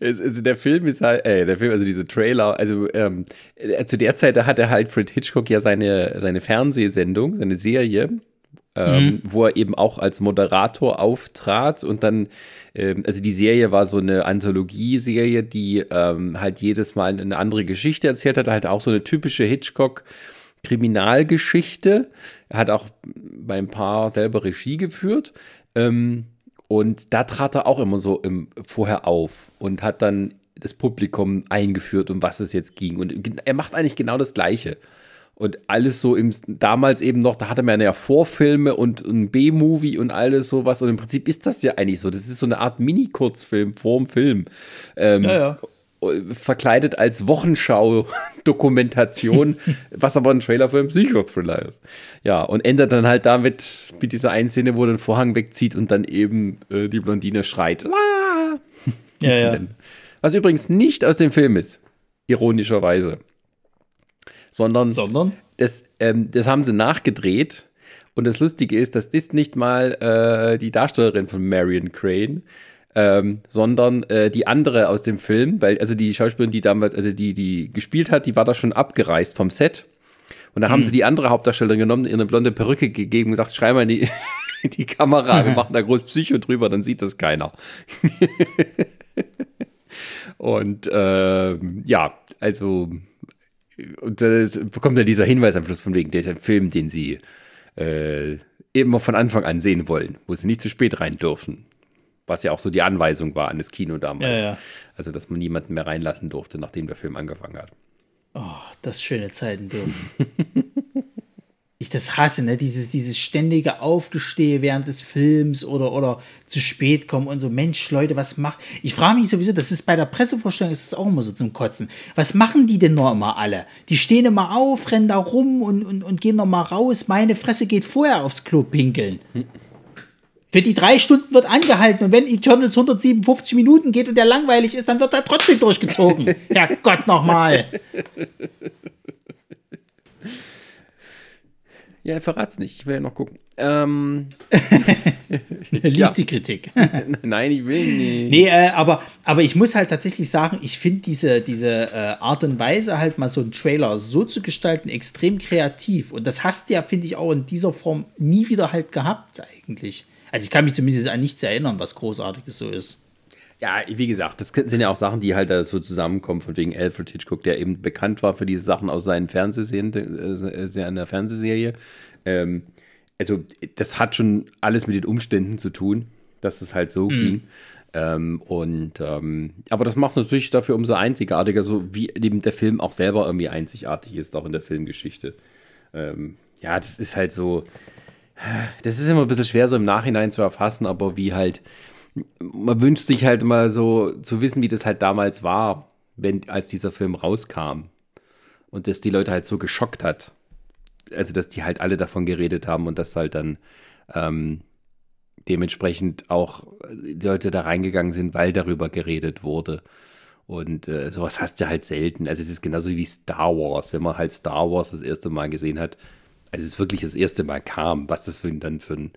Also der Film ist halt, äh, der Film, also diese Trailer, also ähm, äh, zu der Zeit, da hatte halt Fred Hitchcock ja seine, seine Fernsehsendung, seine Serie, ähm, wo er eben auch als Moderator auftrat und dann, ähm, also die Serie war so eine Anthologie-Serie, die ähm, halt jedes Mal eine andere Geschichte erzählt hat, halt auch so eine typische Hitchcock- Kriminalgeschichte. Hat auch bei ein paar selber Regie geführt. Ähm, und da trat er auch immer so im, vorher auf und hat dann das Publikum eingeführt, um was es jetzt ging. Und er macht eigentlich genau das Gleiche. Und alles so im, damals eben noch, da hatte man ja Vorfilme und ein B-Movie und alles sowas. Und im Prinzip ist das ja eigentlich so. Das ist so eine Art Mini-Kurzfilm vorm Film. Ähm, Ja, ja. Verkleidet als Wochenschau-Dokumentation, was aber ein Trailer für einen Psychothriller ist. Ja, und endet dann halt damit mit dieser einen Szene, wo er den Vorhang wegzieht und dann eben äh, die Blondine schreit. Ah! Ja, ja. Was übrigens nicht aus dem Film ist, ironischerweise. Sondern, Sondern? Das, ähm, das haben sie nachgedreht. Und das Lustige ist, das ist nicht mal äh, die Darstellerin von Marion Crane, ähm, sondern äh, die andere aus dem Film, weil also die Schauspielerin, die damals, also die, die gespielt hat, die war da schon abgereist vom Set. Und da haben sie die andere Hauptdarstellerin genommen, ihr eine blonde Perücke gegeben und gesagt, schreib mal in die, in die Kamera, wir machen da groß Psycho drüber, dann sieht das keiner. und äh, ja, also und da bekommt dann dieser Hinweis am Schluss von wegen der Film, den sie äh, immer von Anfang an sehen wollen, wo sie nicht zu spät rein dürfen. Was ja auch so die Anweisung war an das Kino damals. Ja, ja. Also, dass man niemanden mehr reinlassen durfte, nachdem der Film angefangen hat. Oh, das schöne Zeiten dürfen. ich das hasse, ne? Dieses, dieses ständige Aufgestehe während des Films oder, oder zu spät kommen und so, Mensch, Leute, was macht. Ich frage mich sowieso, das ist bei der Pressevorstellung ist das auch immer so zum Kotzen. Was machen die denn noch immer alle? Die stehen immer auf, rennen da rum und, und, und gehen noch mal raus. Meine Fresse geht vorher aufs Klo pinkeln. Für die drei Stunden wird angehalten und wenn Eternals 157 Minuten geht und der langweilig ist, dann wird er trotzdem durchgezogen. Herrgott nochmal. Ja, verrat's nicht. Ich will ja noch gucken. Ähm, Lies Ja. die Kritik. nein, ich will nicht. Nee, äh, aber, aber ich muss halt tatsächlich sagen, ich finde diese, diese äh, Art und Weise, halt mal so einen Trailer so zu gestalten, extrem kreativ. Und das hast du ja, finde ich, auch in dieser Form nie wieder halt gehabt, eigentlich. Also ich kann mich zumindest an nichts erinnern, was Großartiges so ist. Ja, wie gesagt, das sind ja auch Sachen, die halt da so zusammenkommen, von wegen Alfred Hitchcock, der eben bekannt war für diese Sachen aus seinen Fernsehserien, äh, seiner Fernsehserie. Ähm, also, das hat schon alles mit den Umständen zu tun, dass es halt so ging. Ähm, und ähm, aber das macht natürlich dafür umso einzigartiger, so wie eben der Film auch selber irgendwie einzigartig ist, auch in der Filmgeschichte. Ähm, ja, das ist halt so. Das ist immer ein bisschen schwer so im Nachhinein zu erfassen, aber wie halt man wünscht sich halt mal so zu wissen, wie das halt damals war, wenn, als dieser Film rauskam. Und das die Leute halt so geschockt hat. Also, dass die halt alle davon geredet haben und dass halt dann ähm, dementsprechend auch die Leute da reingegangen sind, weil darüber geredet wurde. Und äh, sowas hast du halt selten. Also, es ist genauso wie Star Wars. Wenn man halt Star Wars das erste Mal gesehen hat, als es wirklich das erste Mal kam, was das für, dann für ein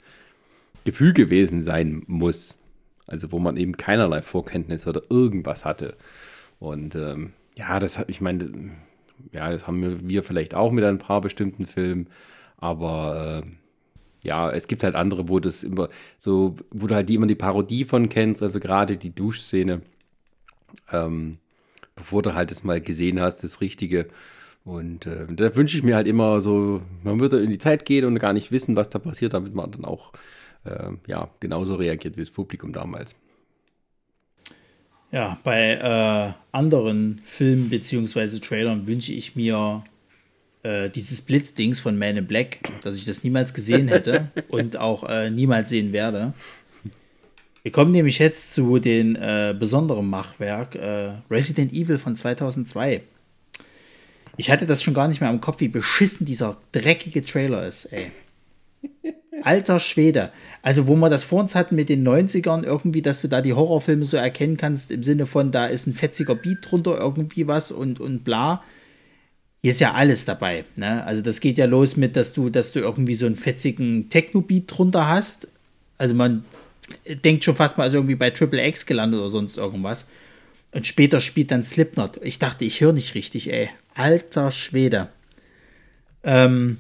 Gefühl gewesen sein muss. Also wo man eben keinerlei Vorkenntnis oder irgendwas hatte. Und ähm, ja, das hat, ich meine, ja, das haben wir, vielleicht auch mit ein paar bestimmten Filmen, aber äh, ja, es gibt halt andere, wo das immer so, wo du halt immer die Parodie von kennst, also gerade die Duschszene, ähm, bevor du halt das mal gesehen hast, das Richtige. Und äh, da wünsche ich mir halt immer so, man würde in die Zeit gehen und gar nicht wissen, was da passiert, damit man dann auch äh, ja, genauso reagiert wie das Publikum damals. Ja, bei äh, anderen Filmen beziehungsweise Trailern wünsche ich mir äh, dieses Blitzdings von Man in Black, dass ich das niemals gesehen hätte und auch äh, niemals sehen werde. Wir kommen nämlich jetzt zu den äh, besonderen Machwerk äh, Resident Evil von 2002. Ich hatte das schon gar nicht mehr im Kopf, wie beschissen dieser dreckige Trailer ist, ey. Alter Schwede. Also, wo wir das vor uns hatten mit den 90ern, irgendwie, dass du da die Horrorfilme so erkennen kannst, im Sinne von, da ist ein fetziger Beat drunter, irgendwie was und, und bla. Hier ist ja alles dabei. Ne? Also, das geht ja los mit, dass du, dass du irgendwie so einen fetzigen Techno-Beat drunter hast. Also, man denkt schon fast mal, also irgendwie bei Triple X gelandet oder sonst irgendwas. Und später spielt dann Slipknot. Ich dachte, ich höre nicht richtig, ey. Alter Schwede. Ähm,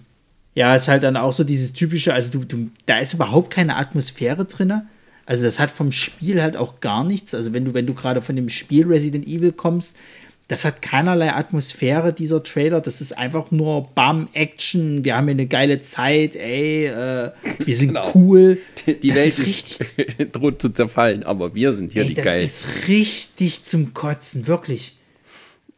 ja, ist halt dann auch so dieses typische, also du, du, da ist überhaupt keine Atmosphäre drin. Also das hat vom Spiel halt auch gar nichts. Also wenn du, wenn du gerade von dem Spiel Resident Evil kommst, das hat keinerlei Atmosphäre, dieser Trailer. Das ist einfach nur Bam, Action, wir haben hier eine geile Zeit, ey, äh, wir sind Genau. cool. Die, die Das Welt ist ist, richtig- droht zu zerfallen, aber wir sind hier Ey, die das geil. ist richtig zum Kotzen, wirklich.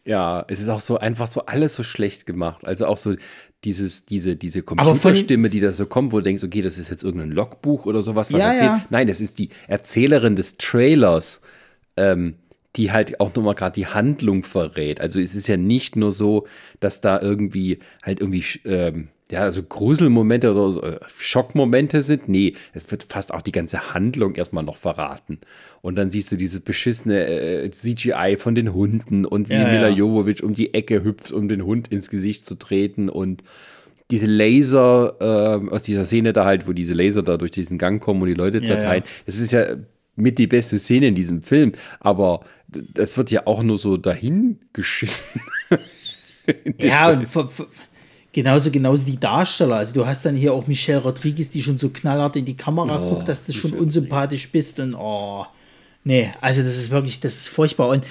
Ja, es ist auch so einfach so alles so schlecht gemacht. Also auch so dieses, diese, diese Computerstimme, die da so kommt, wo du denkst, okay, das ist jetzt irgendein Logbuch oder sowas, was Ja, erzählt. ja. Nein, das ist die Erzählerin des Trailers, ähm, die halt auch nochmal gerade die Handlung verrät. Also es ist ja nicht nur so, dass da irgendwie halt irgendwie ähm, ja, so Gruselmomente oder so, äh, Schockmomente sind. Nee, es wird fast auch die ganze Handlung erstmal noch verraten. Und dann siehst du dieses beschissene äh, CGI von den Hunden und wie ja, Mila ja. Jovovich um die Ecke hüpft, um den Hund ins Gesicht zu treten und diese Laser äh, aus dieser Szene da halt, wo diese Laser da durch diesen Gang kommen und die Leute zerteilen. Ja, das ist ja mit die beste Szene in diesem Film, aber das wird ja auch nur so dahin geschissen. ja, und Genauso, genauso die Darsteller. Also du hast dann hier auch Michelle Rodriguez, die schon so knallhart in die Kamera oh, guckt, dass du schon unsympathisch bist und oh. Nee, also das ist wirklich, das ist furchtbar. Und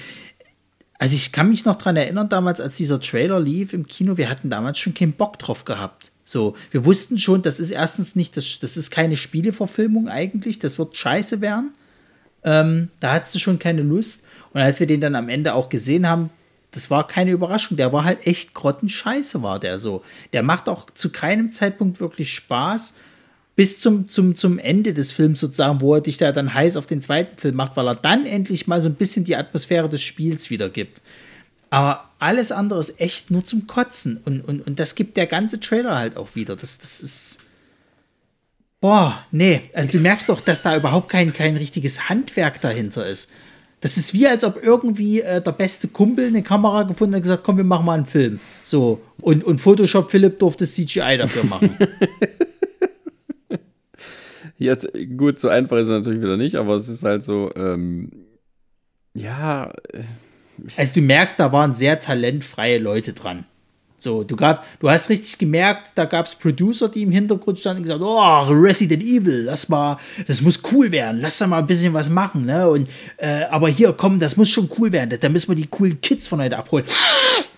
also ich kann mich noch daran erinnern, damals, als dieser Trailer lief im Kino, wir hatten damals schon keinen Bock drauf gehabt. So, wir wussten schon, das ist erstens nicht, das, das ist keine Spieleverfilmung eigentlich, das wird scheiße werden. Ähm, da hattest du schon keine Lust. Und als wir den dann am Ende auch gesehen haben, das war keine Überraschung. Der war halt echt grottenscheiße, war der so. Der macht auch zu keinem Zeitpunkt wirklich Spaß. Bis zum, zum, zum Ende des Films sozusagen, wo er dich da dann heiß auf den zweiten Film macht, weil er dann endlich mal so ein bisschen die Atmosphäre des Spiels wiedergibt. Aber alles andere ist echt nur zum Kotzen. Und, und, und das gibt der ganze Trailer halt auch wieder. Das, das ist. Boah, nee. Also du merkst doch, dass da überhaupt kein, kein richtiges Handwerk dahinter ist. Das ist wie, als ob irgendwie äh, der beste Kumpel eine Kamera gefunden hat und gesagt, komm, wir machen mal einen Film. So. Und, und Photoshop Philipp durfte CGI dafür machen. Jetzt, gut, so einfach ist es natürlich wieder nicht, aber es ist halt so, ähm, ja. Äh, also du merkst, da waren sehr talentfreie Leute dran. So, du, gab, du hast richtig gemerkt, da gab es Producer, die im Hintergrund standen und gesagt, oh, Resident Evil, lass mal, das muss cool werden, lass da mal ein bisschen was machen, ne? Und, äh, aber hier, komm, das muss schon cool werden, da müssen wir die coolen Kids von heute abholen.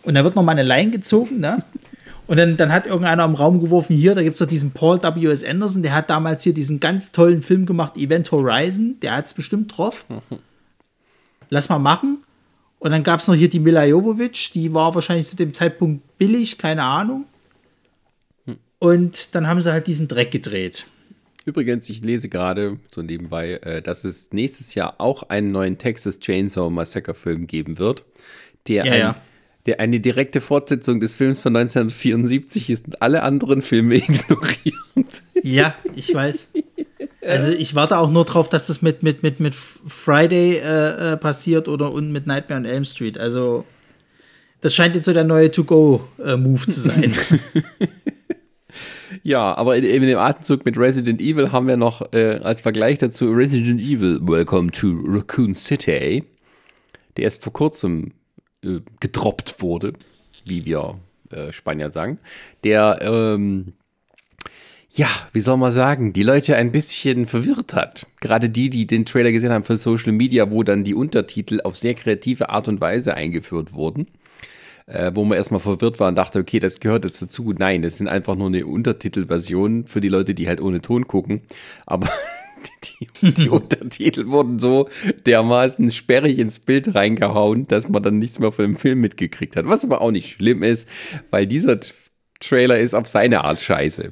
Und da wird noch mal eine Line gezogen, ne? Und dann, dann hat irgendeiner im Raum geworfen, hier, da gibt es doch diesen Paul W.S. Anderson, der hat damals hier diesen ganz tollen Film gemacht, Event Horizon, der hat es bestimmt drauf. Lass mal machen. Und dann gab es noch hier die Mila Jovovich, die war wahrscheinlich zu dem Zeitpunkt billig, keine Ahnung. Und dann haben sie halt diesen Dreck gedreht. Übrigens, ich lese gerade so nebenbei, äh, dass es nächstes Jahr auch einen neuen Texas Chainsaw Massacre Film geben wird, der, ja, ein, ja. Der eine direkte Fortsetzung des Films von 1974 ist und alle anderen Filme ignoriert. Ja, ich weiß. Also ich warte auch nur drauf, dass das mit, mit, mit, mit Friday äh, äh, passiert oder und mit Nightmare on Elm Street. Also das scheint jetzt so der neue To-Go-Move zu sein. ja, aber in, in, dem Atemzug mit Resident Evil haben wir noch äh, als Vergleich dazu Resident Evil Welcome to Raccoon City, der erst vor kurzem äh, gedroppt wurde, wie wir äh, Spanier sagen, der ähm, ja, wie soll man sagen, die Leute ein bisschen verwirrt hat. Gerade die, die den Trailer gesehen haben für Social Media, wo dann die Untertitel auf sehr kreative Art und Weise eingeführt wurden. Äh, wo man erstmal verwirrt war und dachte, okay, das gehört jetzt dazu. Nein, das sind einfach nur eine Untertitelversion für die Leute, die halt ohne Ton gucken. Aber die, die Untertitel wurden so dermaßen sperrig ins Bild reingehauen, dass man dann nichts mehr von dem Film mitgekriegt hat. Was aber auch nicht schlimm ist, weil dieser Trailer ist auf seine Art scheiße.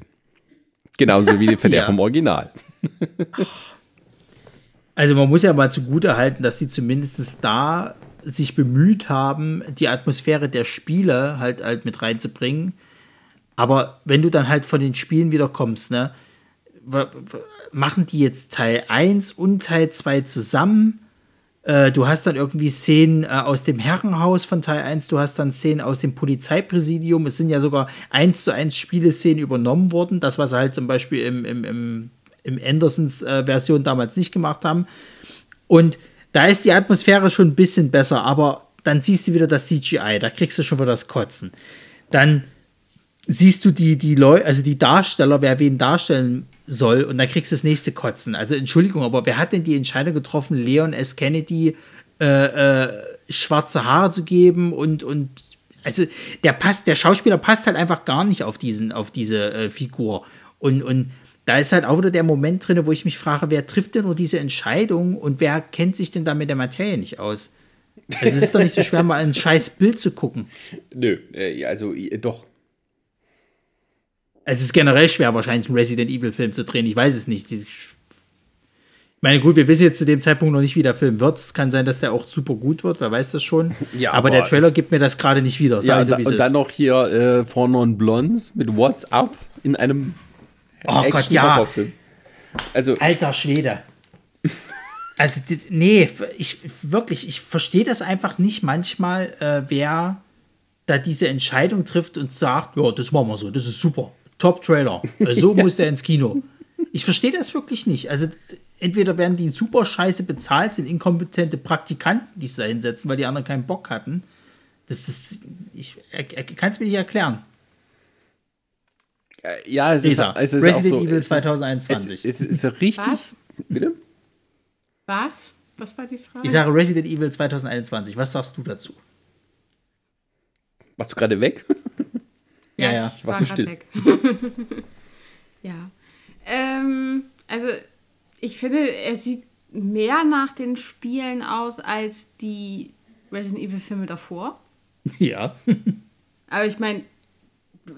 Genauso wie der ja. vom Original. also man muss ja mal zugute halten, dass sie zumindest da sich bemüht haben, die Atmosphäre der Spiele halt, halt mit reinzubringen. Aber wenn du dann halt von den Spielen wieder kommst, ne, machen die jetzt Teil 1 und Teil 2 zusammen? Äh, du hast dann irgendwie Szenen äh, aus dem Herrenhaus von Teil 1, du hast dann Szenen aus dem Polizeipräsidium. Es sind ja sogar eins zu eins Spieleszenen übernommen worden. Das, was sie halt zum Beispiel im, im, im, im Andersons äh, Version damals nicht gemacht haben. Und da ist die Atmosphäre schon ein bisschen besser, aber dann siehst du wieder das CGI, da kriegst du schon wieder das Kotzen. Dann siehst du die, die Leute, also die Darsteller, wer wen darstellen soll und dann kriegst du das nächste Kotzen. Also Entschuldigung, aber wer hat denn die Entscheidung getroffen, Leon S. Kennedy äh, äh, schwarze Haare zu geben und, und also der passt, der Schauspieler passt halt einfach gar nicht auf diesen, auf diese äh, Figur. Und, und da ist halt auch wieder der Moment drin, wo ich mich frage, wer trifft denn nur diese Entscheidung und wer kennt sich denn da mit der Materie nicht aus? Also es ist doch nicht so schwer, mal ein scheiß Bild zu gucken. Nö, äh, also doch, es ist generell schwer, wahrscheinlich einen Resident Evil-Film zu drehen. Ich weiß es nicht. Ich meine, gut, wir wissen jetzt zu dem Zeitpunkt noch nicht, wie der Film wird. Es kann sein, dass der auch super gut wird, wer weiß das schon. Ja, aber, aber der Trailer gibt mir das gerade nicht wieder. Ja, so, und, da, und dann ist. noch hier äh, For Non Blondes mit What's Up in einem Oh Gott, ja. Also, Alter Schwede. Also, nee, ich wirklich, ich verstehe das einfach nicht manchmal, äh, wer da diese Entscheidung trifft und sagt, ja, das machen wir so, das ist super. Top-Trailer. So muss der ins Kino. Ich verstehe das wirklich nicht. Also, entweder werden die super scheiße bezahlt, sind inkompetente Praktikanten, die sich da hinsetzen, weil die anderen keinen Bock hatten. Das ist, ich kann es mir nicht erklären. ja, es ist, Lisa, es ist Resident auch so, Evil es ist- 2021. Es, es ist richtig. Was? Bitte? Was? Was war die Frage? Ich sage Resident Evil 2021. Was sagst du dazu? Warst du gerade weg? Ja, ja, ich war grad still. weg. ja. Ähm, also, ich finde, er sieht mehr nach den Spielen aus als die Resident Evil-Filme davor. Ja. Aber ich meine,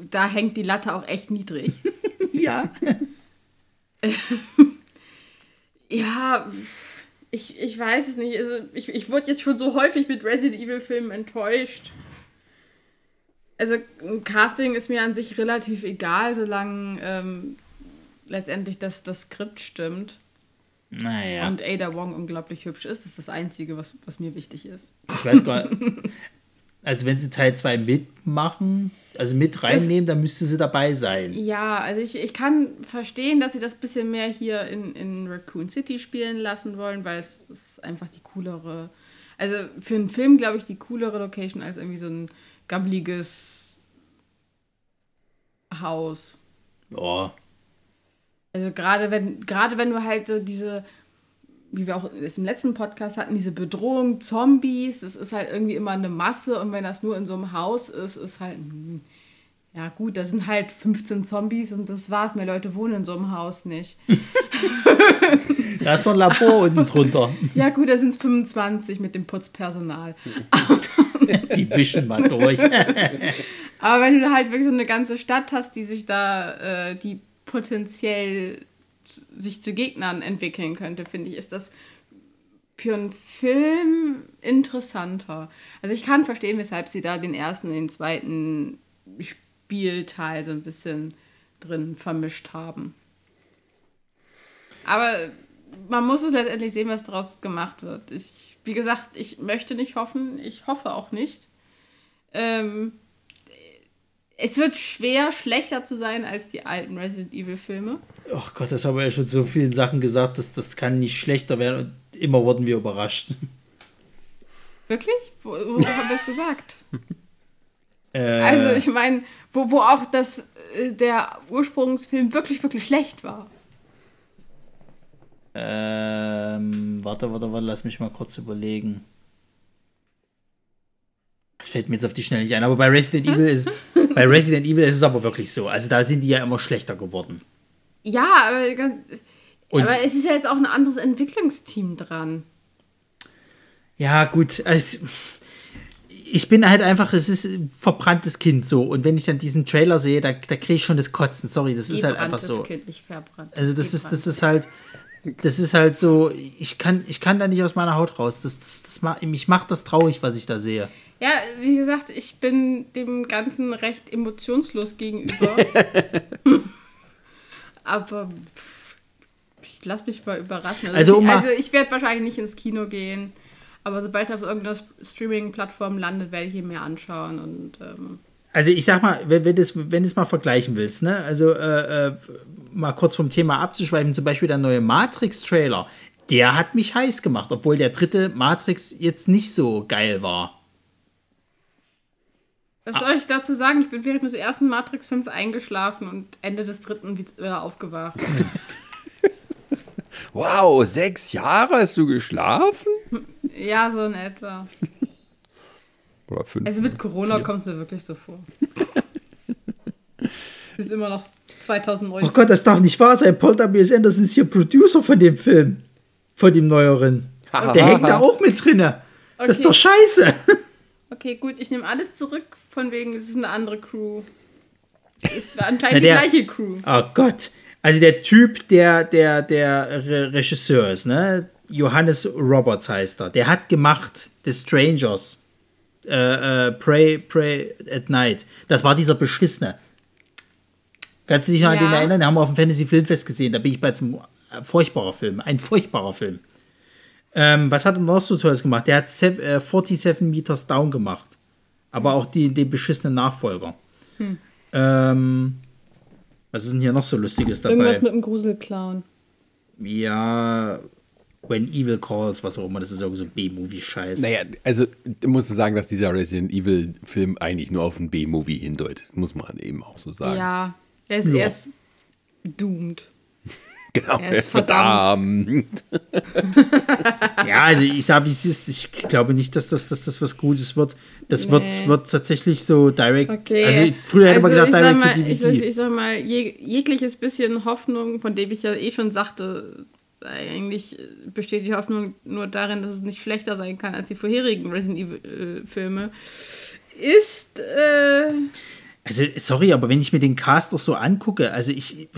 da hängt die Latte auch echt niedrig. Ja. Ja, ich, ich weiß es nicht. Also ich, ich wurde jetzt schon so häufig mit Resident Evil-Filmen enttäuscht. Also Casting ist mir an sich relativ egal, solange ähm, letztendlich das, das Skript stimmt Naja. und Ada Wong unglaublich hübsch ist. Das ist das Einzige, was, was mir wichtig ist. Ich weiß gar nicht. Also wenn sie Teil 2 mitmachen, also mit reinnehmen, dann müsste sie dabei sein. Ja, also ich, ich kann verstehen, dass sie das bisschen mehr hier in, in Raccoon City spielen lassen wollen, weil es ist einfach die coolere, also für einen Film glaube ich die coolere Location als irgendwie so ein gammeliges Haus. Oh. Also gerade wenn, gerade wenn du halt so diese, wie wir auch es im letzten Podcast hatten, diese Bedrohung, Zombies, das ist halt irgendwie immer eine Masse und wenn das nur in so einem Haus ist, ist halt, hm, ja gut, da sind halt 15 Zombies und das war's. Mehr Leute wohnen in so einem Haus nicht. Da ist noch ein Labor unten drunter. Ja gut, da sind es 25 mit dem Putzpersonal. Die wischen mal durch. Aber wenn du da halt wirklich so eine ganze Stadt hast, die sich da, äh, die potenziell sich zu Gegnern entwickeln könnte, finde ich, ist das für einen Film interessanter. Also ich kann verstehen, weshalb sie da den ersten und den zweiten Spielteil so ein bisschen drin vermischt haben. Aber man muss es letztendlich sehen, was daraus gemacht wird. Ich, wie gesagt, ich möchte nicht hoffen, ich hoffe auch nicht. Ähm, es wird schwer, schlechter zu sein als die alten Resident Evil-Filme. Ach Gott, das haben wir ja schon so vielen Sachen gesagt, dass das kann nicht schlechter werden und immer wurden wir überrascht. Wirklich? Wo, wo haben wir es gesagt? Äh, Also, ich meine, wo, wo auch das, äh, der Ursprungsfilm wirklich, wirklich schlecht war. ähm, warte, warte, warte, lass mich mal kurz überlegen. Das fällt mir jetzt auf die Schnelle nicht ein, aber bei Resident Evil ist bei Resident Evil ist es aber wirklich so. Also da sind die ja immer schlechter geworden. Ja, aber, ganz- aber es ist ja jetzt auch ein anderes Entwicklungsteam dran. Ja, gut. Also, ich bin halt einfach, es ist ein verbranntes Kind so. Und wenn ich dann diesen Trailer sehe, da, da kriege ich schon das Kotzen. Sorry, das ist halt einfach so. Kind, nicht verbrannt. Also das ist, das ist halt, das ist halt so, ich kann, ich kann da nicht aus meiner Haut raus. Das, das, das macht, mich macht das traurig, was ich da sehe. Ja, wie gesagt, ich bin dem Ganzen recht emotionslos gegenüber. Aber pff, ich lasse mich mal überraschen. Also, Also, ich, also ich werde wahrscheinlich nicht ins Kino gehen. Aber sobald er auf irgendeiner Streaming-Plattform landet, werde ich ihn mir anschauen. Und ähm, Also ich sag mal, wenn, wenn du es wenn du es mal vergleichen willst, ne? Also äh, äh, mal kurz vom Thema abzuschweifen, zum Beispiel der neue Matrix-Trailer, der hat mich heiß gemacht, obwohl der dritte Matrix jetzt nicht so geil war. was soll ich dazu sagen? Ich bin während des ersten Matrix-Films eingeschlafen und Ende des dritten wieder aufgewacht. Wow, sechs Jahre hast du geschlafen? ja, so in etwa. Oder fünf? Also mit Corona kommt es mir wirklich so vor. Es ist immer noch 2019. Oh Gott, das darf nicht wahr sein. Paul W.S. Anderson ist hier Producer von dem Film. Von dem neueren. Der hängt da auch mit drinne. Das ist Okay. doch scheiße. Okay, gut, ich nehme alles zurück, von wegen, es ist eine andere Crew. Es war Na, anscheinend der- die gleiche Crew. Oh Gott. Also der Typ, der, der, der Re Regisseur ist, ne? Johannes Roberts heißt er. Der hat gemacht The Strangers. Äh, äh, Pray, Pray at Night. Das war dieser Beschissene. Kannst du dich noch an Ja. den erinnern? Den haben wir auf dem Fantasy Filmfest gesehen. Da bin ich bei zum äh, furchtbarer Film. Ein furchtbarer Film. Ähm, was hat er noch so Tolles gemacht? Der hat sev- äh, 47 Meters Down gemacht. Aber auch die, den beschissenen Nachfolger. Ähm, was ist denn hier noch so Lustiges dabei? Irgendwas mit einem Gruselclown. Ja, When Evil Calls, was auch immer, das ist irgendwie so B-Movie-Scheiß. Naja, also du musst sagen, dass dieser Resident Evil-Film eigentlich nur auf einen B-Movie hindeutet. Muss man eben auch so sagen. Ja, er ist Ja. erst doomed. genau. Er ist verdammt. Ja, also ich sage, wie es ist, ich glaube nicht, dass das, dass das was Gutes wird. Das Nee. wird, wird tatsächlich so direct. Okay. Also früher hätte man Also, gesagt, ich sag direct mal, to ich, DVD. ich sag mal, jeg, jegliches bisschen Hoffnung, von dem ich ja eh schon sagte, eigentlich besteht die Hoffnung nur darin, dass es nicht schlechter sein kann als die vorherigen Resident Evil-Filme, ist, äh, Also, sorry, aber wenn ich mir den Cast doch so angucke, also ich,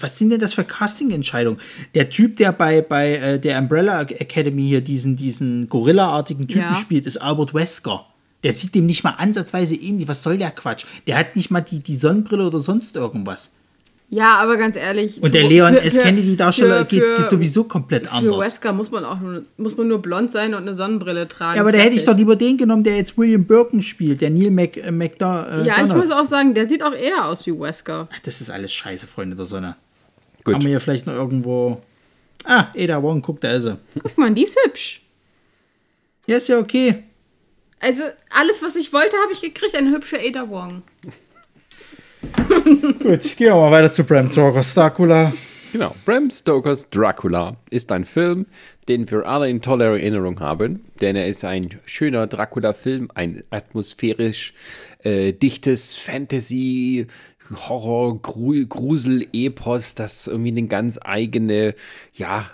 was sind denn das für Casting-Entscheidungen? Der Typ, der bei, bei äh, der Umbrella Academy hier diesen, diesen Gorilla-artigen Typen Ja. spielt, ist Albert Wesker. Der sieht dem nicht mal ansatzweise ähnlich. Was soll der Quatsch? Der hat nicht mal die, die Sonnenbrille oder sonst irgendwas. Ja, aber ganz ehrlich. Und der für- Leon für- S. für- Kennedy-Darsteller für- geht, für- geht sowieso komplett Für anders. Wesker muss man auch nur, muss man nur blond sein und eine Sonnenbrille tragen. Ja, aber da hätte ich doch lieber den genommen, der jetzt William Birkin spielt, der Neil Mc, äh, McDonough. Äh, Ja, ich muss auch sagen, der sieht auch eher aus wie Wesker. Das ist alles scheiße, Freunde der Sonne. Gut. Haben wir hier vielleicht noch irgendwo. Ah, Ada Wong, guck, da ist er. Guck mal, die ist hübsch. Ja, ist ja okay. Also, alles, was ich wollte, habe ich gekriegt. Eine hübsche Ada Wong. Gut, gehen wir mal weiter zu Bram Stokers Dracula. Genau. Bram Stokers Dracula ist ein Film, den wir alle in toller Erinnerung haben, denn er ist ein schöner Dracula-Film, ein atmosphärisch äh, dichtes Fantasy, Horror, Gru Grusel, Epos, das irgendwie eine ganz eigene, ja,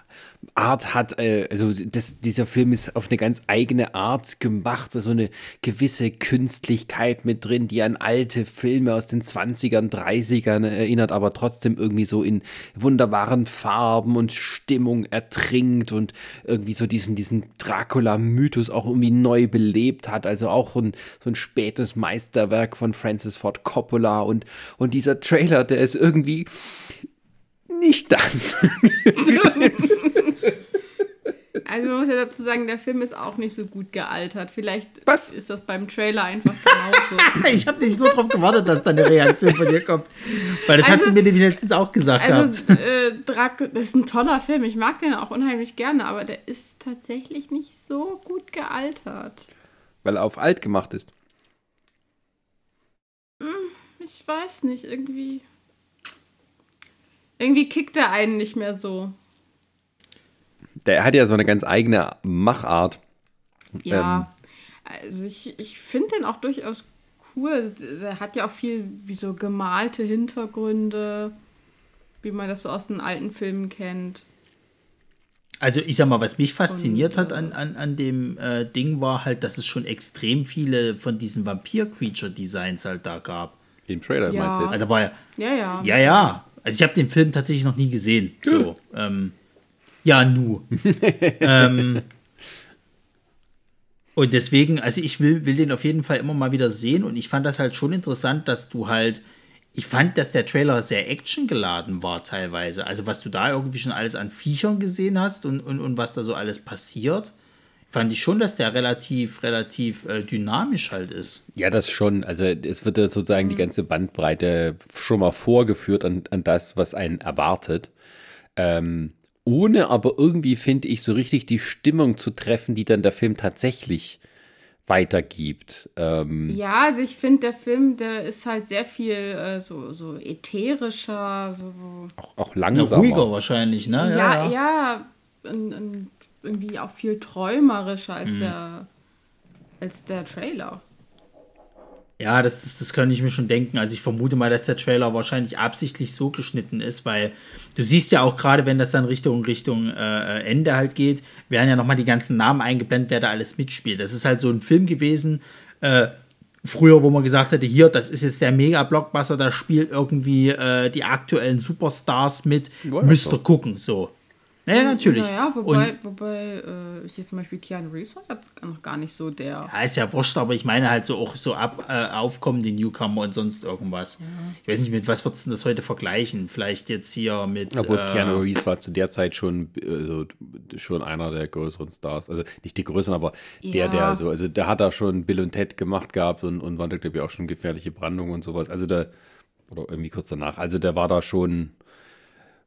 Art hat, äh, also das, dieser Film ist auf eine ganz eigene Art gemacht, so eine gewisse Künstlichkeit mit drin, die an alte Filme aus den 20ern, 30ern erinnert, aber trotzdem irgendwie so in wunderbaren Farben und Stimmung ertrinkt und irgendwie so diesen, diesen Dracula-Mythos auch irgendwie neu belebt hat, also auch ein, so ein spätes Meisterwerk von Francis Ford Coppola und, und dieser Trailer, der ist irgendwie nicht das. Also man muss ja dazu sagen, der Film ist auch nicht so gut gealtert. Vielleicht Was? ist das beim Trailer einfach genauso. Ich habe nämlich nur darauf gewartet, dass da eine Reaktion von dir kommt. Weil das hat Also- sie mir nämlich letztens auch gesagt Also gehabt. äh, Drac das ist ein toller Film. Ich mag den auch unheimlich gerne, aber der ist tatsächlich nicht so gut gealtert. Weil er auf alt gemacht ist. Ich weiß nicht, irgendwie. Irgendwie kickt er einen nicht mehr so. Der hat ja so eine ganz eigene Machart. Ja. Also ich, ich finde den auch durchaus cool. Der hat ja auch viel wie so gemalte Hintergründe, wie man das so aus den alten Filmen kennt. Also ich sag mal, was mich fasziniert hat an, an, an dem äh, Ding war halt, dass es schon extrem viele von diesen Vampir-Creature-Designs halt da gab. Im Trailer Ja. meinst du Also jetzt? da war ja, Ja, ja. ja, ja. Also ich habe den Film tatsächlich noch nie gesehen. So, ähm, ja, nu. ähm, und deswegen, also ich will, will den auf jeden Fall immer mal wieder sehen und ich fand das halt schon interessant, dass du halt, ich fand, dass der Trailer sehr actiongeladen war teilweise. Also was du da irgendwie schon alles an Viechern gesehen hast und, und, und was da so alles passiert, fand ich schon, dass der relativ, relativ äh, dynamisch halt ist. Ja, das schon. Also es wird sozusagen die ganze Bandbreite schon mal vorgeführt an, an das, was einen erwartet. Ähm, ohne aber irgendwie, finde ich, so richtig die Stimmung zu treffen, die dann der Film tatsächlich weitergibt. Ähm, Ja, also ich finde, der Film, der ist halt sehr viel äh, so, so ätherischer, so. auch, auch Ja, langsamer. ruhiger wahrscheinlich, ne? Ja, ja, und, und irgendwie auch viel träumerischer als der als der Trailer. Ja, das, das, das kann ich mir schon denken. Also ich vermute mal, dass der Trailer wahrscheinlich absichtlich so geschnitten ist, weil du siehst ja auch gerade, wenn das dann Richtung Richtung äh, Ende halt geht, werden ja nochmal die ganzen Namen eingeblendet, wer da alles mitspielt. Das ist halt so ein Film gewesen, äh, früher, wo man gesagt hätte, hier, das ist jetzt der Mega-Blockbuster, da spielt irgendwie äh, die aktuellen Superstars mit, müsst ihr gucken, so. Ja, natürlich. Naja, wobei, Und, wobei äh, hier zum Beispiel Keanu Reeves war jetzt noch gar nicht so der. ja, ist ja wurscht, aber ich meine halt so auch so ab, äh, aufkommende Newcomer und sonst irgendwas. Ich weiß nicht, mit was würdest du das heute vergleichen? Vielleicht jetzt hier mit. Obwohl äh, Keanu Reeves war zu der Zeit schon, äh, so, schon einer der größeren Stars. Also nicht die größeren, aber der, Ja. der so, also der hat da schon Bill und Ted gemacht gehabt und, und war da, glaube ich, auch schon gefährliche Brandung und sowas. Also der, oder irgendwie kurz danach. Also der war da schon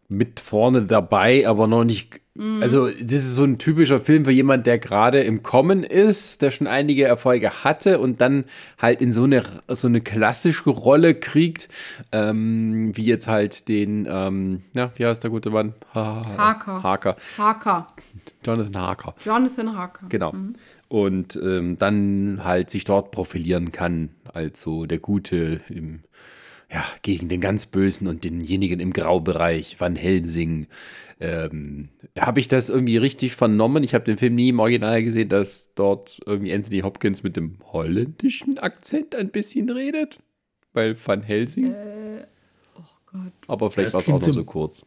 mit vorne dabei, aber noch nicht. Also, das ist so ein typischer Film für jemand, der gerade im Kommen ist, der schon einige Erfolge hatte und dann halt in so eine, so eine klassische Rolle kriegt, ähm, wie jetzt halt den, ähm, ja, wie heißt der gute Mann? Ha Harker. Harker. Harker. Jonathan Harker. Jonathan Harker. Genau. Und ähm, dann halt sich dort profilieren kann, als so der Gute im, ja, gegen den ganz Bösen und denjenigen im Graubereich, Van Helsing. Ähm, habe ich das irgendwie richtig vernommen? Ich habe den Film nie im Original gesehen, dass dort irgendwie Anthony Hopkins mit dem holländischen Akzent ein bisschen redet. Weil Van Helsing. Gott. Aber vielleicht war es auch noch klingt so so- kurz.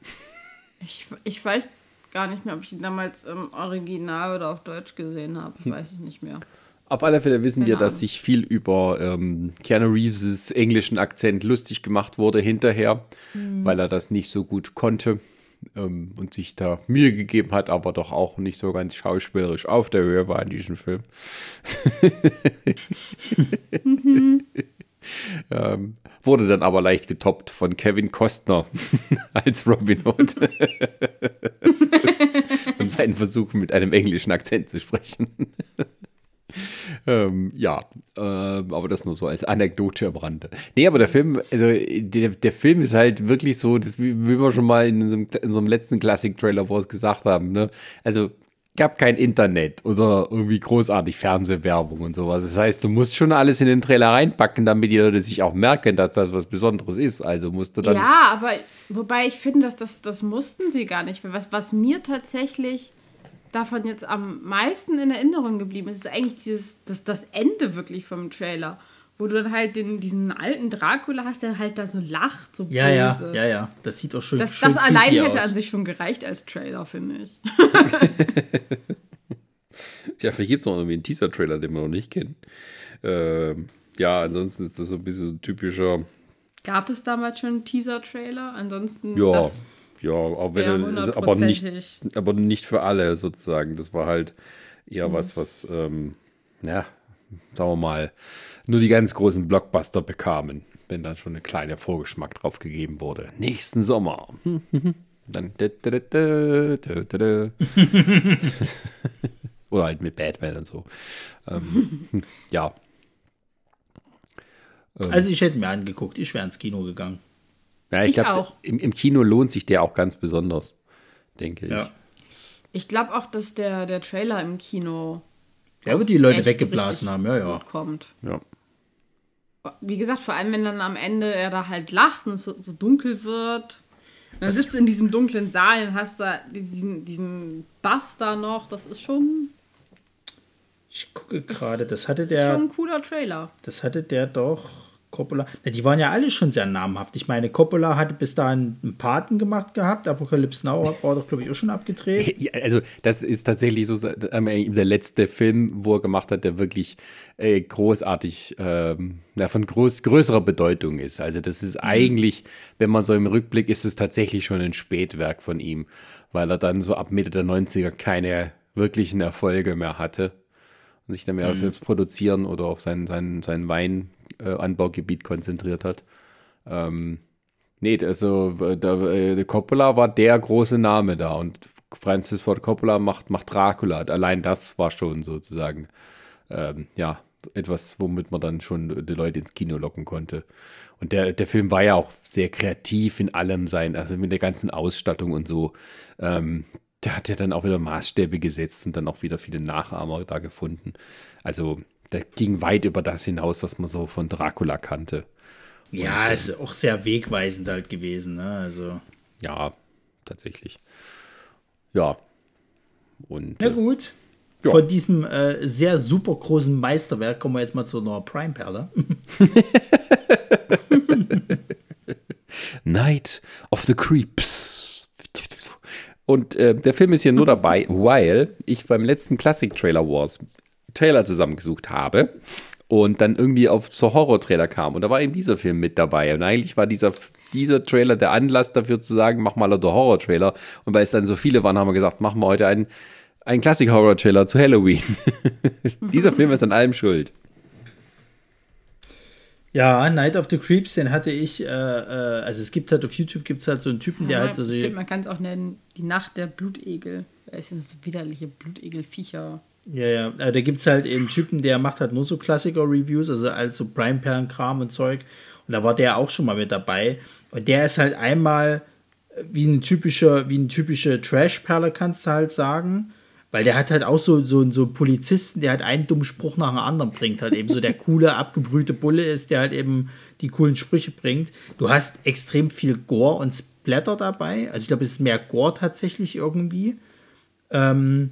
Ich, ich weiß gar nicht mehr, ob ich ihn damals im Original oder auf Deutsch gesehen habe. Ich weiß es nicht mehr. Auf alle Fälle wissen wir, Keine dass sich viel über ähm, Keanu Reeves' englischen Akzent lustig gemacht wurde hinterher, Mhm. weil er das nicht so gut konnte ähm, und sich da Mühe gegeben hat, aber doch auch nicht so ganz schauspielerisch auf der Höhe war in diesem Film. ähm, wurde dann aber leicht getoppt von Kevin Costner als Robin Hood und seinen Versuch mit einem englischen Akzent zu sprechen. Ähm, ja, ähm, aber das nur so als Anekdote am Rande. Nee, aber der Film, also der, der Film ist halt wirklich so, das wie, wie wir schon mal in unserem, in unserem letzten Classic-Trailer, wir es gesagt haben, ne? Also gab kein Internet oder irgendwie großartig Fernsehwerbung und sowas. Das heißt, du musst schon alles in den Trailer reinpacken, damit die Leute sich auch merken, dass das was Besonderes ist. Also musst du dann. Ja, aber wobei ich finde, dass das, das mussten sie gar nicht. Was, was mir tatsächlich davon jetzt am meisten in Erinnerung geblieben ist, ist eigentlich dieses, das, das Ende wirklich vom Trailer. Wo du dann halt den, diesen alten Dracula hast, der halt da so lacht, so Ja, ja, böse. ja, ja. Das sieht auch schon. Das, schon das allein hätte aus. an sich schon gereicht als Trailer, finde ich. Ja, vielleicht gibt es noch irgendwie einen Teaser-Trailer, den wir noch nicht kennen. Ähm, ja, ansonsten ist das so ein bisschen so ein typischer. Gab es damals schon einen Teaser-Trailer? Ansonsten Ja, das ja, auch wenn er, aber nicht, aber nicht für alle sozusagen. Das war halt eher Mhm. was, was, ähm, ja, sagen wir mal, nur die ganz großen Blockbuster bekamen, wenn dann schon ein kleiner Vorgeschmack drauf gegeben wurde. Nächsten Sommer. Dann. Oder halt mit Batman und so. Ähm, ja. Also ich hätte mir angeguckt, ich wäre ins Kino gegangen. Ja, ich Ich glaube, auch. im, im Kino lohnt sich der auch ganz besonders, denke ich. Ja. Ich glaube auch, dass der, der Trailer im Kino Der wird die Leute weggeblasen haben, ja, ja. kommt. ja. Wie gesagt, vor allem, wenn dann am Ende er da halt lacht und es so, so dunkel wird. Und dann sitzt du in diesem dunklen Saal und hast da diesen, diesen Bass da noch. Das ist schon, Ich gucke gerade, das hatte schon der, ein cooler Trailer. das hatte der doch Coppola. Na, die waren ja alle schon sehr namhaft. Ich meine, Coppola hatte bis dahin einen Paten gemacht gehabt. Apocalypse Now war doch, glaube ich, auch schon abgedreht. Ja, also das ist tatsächlich so ähm, der letzte Film, wo er gemacht hat, der wirklich äh, großartig, ähm, ja, von groß, größerer Bedeutung ist. Also das ist eigentlich, wenn man so im Rückblick, ist es tatsächlich schon ein Spätwerk von ihm, weil er dann so ab Mitte der 90er keine wirklichen Erfolge mehr hatte und sich dann mehr auf selbst produzieren oder auf sein, sein, sein Weinanbaugebiet konzentriert hat. Ähm, Nee, also äh, der, äh, Coppola war der große Name da und Francis Ford Coppola macht, macht Dracula. Allein das war schon sozusagen ähm, ja etwas, womit man dann schon die Leute ins Kino locken konnte. Und der, der Film war ja auch sehr kreativ in allem sein, also mit der ganzen Ausstattung und so. Ähm, der hat ja dann auch wieder Maßstäbe gesetzt und dann auch wieder viele Nachahmer da gefunden. Also der ging weit über das hinaus, was man so von Dracula kannte. Ja, ist auch sehr wegweisend halt gewesen. Ne? Also, Ja, tatsächlich. Ja. Und na äh, gut. Ja. Von diesem äh, sehr super großen Meisterwerk kommen wir jetzt mal zu einer Prime-Perle. Night of the Creeps. Und äh, der Film ist hier nur dabei, weil ich beim letzten Classic Trailer Wars Trailer zusammengesucht habe und dann irgendwie auf zur Horror-Trailer kam. Und da war eben dieser Film mit dabei. Und eigentlich war dieser, dieser Trailer der Anlass dafür zu sagen, mach mal der Horror-Trailer. Und weil es dann so viele waren, haben wir gesagt, machen wir heute einen, einen Classic-Horror-Trailer zu Halloween. dieser Film ist an allem schuld. Ja, Night of the Creeps, den hatte ich, äh, äh, also es gibt halt auf YouTube gibt es halt so einen Typen, der Ja, halt so, ich so finde, man kann es auch nennen, die Nacht der Blutegel. Das sind so widerliche Blutegelviecher. Ja, ja. Äh, Da gibt es halt einen Typen, der macht halt nur so Klassiker-Reviews, also als so Prime-Perlen-Kram und Zeug. Und da war der auch schon mal mit dabei. Und der ist halt einmal wie ein typischer, wie ein typische Trash-Perle, kannst du halt sagen. Weil der hat halt auch so, so, so einen Polizisten, der halt einen dummen Spruch nach dem anderen bringt. Halt eben so der coole, abgebrühte Bulle ist, der halt eben die coolen Sprüche bringt. Du hast extrem viel Gore und Splatter dabei. Also ich glaube, es ist mehr Gore tatsächlich irgendwie. Ähm,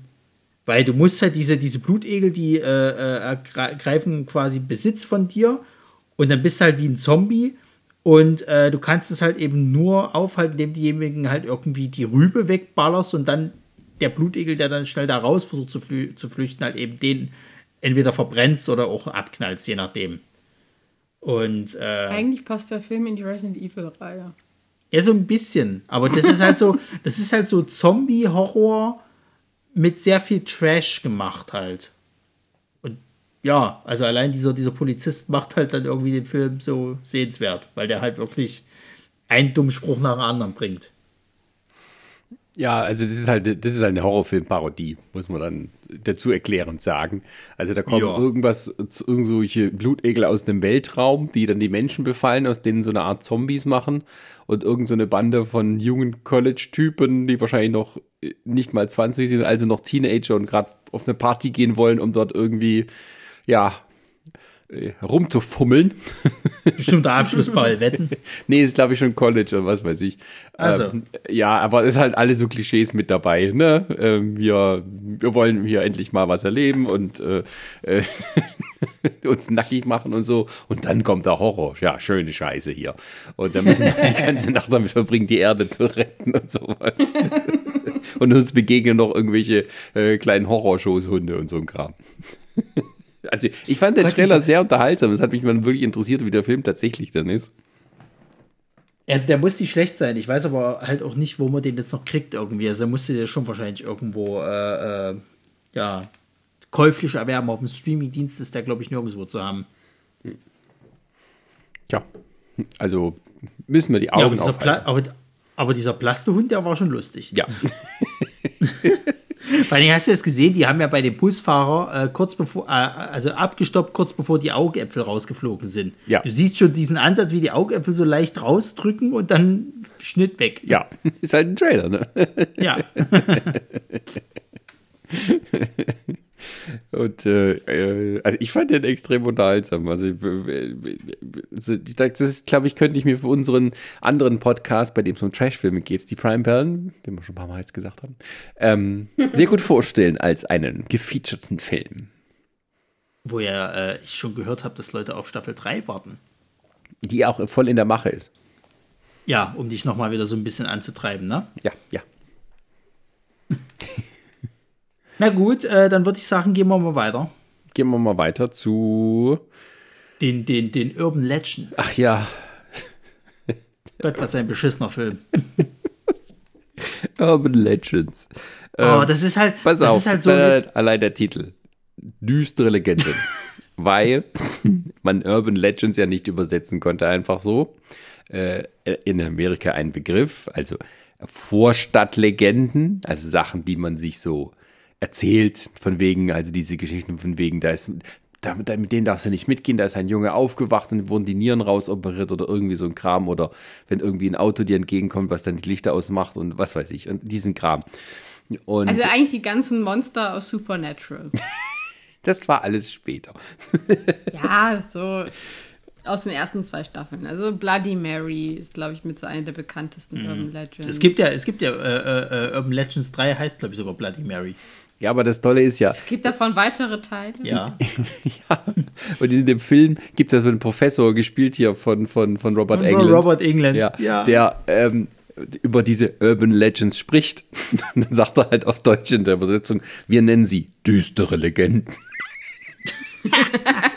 weil du musst halt diese, diese Blutegel, die äh, äh, ergreifen quasi Besitz von dir und dann bist du halt wie ein Zombie und äh, du kannst es halt eben nur aufhalten, indem diejenigen halt irgendwie die Rübe wegballerst und dann der Blutegel, der dann schnell da raus versucht zu, flü zu flüchten, halt eben den entweder verbrennst oder auch abknallst, je nachdem. Und äh, Eigentlich passt der Film in die Resident Evil-Reihe. ja, so ein bisschen. Aber das ist halt so, das ist halt so Zombie-Horror mit sehr viel Trash gemacht halt. Und ja, also allein dieser, dieser Polizist macht halt dann irgendwie den Film so sehenswert, weil der halt wirklich einen dummen Spruch nach dem anderen bringt. Ja, also das ist halt, das ist halt eine Horrorfilm-Parodie, muss man dann dazu erklärend sagen. Also da kommen Ja. irgendwas, irgendwelche Blutegel aus dem Weltraum, die dann die Menschen befallen, aus denen so eine Art Zombies machen und irgend so eine Bande von jungen College-Typen, die wahrscheinlich noch nicht mal 20 sind, also noch Teenager und gerade auf eine Party gehen wollen, um dort irgendwie, ja, äh, rumzufummeln. Bestimmter Abschlussball, wetten. Nee, ist glaube ich schon College oder was weiß ich. Also. Ähm, ja, aber es ist halt alle so Klischees mit dabei. Ne? Ähm, wir, wir wollen hier endlich mal was erleben und äh, äh, uns nackig machen und so. Und dann kommt der Horror. Ja, schöne Scheiße hier. Und dann müssen wir die ganze Nacht damit verbringen, die Erde zu retten und sowas. und uns begegnen noch irgendwelche äh, kleinen Horrorschoßhunde und so ein Kram. Also ich fand den Trailer sehr unterhaltsam. Es hat mich mal wirklich interessiert, wie der Film tatsächlich dann ist. Also der muss nicht schlecht sein. Ich weiß aber halt auch nicht, wo man den jetzt noch kriegt irgendwie. Also der musste der schon wahrscheinlich irgendwo, äh, äh, ja, käuflich erwerben. Auf dem Streaming-Dienst ist der, glaube ich, nirgendwo zu haben. Tja, also müssen wir die Ja, aber, Augen dieser aber, aber dieser Plastehund, der war schon lustig. Ja, Vor allem hast du das gesehen, die haben ja bei dem Busfahrer äh, kurz bevor, äh, also abgestoppt, kurz bevor die Augäpfel rausgeflogen sind. Ja. Du siehst schon diesen Ansatz, wie die Augäpfel so leicht rausdrücken und dann Schnitt weg. ja, ist halt ein Trailer, ne? Ja. Und äh, äh, also ich fand den extrem unterhaltsam. Also, das ist, glaube ich, könnte ich mir für unseren anderen Podcast, bei dem es um Trashfilme geht, die Prime Perlen, den wir schon ein paar Mal jetzt gesagt haben, ähm, sehr gut vorstellen als einen gefeaturten Film. Wo ja äh, ich schon gehört habe, dass Leute auf Staffel 3 warten. Die auch voll in der Mache ist. Ja, um dich nochmal wieder so ein bisschen anzutreiben, ne? Ja, ja. Na gut, äh, dann würde ich sagen, gehen wir mal weiter. Gehen wir mal weiter zu. Den, den, den Urban Legends. Ach ja, Gott, was ein beschissener Film. Urban Legends. oh, das ist halt, Pass das auf, ist halt so. allein, allein der Titel. Düstere Legende. Weil man Urban Legends ja nicht übersetzen konnte, einfach so. Äh, in Amerika ein Begriff, also Vorstadtlegenden, also Sachen, die man sich so erzählt, von wegen, also diese Geschichten von wegen, da ist, da, da, mit denen darfst du nicht mitgehen, da ist ein Junge aufgewacht und wurden die Nieren rausoperiert oder irgendwie so ein Kram oder wenn irgendwie ein Auto dir entgegenkommt, was dann die Lichter ausmacht und was weiß ich, und diesen Kram. Und Also eigentlich die ganzen Monster aus Supernatural. das war alles später. ja, so. Aus den ersten zwei Staffeln. Also Bloody Mary ist, glaube ich, mit so einer der bekanntesten Urban Legends. Es gibt ja, es gibt ja äh, äh, Urban Legends 3 heißt, glaube ich, sogar Bloody Mary. Ja, aber das Tolle ist ja, Es gibt davon weitere Teile. Ja. ja, und in dem Film gibt es ja so einen Professor, gespielt hier von, von, von Robert Von Englund. Robert England. ja, ja. der ähm, über diese Urban Legends spricht. Und dann sagt er halt auf Deutsch in der Übersetzung, wir nennen sie düstere Legenden.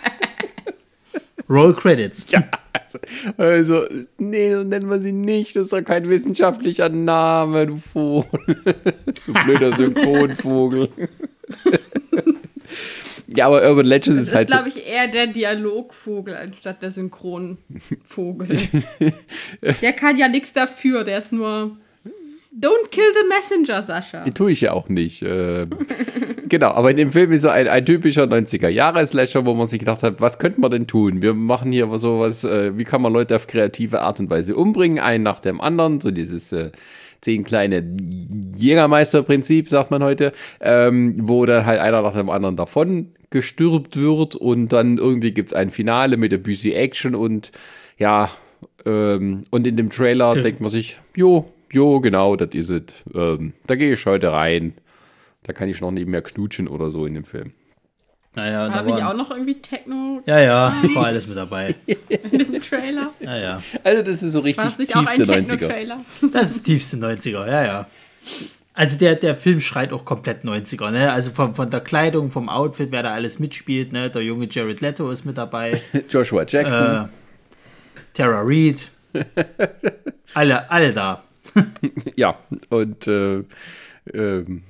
Roll Credits. Ja, also, also, nee, so nennen wir sie nicht. Das ist doch kein wissenschaftlicher Name, du Vogel. du blöder Synchronvogel. ja, aber Urban Legends Das ist ist, halt so, glaube ich, eher der Dialogvogel anstatt der Synchronvogel. der kann ja nichts dafür, der ist nur. Don't kill the messenger, Sascha. Die tue ich ja auch nicht. Ähm, genau, aber in dem Film ist so ein, ein typischer 90er-Jahre-Slasher, wo man sich gedacht hat, was könnte man denn tun? Wir machen hier sowas, äh, wie kann man Leute auf kreative Art und Weise umbringen, einen nach dem anderen, so dieses äh, zehn kleine Jägermeister-Prinzip, sagt man heute, ähm, wo dann halt einer nach dem anderen davon gestürbt wird und dann irgendwie gibt es ein Finale mit der Busy Action und ja, ähm, und in dem Trailer Ja. denkt man sich, jo, jo, genau, das ist es. Ähm, da gehe ich heute rein. Da kann ich noch nicht mehr knutschen oder so in dem Film. Naja, da Habe ich auch noch irgendwie Techno ja, ja, war alles mit dabei. in dem Trailer? Ja, ja. Also das ist so richtig das nicht auch ein tiefste 90er. Techno-Trailer? Das ist tiefste 90er, ja, ja. Also der, der Film schreit auch komplett 90er, ne? Also von, von der Kleidung, vom Outfit, wer da alles mitspielt, ne? Der junge Jared Leto ist mit dabei. Joshua Jackson. äh, Tara Reid. alle, alle da. Ja, und äh, ähm,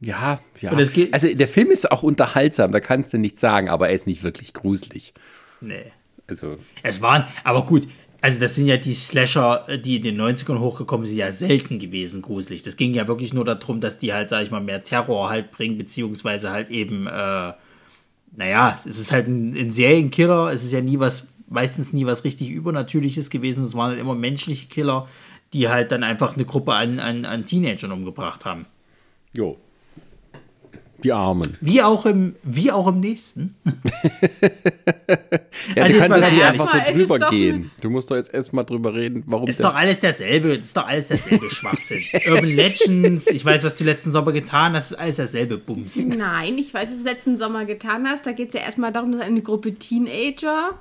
ja, ja. Also der Film ist auch unterhaltsam, da kannst du nichts sagen, aber er ist nicht wirklich gruselig. Nee. Also, Es waren, aber gut, also das sind ja die Slasher, die in den 90ern hochgekommen sind, ja selten gewesen, gruselig. Das ging ja wirklich nur darum, dass die halt, sag ich mal, mehr Terror halt bringen, beziehungsweise halt eben, äh, naja, es ist halt ein, ein Serienkiller, es ist ja nie was, meistens nie was richtig Übernatürliches gewesen, es waren halt immer menschliche Killer, die halt dann einfach eine Gruppe an, an, an Teenagern umgebracht haben. jo. Die Armen. Wie auch im, wie auch im nächsten. Ja, Also du jetzt kannst mal jetzt nicht einfach so drüber gehen. Du musst doch jetzt erstmal drüber reden, warum Ist der- doch alles derselbe, ist doch alles derselbe Schwachsinn. Urban Legends, ich weiß, was du letzten Sommer getan hast, ist alles derselbe Bums. Nein, ich weiß, was du letzten Sommer getan hast. Da geht es ja erstmal darum, dass eine Gruppe Teenager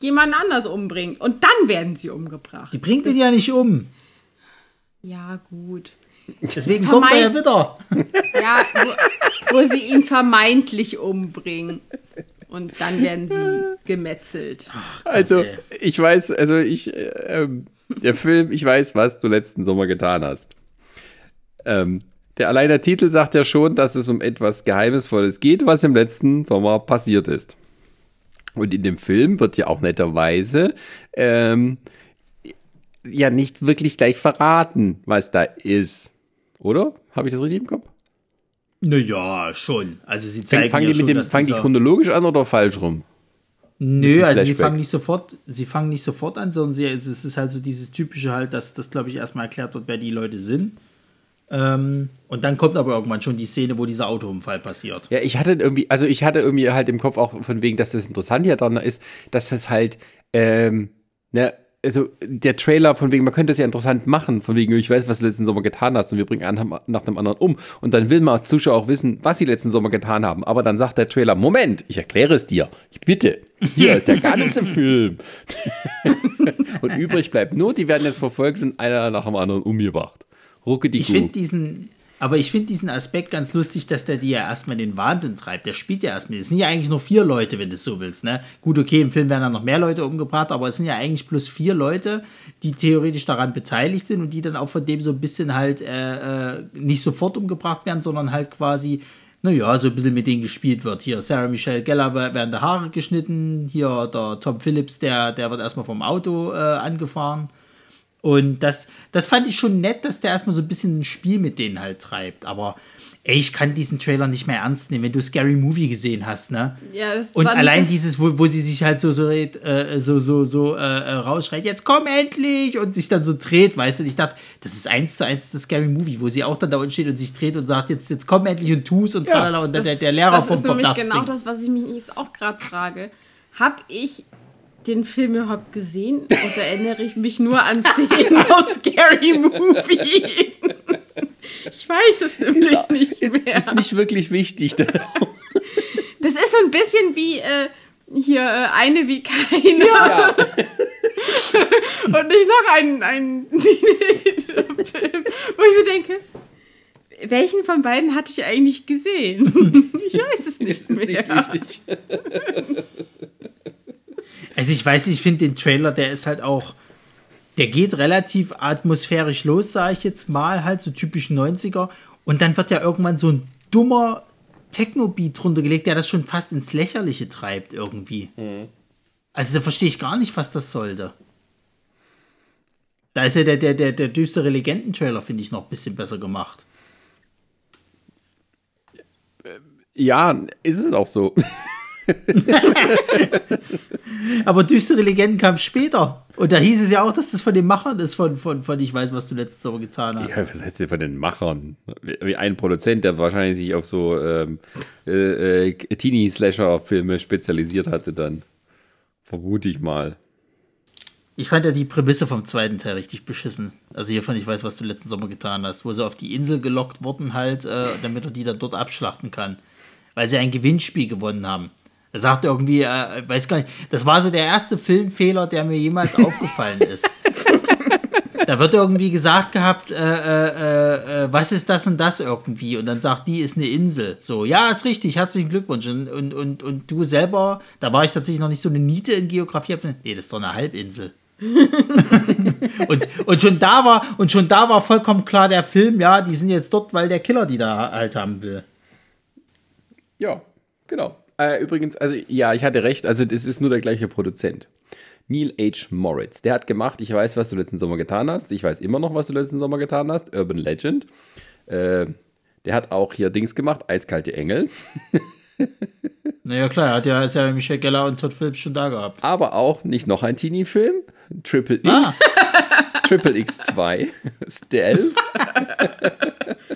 jemanden anders umbringt. Und dann werden sie umgebracht. Die bringt ihn ja nicht um. Ja, gut. Deswegen kommt er ja wieder. Ja, wo, wo sie ihn vermeintlich umbringen. Und dann werden sie gemetzelt. Also, ich weiß, also ich, äh, ähm, der Film, ich weiß, was du letzten Sommer getan hast. Ähm, der allein der Titel sagt ja schon, dass es um etwas Geheimnisvolles geht, was im letzten Sommer passiert ist. Und in dem Film wird ja auch netterweise ähm, ja nicht wirklich gleich verraten, was da ist. Oder? Habe ich das richtig im Kopf? Naja, schon. Also sie zeigen Fangen ja die, schon, dem, fangen die chronologisch an oder falsch rum? Nö, also sie fangen nicht sofort, sie fangen nicht sofort an, sondern sie, es ist halt so dieses typische halt, dass das, glaube ich, erstmal erklärt wird, wer die Leute sind. Ähm, und dann kommt aber irgendwann schon die Szene, wo dieser Autounfall passiert. Ja, ich hatte irgendwie, also ich hatte irgendwie halt im Kopf auch von wegen, dass das interessant ja dann ist, dass das halt, ähm, ne, also der Trailer von wegen, man könnte es ja interessant machen, von wegen, ich weiß, was du letzten Sommer getan hast und wir bringen einen nach dem anderen um. Und dann will man als Zuschauer auch wissen, was sie letzten Sommer getan haben. Aber dann sagt der Trailer, Moment, ich erkläre es dir. Ich bitte. Hier ist der ganze Film. und übrig bleibt nur, die werden jetzt verfolgt und einer nach dem anderen umgebracht. Rucke die Ich finde diesen, aber ich finde diesen Aspekt ganz lustig, dass der die ja erstmal in den Wahnsinn treibt. Der spielt ja erstmal. Es sind ja eigentlich nur vier Leute, wenn du es so willst. Ne? Gut, okay, im Film werden dann noch mehr Leute umgebracht, aber es sind ja eigentlich plus vier Leute, die theoretisch daran beteiligt sind und die dann auch von dem so ein bisschen halt äh, äh, nicht sofort umgebracht werden, sondern halt quasi, naja, so ein bisschen mit denen gespielt wird. Hier, Sarah Michelle Gellar wer- werden die Haare geschnitten, hier der Tom Phillips, der, der wird erstmal vom Auto äh, angefahren. Und das, das fand ich schon nett, dass der erstmal so ein bisschen ein Spiel mit denen halt treibt. Aber ey, ich kann diesen Trailer nicht mehr ernst nehmen, wenn du Scary Movie gesehen hast, ne? Ja, das Und allein das- dieses, wo, wo sie sich halt so, so, äh, so, so, so äh, äh, rausschreit, jetzt komm endlich! Und sich dann so dreht, weißt du? Und ich dachte, das ist eins zu eins das Scary Movie, wo sie auch dann da unten steht und sich dreht und sagt, jetzt, jetzt komm endlich und tu's und tralala und der, der, der Lehrer das vom, ist vom nämlich Dach genau springt. das, was ich mich jetzt auch gerade frage. Hab ich den Film überhaupt gesehen? Oder erinnere ich mich nur an Szenen aus Scary Movie? Ich weiß es nämlich nicht Ist, mehr. ist nicht wirklich wichtig. Das ist so ein bisschen wie äh, hier äh, eine wie keine. ja. Und nicht noch ein, ein Teenager-Film, wo ich mir denke, welchen von beiden hatte ich eigentlich gesehen? Ich weiß es nicht ist nicht mehr. wichtig. Also ich weiß, ich finde den Trailer, der ist halt auch, der geht relativ atmosphärisch los, sage ich jetzt mal, halt so typisch 90er. Und dann wird ja irgendwann so ein dummer Techno-Beat drunter gelegt, der das schon fast ins Lächerliche treibt irgendwie. Also da verstehe ich gar nicht, was das sollte. Da ist ja der, der, der, der düstere Legenden-Trailer, finde ich, noch ein bisschen besser gemacht. Ja, ist es auch so. Aber düstere Legenden kam später. Und da hieß es ja auch, dass das von den Machern ist, von, von, von ich weiß, was du letztes Sommer getan hast. Ja, was heißt denn von den Machern? Wie ein Produzent, der wahrscheinlich sich auf so ähm, äh, äh, Teenie-Slasher-Filme spezialisiert hatte, dann. Vermute ich mal. Ich fand ja die Prämisse vom zweiten Teil richtig beschissen. Also hier von Ich weiß, was du letzten Sommer getan hast, wo sie auf die Insel gelockt wurden halt, äh, damit er die dann dort abschlachten kann. Weil sie ein Gewinnspiel gewonnen haben. Er sagt irgendwie, äh, weiß gar nicht, das war so der erste Filmfehler, der mir jemals aufgefallen ist. Da wird irgendwie gesagt gehabt, äh, äh, äh, was ist das und das irgendwie? Und dann sagt die, ist eine Insel. So, ja, ist richtig, herzlichen Glückwunsch. Und, und, und, und du selber, da war ich tatsächlich noch nicht so eine Niete in Geografie. hab gesagt, Nee, das ist doch eine Halbinsel. und, und schon da war und schon da war vollkommen klar der Film, ja, die sind jetzt dort, weil der Killer die da halt haben will. Ja, genau. Äh, übrigens, also ja, ich hatte recht, also das ist nur der gleiche Produzent. Neil H. Moritz. Der hat gemacht, ich weiß, was du letzten Sommer getan hast. Ich weiß immer noch, was du letzten Sommer getan hast. Urban Legend. Äh, der hat auch hier Dings gemacht, Eiskalte Engel. Naja, klar, er hat ja, ist ja Michelle Geller und Todd Phillips schon da gehabt. Aber auch nicht noch ein Teenie-Film. Triple Ah. X. Triple X2. Stealth.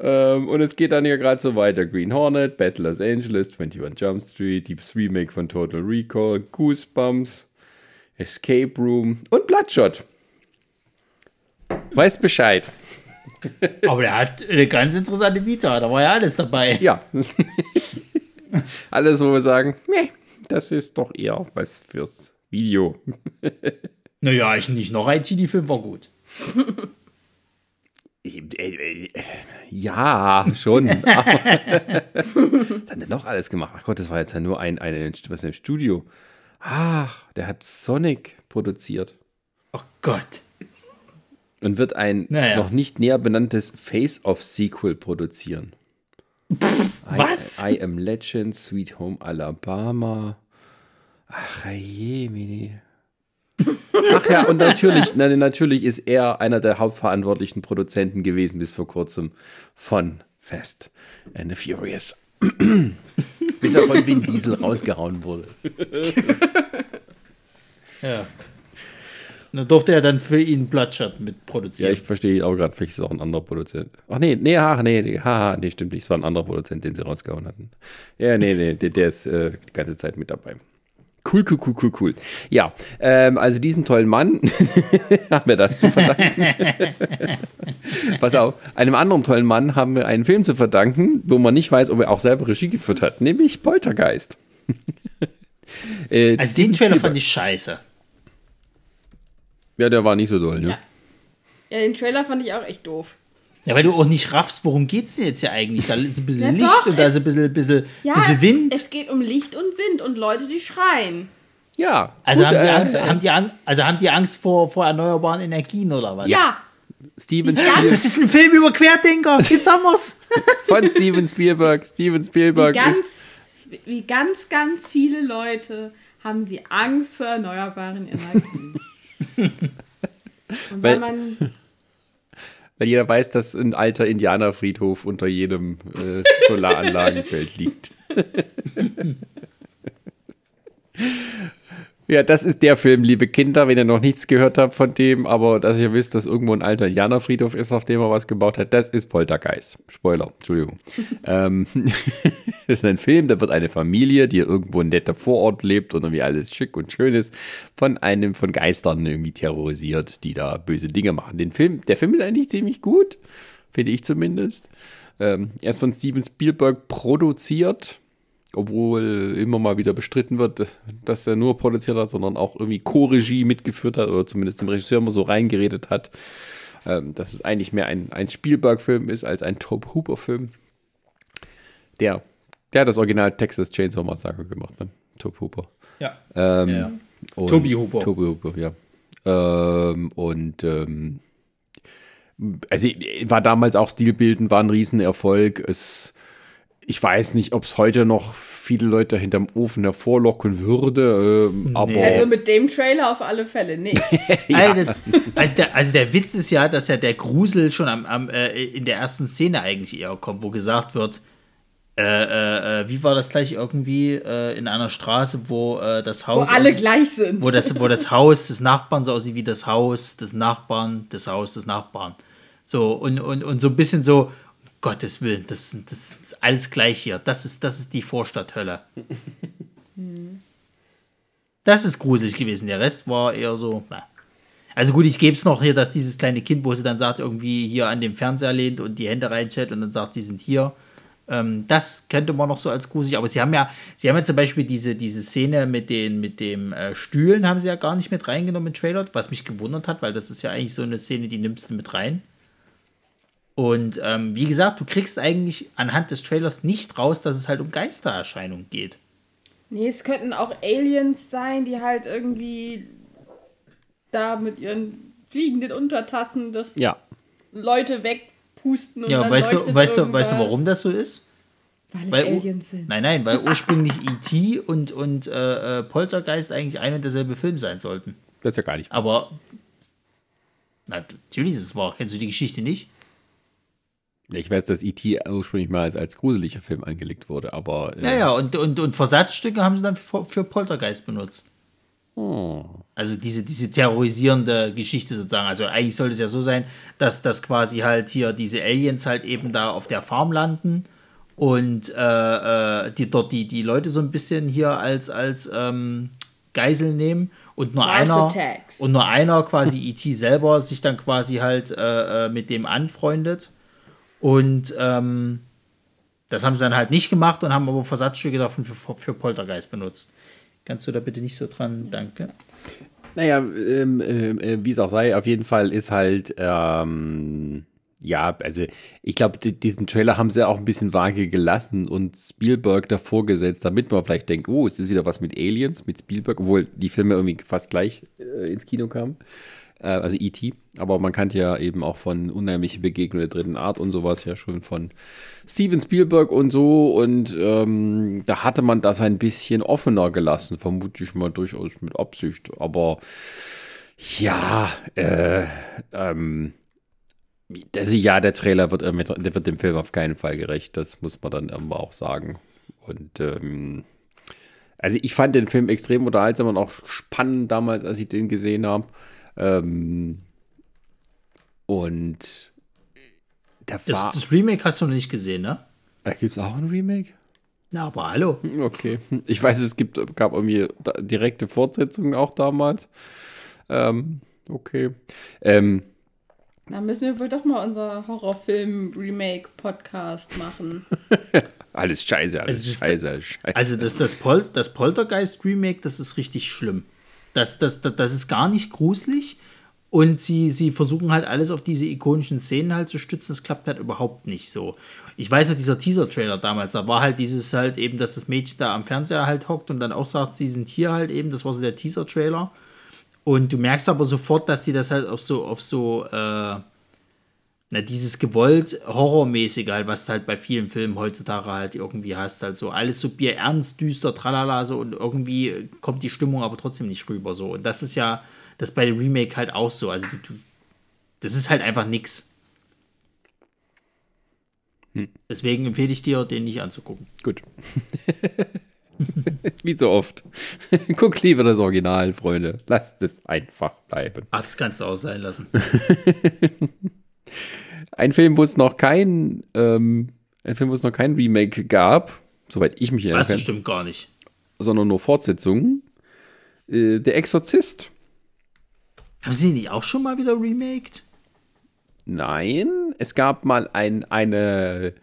ähm, und es geht dann hier gerade so weiter. Green Hornet, Battle Los Angeles, 21 Jump Street, Deeps Remake von Total Recall, Goosebumps, Escape Room und Bloodshot. Weiß Bescheid. Aber der hat eine ganz interessante Vita, da war ja alles dabei. Ja. Alles, wo wir sagen, nee, das ist doch eher was fürs Video. Naja, ich nicht noch ein Teenie-Film war gut. Äh, äh, Ja, schon. Was hat der noch alles gemacht? Ach Gott, das war jetzt ja nur ein, ein was im Studio. Ach, der hat Sonic produziert Oh Gott. und wird ein Naja. noch nicht näher benanntes Face-Off-Sequel produzieren. was? I, I Am Legend, Sweet Home Alabama. Ach je, Mini. Ach ja, und natürlich, na, natürlich ist er einer der hauptverantwortlichen Produzenten gewesen bis vor kurzem von Fast and the Furious. bis er von Vin Diesel rausgehauen wurde. Ja. Dann durfte er dann für ihn Bloodshot mit Ja, produzieren. ich verstehe auch gerade, vielleicht ist es auch ein anderer Produzent. Ach nee, nee, ach nee, nee, haha, nee, stimmt nicht. Es war ein anderer Produzent, den sie rausgehauen hatten. Ja, nee, nee, der, der ist äh, die ganze Zeit mit dabei. Cool, cool, cool, cool, cool. Ja, ähm, also diesem tollen Mann haben wir das zu verdanken. Pass auf, einem anderen tollen Mann haben wir einen Film zu verdanken, wo man nicht weiß, ob er auch selber Regie geführt hat, nämlich Poltergeist. äh, also den Trailer fand ich scheiße. Ja, der war nicht so doll, ne? Ja. Ja, den Trailer fand ich auch echt doof. Ja, weil du auch nicht raffst, worum geht's denn jetzt hier eigentlich? Da ist ein bisschen Ja, Licht doch, und da ist ein bisschen, bisschen, Ja, bisschen Wind. es geht um Licht und Wind und Leute, die schreien. Ja. Also, gut, haben die, äh, Angst, äh, haben, die Angst, also haben die Angst vor, vor erneuerbaren Energien oder was? Ja, Steven Ja, Spielberg. Das ist ein Film über Querdenker. Jetzt haben wir's. von Steven Spielberg. Steven wie Spielberg ist. ganz, wie ganz, ganz viele Leute haben sie Angst vor erneuerbaren Energien. Und Weil- weil man Weil jeder weiß, dass ein alter Indianerfriedhof unter jedem äh, Solaranlagenfeld liegt. ja, das ist der Film, liebe Kinder, wenn ihr noch nichts gehört habt von dem, aber dass ihr wisst, dass irgendwo ein alter Indianerfriedhof ist, auf dem er was gebaut hat, das ist Poltergeist. Spoiler, Entschuldigung. ähm, Das ist ein Film, da wird eine Familie, die irgendwo in netter Vorort lebt und irgendwie alles schick und schön ist, von einem von Geistern irgendwie terrorisiert, die da böse Dinge machen. Den Film, der Film ist eigentlich ziemlich gut, finde ich zumindest. Ähm, er ist von Steven Spielberg produziert, obwohl immer mal wieder bestritten wird, dass er nur produziert hat, sondern auch irgendwie Co-Regie mitgeführt hat oder zumindest dem Regisseur immer so reingeredet hat, ähm, dass es eigentlich mehr ein, ein Spielberg-Film ist als ein Tobe Hooper-Film. Der der hat das Original Texas Chainsaw Massacre gemacht, ne? Toby Hooper. Ja. Ähm, ja. Toby Hooper. Toby Hooper, ja. Ähm, und ähm, also war damals auch stilbildend, war ein Riesenerfolg. Es, ich weiß nicht, ob es heute noch viele Leute hinterm Ofen hervorlocken würde, ähm, aber Also mit dem Trailer auf alle Fälle nicht. Alter, also, der, also der Witz ist ja, dass ja der Grusel schon am, am, äh, in der ersten Szene eigentlich eher kommt, wo gesagt wird, äh, äh, äh, wie war das gleich irgendwie äh, in einer Straße, wo äh, das Wo Haus alle aussieht- gleich sind. wo das, wo das Haus des Nachbarn so aussieht wie das Haus des Nachbarn, das Haus des Nachbarn. So, und, und, und so ein bisschen so, um Gottes Willen, das, das ist alles gleich hier. Das ist, das ist die Vorstadthölle. Das ist gruselig gewesen. Der Rest war eher so. Na. Also gut, ich gebe es noch hier, dass dieses kleine Kind, wo sie dann sagt, irgendwie hier an dem Fernseher lehnt und die Hände reinstellt und dann sagt, sie sind hier. Ähm, das könnte man noch so als gruselig. Aber sie haben ja, sie haben ja zum Beispiel diese, diese Szene mit den mit dem äh, Stühlen haben sie ja gar nicht mit reingenommen im Trailer, was mich gewundert hat, weil das ist ja eigentlich so eine Szene, die nimmst du mit rein. Und ähm, wie gesagt, du kriegst eigentlich anhand des Trailers nicht raus, dass es halt um Geistererscheinungen geht. Nee, es könnten auch Aliens sein, die halt irgendwie da mit ihren fliegenden Untertassen das ja. Leute wegpusten und Ja, dann weißt du, weißt du, weißt du, warum das so ist? Weil es Weil- Aliens sind. Nein, nein, weil ursprünglich E.T. und, und äh, äh, Poltergeist eigentlich ein und derselbe Film sein sollten. Das ist ja gar nicht. Aber na, natürlich ist es wahr. Kennst du die Geschichte nicht? Ich weiß, dass E.T. ursprünglich mal als, als gruseliger Film angelegt wurde, aber äh, Ja, ja, und, und, und Versatzstücke haben sie dann für, für Poltergeist benutzt. oh. Also diese, diese terrorisierende Geschichte sozusagen. Also eigentlich sollte es ja so sein, dass, dass quasi halt hier diese Aliens halt eben da auf der Farm landen und äh, äh, die dort die, die Leute so ein bisschen hier als, als ähm, Geisel nehmen und nur Mars einer Attacks. und nur einer quasi E.T. selber sich dann quasi halt äh, äh, mit dem anfreundet und ähm, das haben sie dann halt nicht gemacht und haben aber Versatzstücke davon für, für Poltergeist benutzt. Kannst du da bitte nicht so dran, danke. Naja, ähm, ähm, äh, wie es auch sei, auf jeden Fall ist halt, ähm, ja, also ich glaube, diesen Trailer haben sie auch ein bisschen vage gelassen und Spielberg davor gesetzt, damit man vielleicht denkt, oh, es ist wieder was mit Aliens, mit Spielberg, obwohl die Filme irgendwie fast gleich äh, ins Kino kamen. Äh, also E.T., aber man kannte ja eben auch von Unheimliche Begegnungen der dritten Art und sowas ja schon von Steven Spielberg und so und ähm, da hatte man das ein bisschen offener gelassen, vermute ich mal durchaus mit Absicht, aber ja, äh, ähm, also ja, der Trailer wird, äh, der wird dem Film auf keinen Fall gerecht, das muss man dann aber auch sagen. Und ähm, also ich fand den Film extrem unterhaltsam und auch spannend damals, als ich den gesehen habe. Ähm, und Das, war. das Remake hast du noch nicht gesehen, ne? Da gibt es auch ein Remake? Na, aber hallo. Okay. Ich weiß, es gibt, gab irgendwie da- direkte Fortsetzungen auch damals. Ähm, okay. Ähm, Da müssen wir wohl doch mal unser Horrorfilm-Remake-Podcast machen. alles scheiße, alles Also das- scheiße, alles scheiße. Also das, das, Pol das Poltergeist-Remake, das ist richtig schlimm. Das, das, das, das ist gar nicht gruselig. Und sie, sie versuchen halt alles auf diese ikonischen Szenen halt zu stützen. Das klappt halt überhaupt nicht so. Ich weiß noch, dieser Teaser-Trailer damals, da war halt dieses halt eben, dass das Mädchen da am Fernseher halt hockt und dann auch sagt, sie sind hier halt eben. Das war so der Teaser-Trailer. Und du merkst aber sofort, dass sie das halt auf so, auf so, äh, na, dieses gewollt horrormäßige halt, was du halt bei vielen Filmen heutzutage halt irgendwie hast, halt so alles so bierernst, düster, tralala, so und irgendwie kommt die Stimmung aber trotzdem nicht rüber, so. Und das ist ja, das bei dem Remake halt auch so, also du, das ist halt einfach nix. Deswegen empfehle ich dir, den nicht anzugucken. Gut. Wie so oft. Guck lieber das Original, Freunde. Lasst es einfach bleiben. Ach, das kannst du auch sein lassen. Ein Film, wo es noch kein, ähm, ein Film, wo es noch kein Remake gab, soweit ich mich erinnere. Das stimmt gar nicht. Sondern nur Fortsetzungen. Äh, der Exorzist. Haben sie nicht auch schon mal wieder remaked? Nein, es gab mal ein, eine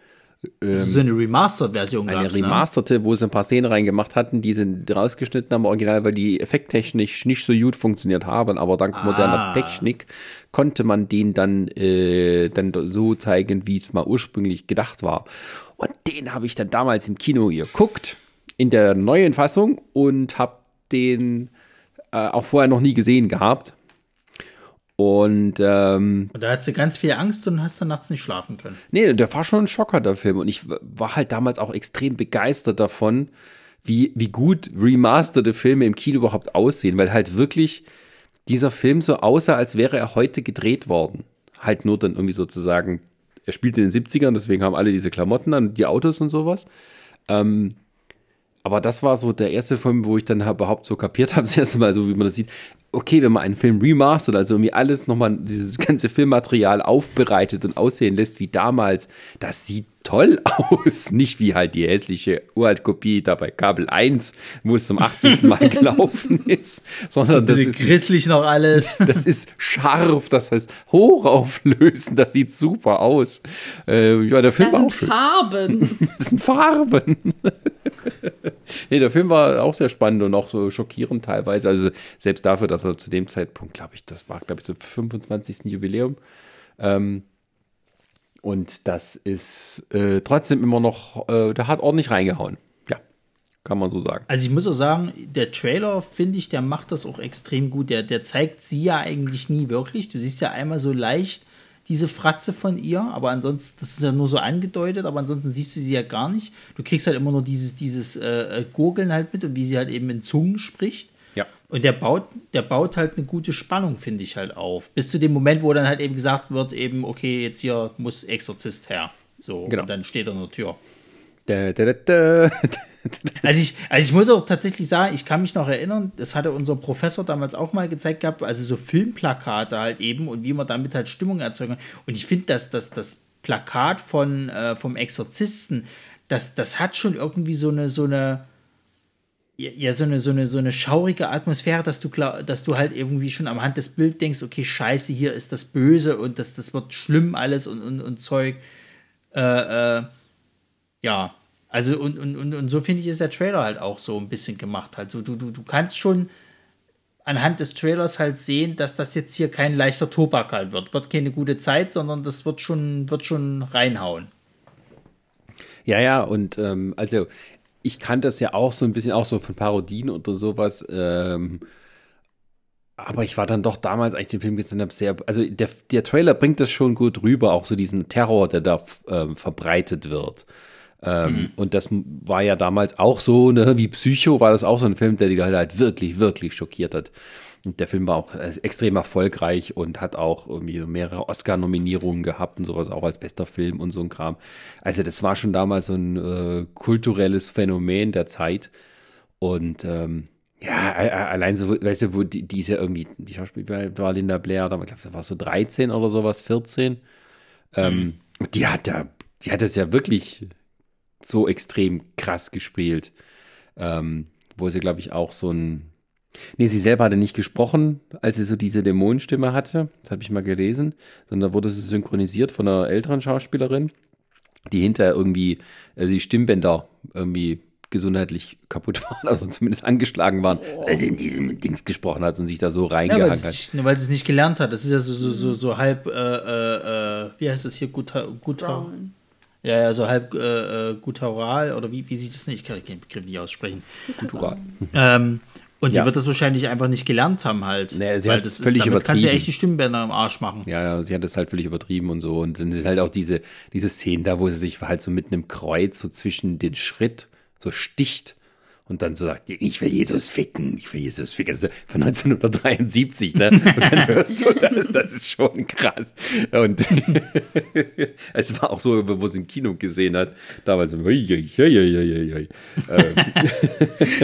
ähm, so eine Remastered-Version Eine ne? remasterte, ne? wo sie ein paar Szenen reingemacht hatten, die sind rausgeschnitten haben, original, weil die effekttechnisch nicht so gut funktioniert haben, aber dank ah. moderner Technik konnte man den dann, äh, dann so zeigen, wie es mal ursprünglich gedacht war. Und den habe ich dann damals im Kino geguckt, in der neuen Fassung und habe den äh, auch vorher noch nie gesehen gehabt. Und, ähm, und da hat sie ganz viel Angst und hast dann nachts nicht schlafen können. Nee, der war schon ein Schocker, der Film. Und ich war halt damals auch extrem begeistert davon, wie, wie gut remasterte Filme im Kino überhaupt aussehen, weil halt wirklich dieser Film so aussah, als wäre er heute gedreht worden. Halt nur dann irgendwie sozusagen, er spielte in den 70ern, deswegen haben alle diese Klamotten an, die Autos und sowas. Ähm, aber das war so der erste Film, wo ich dann überhaupt so kapiert habe, das erste Mal, so wie man das sieht. Okay, wenn man einen Film remastert, also irgendwie alles nochmal, dieses ganze Filmmaterial aufbereitet und aussehen lässt wie damals, das sieht toll aus. Nicht wie halt die hässliche Uraltkopie da bei Kabel 1, wo es zum 80. Mal gelaufen ist, sondern das ist christlich noch alles. Das ist scharf, das heißt hochauflösend, das sieht super aus. Äh, ja, der Film das war auch schön. Farben. Das sind Farben. nee, der Film war auch sehr spannend und auch so schockierend teilweise. Also selbst dafür, dass er zu dem Zeitpunkt, glaube ich, das war, glaube ich, so 25. Jubiläum. Ähm, und das ist äh, trotzdem immer noch, äh, der hat ordentlich reingehauen. Ja, kann man so sagen. Also ich muss auch sagen, der Trailer, finde ich, der macht das auch extrem gut. Der, der zeigt sie ja eigentlich nie wirklich. Du siehst ja einmal so leicht diese Fratze von ihr, aber ansonsten, das ist ja nur so angedeutet, aber ansonsten siehst du sie ja gar nicht. Du kriegst halt immer nur dieses, dieses äh, äh Gurgeln halt mit und wie sie halt eben in Zungen spricht. Und der baut, der baut halt eine gute Spannung, finde ich halt auf. Bis zu dem Moment, wo dann halt eben gesagt wird, eben, okay, jetzt hier muss Exorzist her. So, genau. und dann steht er in der Tür. Da, da, da, also ich, also ich muss auch tatsächlich sagen, ich kann mich noch erinnern, das hatte unser Professor damals auch mal gezeigt gehabt, also so Filmplakate halt eben und wie man damit halt Stimmung erzeugen. Und ich finde, dass das, das Plakat von, äh, vom Exorzisten, das, das hat schon irgendwie so eine, so eine, ja, so eine, so eine, so eine schaurige Atmosphäre, dass du, dass du halt irgendwie schon am Hand des Bildes denkst, okay, scheiße, hier ist das Böse und das, das wird schlimm alles und, und, und Zeug. Äh, äh, ja, also und, und, und, und so finde ich, ist der Trailer halt auch so ein bisschen gemacht. Also du, du, du kannst schon anhand des Trailers halt sehen, dass das jetzt hier kein leichter Tobak halt wird. Wird keine gute Zeit, sondern das wird schon, wird schon reinhauen. Ja, ja, und ähm, also ich kannte das ja auch so ein bisschen, auch so von Parodien oder sowas. Ähm, aber ich war dann doch damals, als ich den Film gesehen habe, sehr. Also der, der Trailer bringt das schon gut rüber, auch so diesen Terror, der da ähm, verbreitet wird. Ähm, mhm. Und das war ja damals auch so, ne, wie Psycho war das auch so ein Film, der die halt wirklich, wirklich schockiert hat. Und der Film war auch äh, extrem erfolgreich und hat auch irgendwie mehrere Oscar-Nominierungen gehabt und sowas, auch als bester Film und so ein Kram. Also das war schon damals so ein äh, kulturelles Phänomen der Zeit. Und ähm, ja, allein so, weißt du, wo die, die ist ja irgendwie, die Schauspielerin war Linda Blair, ich glaube, das war so 13 oder sowas, 14. Ähm, mhm. Die hat ja, die hat das ja wirklich so extrem krass gespielt. Ähm, wo sie, glaube ich, auch so ein Nee, sie selber hatte nicht gesprochen, als sie so diese Dämonenstimme hatte. Das habe ich mal gelesen. Sondern wurde sie synchronisiert von einer älteren Schauspielerin, die hinterher irgendwie also die Stimmbänder irgendwie gesundheitlich kaputt waren, also zumindest angeschlagen waren, oh. weil sie in diesem Dings gesprochen hat und sich da so reingehangen ja, hat. Nur weil sie es nicht gelernt hat. Das ist ja so, so, so, so halb, äh, äh, äh wie heißt das hier, guter, guter ja, ja, so halb äh, äh gutural oder wie, wie sieht das nicht? Ich kann den Begriff nicht aussprechen. Gutural. Ähm, und die wird das wahrscheinlich einfach nicht gelernt haben halt. Nee, sie hat es völlig ist, übertrieben. Kannst du ja echt die Stimmbänder im Arsch machen. Ja, ja, sie hat es halt völlig übertrieben und so. Und dann ist halt auch diese, diese Szene da, wo sie sich halt so mit einem Kreuz so zwischen den Schritt so sticht und dann so sagt, ich will Jesus ficken, ich will Jesus ficken. Das ist von 1973, ne? Und dann hörst du das, das ist schon krass. Und es war auch so, wo sie im Kino gesehen hat, damals so, hui, hui, hui, hui,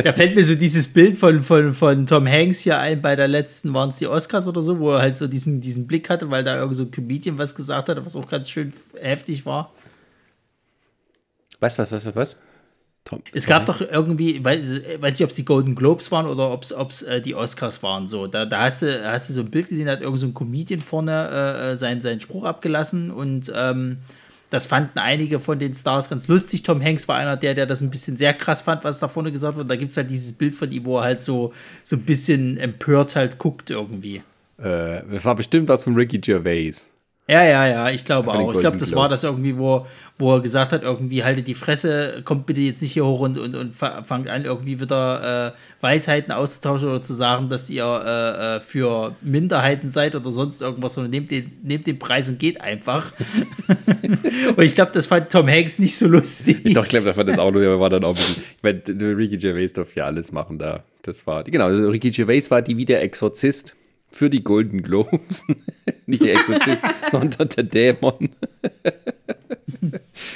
Da fällt mir so dieses Bild von, von, von Tom Hanks hier ein, bei der letzten, waren es die Oscars oder so, wo er halt so diesen, diesen Blick hatte, weil da irgend so ein Comedian was gesagt hat, was auch ganz schön heftig war. Was, was, was, was, was? Tom, Es gab doch irgendwie, weiß, weiß nicht, ob es die Golden Globes waren oder ob es äh, die Oscars waren. So, da, da hast du, hast du so ein Bild gesehen, da hat irgend so ein Comedian vorne äh, seinen, seinen Spruch abgelassen und ähm, das fanden einige von den Stars ganz lustig. Tom Hanks war einer der, der das ein bisschen sehr krass fand, was da vorne gesagt wird. Da gibt es halt dieses Bild von ihm, wo er halt so, so ein bisschen empört halt guckt irgendwie. Äh, das war bestimmt was von Ricky Gervais. Ja, ja, ja, ich glaube auch. Ich glaube, das war das irgendwie, wo, wo er gesagt hat, irgendwie haltet die Fresse, kommt bitte jetzt nicht hier hoch und, und, und fa- fangt an, irgendwie wieder äh, Weisheiten auszutauschen oder zu sagen, dass ihr äh, äh, für Minderheiten seid oder sonst irgendwas, sondern nehmt den, nehmt den Preis und geht einfach. und ich glaube, das fand Tom Hanks nicht so lustig. Doch, ich glaube, das war das auch nur, war dann auch ein bisschen, ich meine, Ricky Gervais durfte ja alles machen da. Das war, genau, also Ricky Gervais war die wie der Exorzist für die Golden Globes. Nicht der Exorzist, sondern der Dämon.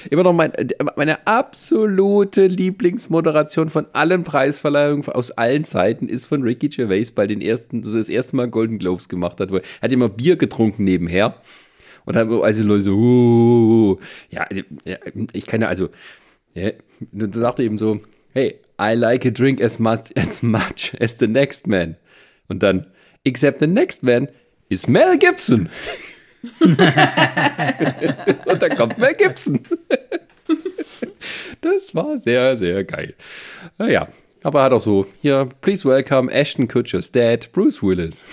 Immer noch mein, meine absolute Lieblingsmoderation von allen Preisverleihungen aus allen Zeiten ist von Ricky Gervais bei den ersten, das das erste Mal Golden Globes gemacht hat, er hat immer Bier getrunken nebenher. Und dann, also Leute so, uh, ja, ich kann ja, also, ja, dann sagte er eben so, hey, I like a drink as much, as much as the next man. Und dann, except the next man is Mel Gibson. Und dann kommt Mel Gibson. das war sehr, sehr geil. Naja, aber er hat auch so, hier, please welcome Ashton Kutcher's dad, Bruce Willis.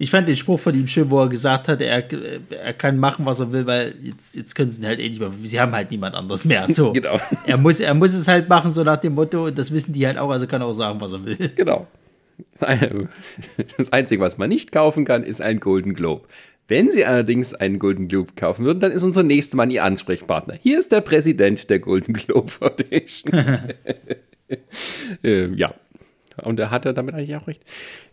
Ich fand den Spruch von ihm schön, wo er gesagt hat, er, er kann machen, was er will, weil jetzt, jetzt können sie ihn halt eh nicht mehr. Sie haben halt niemand anderes mehr. So. Genau. Er muss, er muss es halt machen, so nach dem Motto, und das wissen die halt auch, also kann er auch sagen, was er will. Genau. Das Einzige, was man nicht kaufen kann, ist ein Golden Globe. Wenn Sie allerdings einen Golden Globe kaufen würden, dann ist unser nächster Mann Ihr Ansprechpartner. Hier ist der Präsident der Golden Globe Foundation. ähm, ja. Und er hatte damit eigentlich auch recht.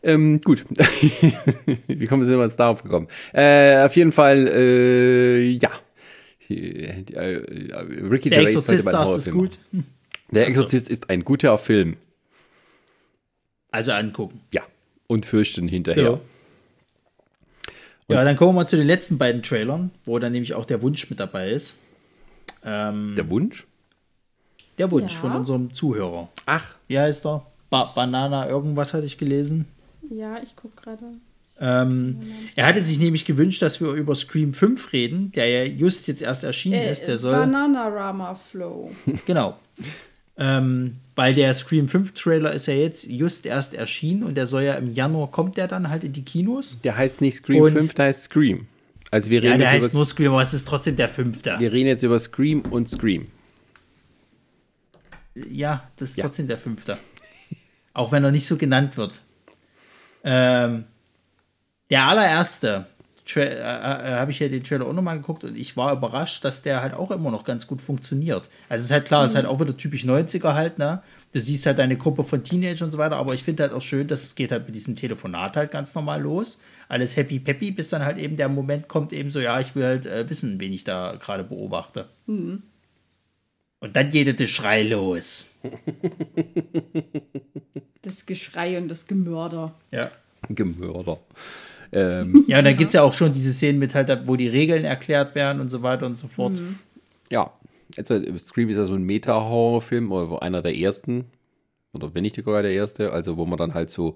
Ähm, gut. Wie kommen Sie jetzt darauf gekommen? Äh, auf jeden Fall, äh, ja. Äh, Ricky Der Gervais sollte Exorzist saß ist gut. Der Exorzist ist ein guter Film. Also angucken. Ja. Und fürchten hinterher. Ja. ja, dann kommen wir zu den letzten beiden Trailern, wo dann nämlich auch der Wunsch mit dabei ist. Ähm, Der Wunsch? der Wunsch Ja. von unserem Zuhörer. Ach, Wie heißt er? Ba Banana irgendwas hatte ich gelesen. Ja, ich guck gerade. Ähm, er hatte sich nämlich gewünscht, dass wir über Scream 5 reden, der ja just jetzt erst erschienen Äh, ist. Der soll. Bananarama Flow. Genau. Ähm, weil der Scream 5 Trailer ist ja jetzt just erst erschienen und der soll ja im Januar kommt der dann halt in die Kinos. der heißt nicht Scream Und- 5, der heißt Scream. Also wir Ja, reden, der jetzt heißt über, nur Scream, aber es ist trotzdem der fünfte. wir reden jetzt über Scream und Scream. Ja, das ist Ja. trotzdem der fünfte. Auch wenn er nicht so genannt wird. Ähm, der allererste, Tra äh, äh, habe ich ja den Trailer auch nochmal geguckt und ich war überrascht, dass der halt auch immer noch ganz gut funktioniert. Also es ist halt klar, es ist halt auch wieder typisch 90er halt, ne? Du siehst halt eine Gruppe von Teenagern und so weiter, aber ich finde halt auch schön, dass es geht halt mit diesem Telefonat halt ganz normal los. Alles happy peppy, bis dann halt eben der Moment kommt, eben so, ja, ich will halt äh, wissen, wen ich da gerade beobachte. Und dann geht der Schrei los. Das Geschrei und das Gemörder. Ja. Gemörder. Ähm, Ja, und dann gibt es ja auch schon diese Szenen mit halt, wo die Regeln erklärt werden und so weiter und so fort. ja, jetzt, äh, Scream ist ja so ein Meta-Horrorfilm oder wo einer der ersten. Oder wenn nicht sogar der erste. Also wo man dann halt so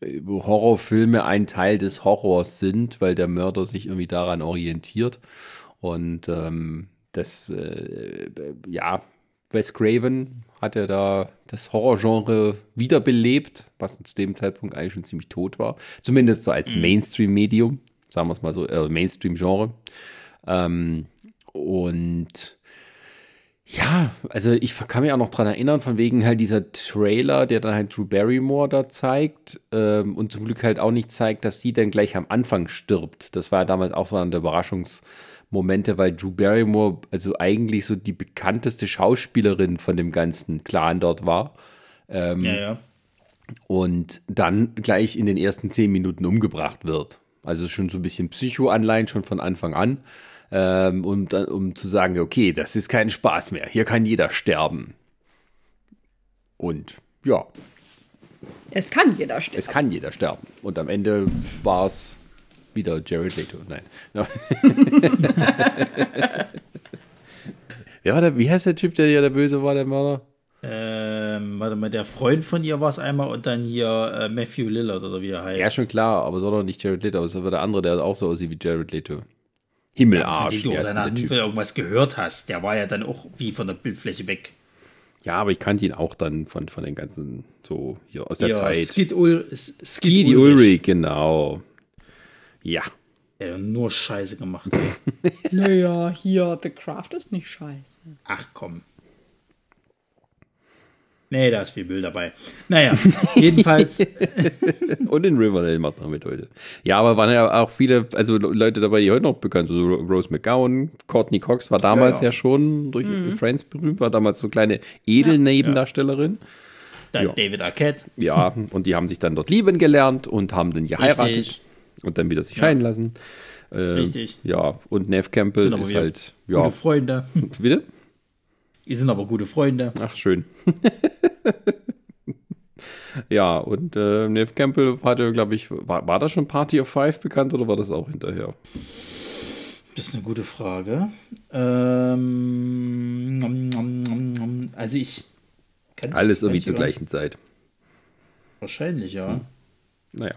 äh, Horrorfilme ein Teil des Horrors sind, weil der Mörder sich irgendwie daran orientiert. Und ähm, das, äh, ja, Wes Craven hat ja da das Horrorgenre wiederbelebt, was zu dem Zeitpunkt eigentlich schon ziemlich tot war. Zumindest so als Mainstream-Medium, sagen wir es mal so, äh, Mainstream-Genre. Ähm, und ja, also ich kann mich auch noch dran erinnern, von wegen halt dieser Trailer, der dann halt Drew Barrymore da zeigt ähm, und zum Glück halt auch nicht zeigt, dass sie dann gleich am Anfang stirbt. Das war ja damals auch so einer der Überraschungsmomente, weil Drew Barrymore also eigentlich so die bekannteste Schauspielerin von dem ganzen Clan dort war Ja, ja. und dann gleich in den ersten zehn Minuten umgebracht wird. Also schon so ein bisschen Psycho-Anleihen schon von Anfang an, ähm, um, um zu sagen, okay, das ist kein Spaß mehr, hier kann jeder sterben. Und ja, Es kann jeder sterben. es kann jeder sterben. Und am Ende war es wieder Jared Leto. Nein. Wer war der, wie heißt der Typ, der ja der Böse war, der Mörder? Ähm, warte mal, der Freund von ihr war es einmal und dann hier äh, Matthew Lillard oder wie er heißt. Ja, schon klar, aber soll doch nicht Jared Leto, aber es war der andere, der auch so aussieht wie Jared Leto. Himmelarsch. Wenn wie du danach wieder irgendwas gehört hast, der war ja dann auch wie von der Bildfläche weg. Ja, aber ich kannte ihn auch dann von, von den ganzen, so hier aus der Ja, Zeit. Skid, Ul Skid Skidi Ulrich, genau. Ja. Hat nur Scheiße gemacht. Naja, hier, The Craft ist nicht scheiße. Ach komm. Nee, da ist viel Müll dabei. Naja, jedenfalls, Und in Riverdale macht er mit heute. Ja, aber waren ja auch viele, also Leute dabei, die heute noch bekannt sind. So Rose McGowan, Courtney Cox war damals ja, Ja, ja. schon durch Friends berühmt, war damals so kleine Edelnebendarstellerin. dann Ja. David Arquette. Ja, und die haben sich dann dort lieben gelernt und haben dann geheiratet Richtig. Und dann wieder sich scheiden lassen. Ähm, Richtig. Ja, und Neve Campbell ist halt, Gute ja, Freunde. bitte? Die sind aber gute Freunde. Ach, schön. ja, und äh, Neve Campbell hatte, glaube ich, war, war das schon Party of Five bekannt oder war das auch hinterher? Das ist eine gute Frage. Ähm, nom, nom, nom, also ich. kann Alles irgendwie zur gleichen Zeit. Wahrscheinlich, ja. Naja.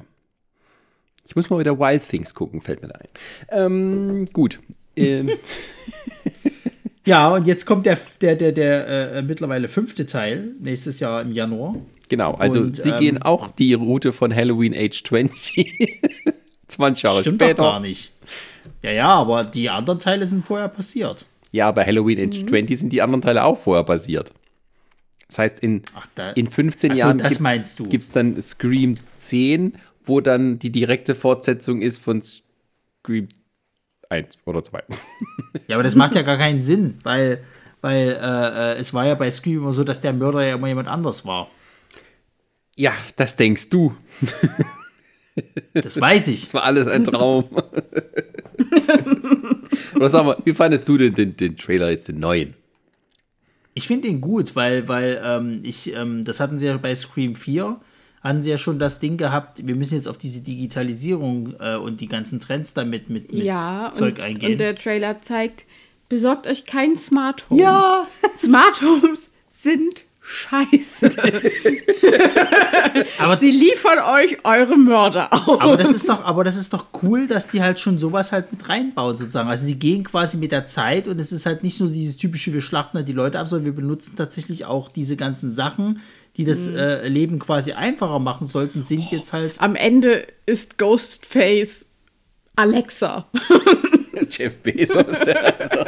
Ich muss mal wieder Wild Things gucken, fällt mir da ein. Ähm, gut. Ähm, Ja, und jetzt kommt der, der, der, der äh, mittlerweile fünfte Teil, nächstes Jahr im Januar. genau, also Und, sie ähm, gehen auch die Route von Halloween Age 20. 20 Jahre Stimmt doch später. gar nicht. Ja, ja, aber die anderen Teile sind vorher passiert. Ja, bei Halloween Age 20 sind die anderen Teile auch vorher basiert. Das heißt, in, Ach, da, in 15 Ach so, Jahren gibt es dann Scream 10, wo dann die direkte Fortsetzung ist von Scream 1 oder 2. Ja, aber das macht ja gar keinen Sinn, weil, weil äh, äh, es war ja bei Scream immer so, dass der Mörder ja immer jemand anders war. Ja, das denkst du. Das weiß ich. Das war alles ein Traum. Oder sag mal, wie fandest du denn den, den Trailer jetzt, den neuen? Ich finde ihn gut, weil, weil ähm, ich, ähm, das hatten sie ja bei Scream 4, hatten sie ja schon das Ding gehabt, wir müssen jetzt auf diese Digitalisierung äh, und die ganzen Trends damit mit, mit Ja, Zeug und, eingehen. und der Trailer zeigt, besorgt euch kein Smart Home. ja, Smart Homes sind scheiße. aber Sie liefern euch eure Mörder aus. Aber das ist doch, aber das ist doch cool, dass die halt schon sowas halt mit reinbauen, sozusagen. Also sie gehen quasi mit der Zeit und es ist halt nicht nur dieses typische, wir schlachten halt die Leute ab, sondern wir benutzen tatsächlich auch diese ganzen Sachen, die das äh, Leben quasi einfacher machen sollten, sind jetzt halt. Am Ende ist Ghostface Alexa. Jeff Bezos. Der also,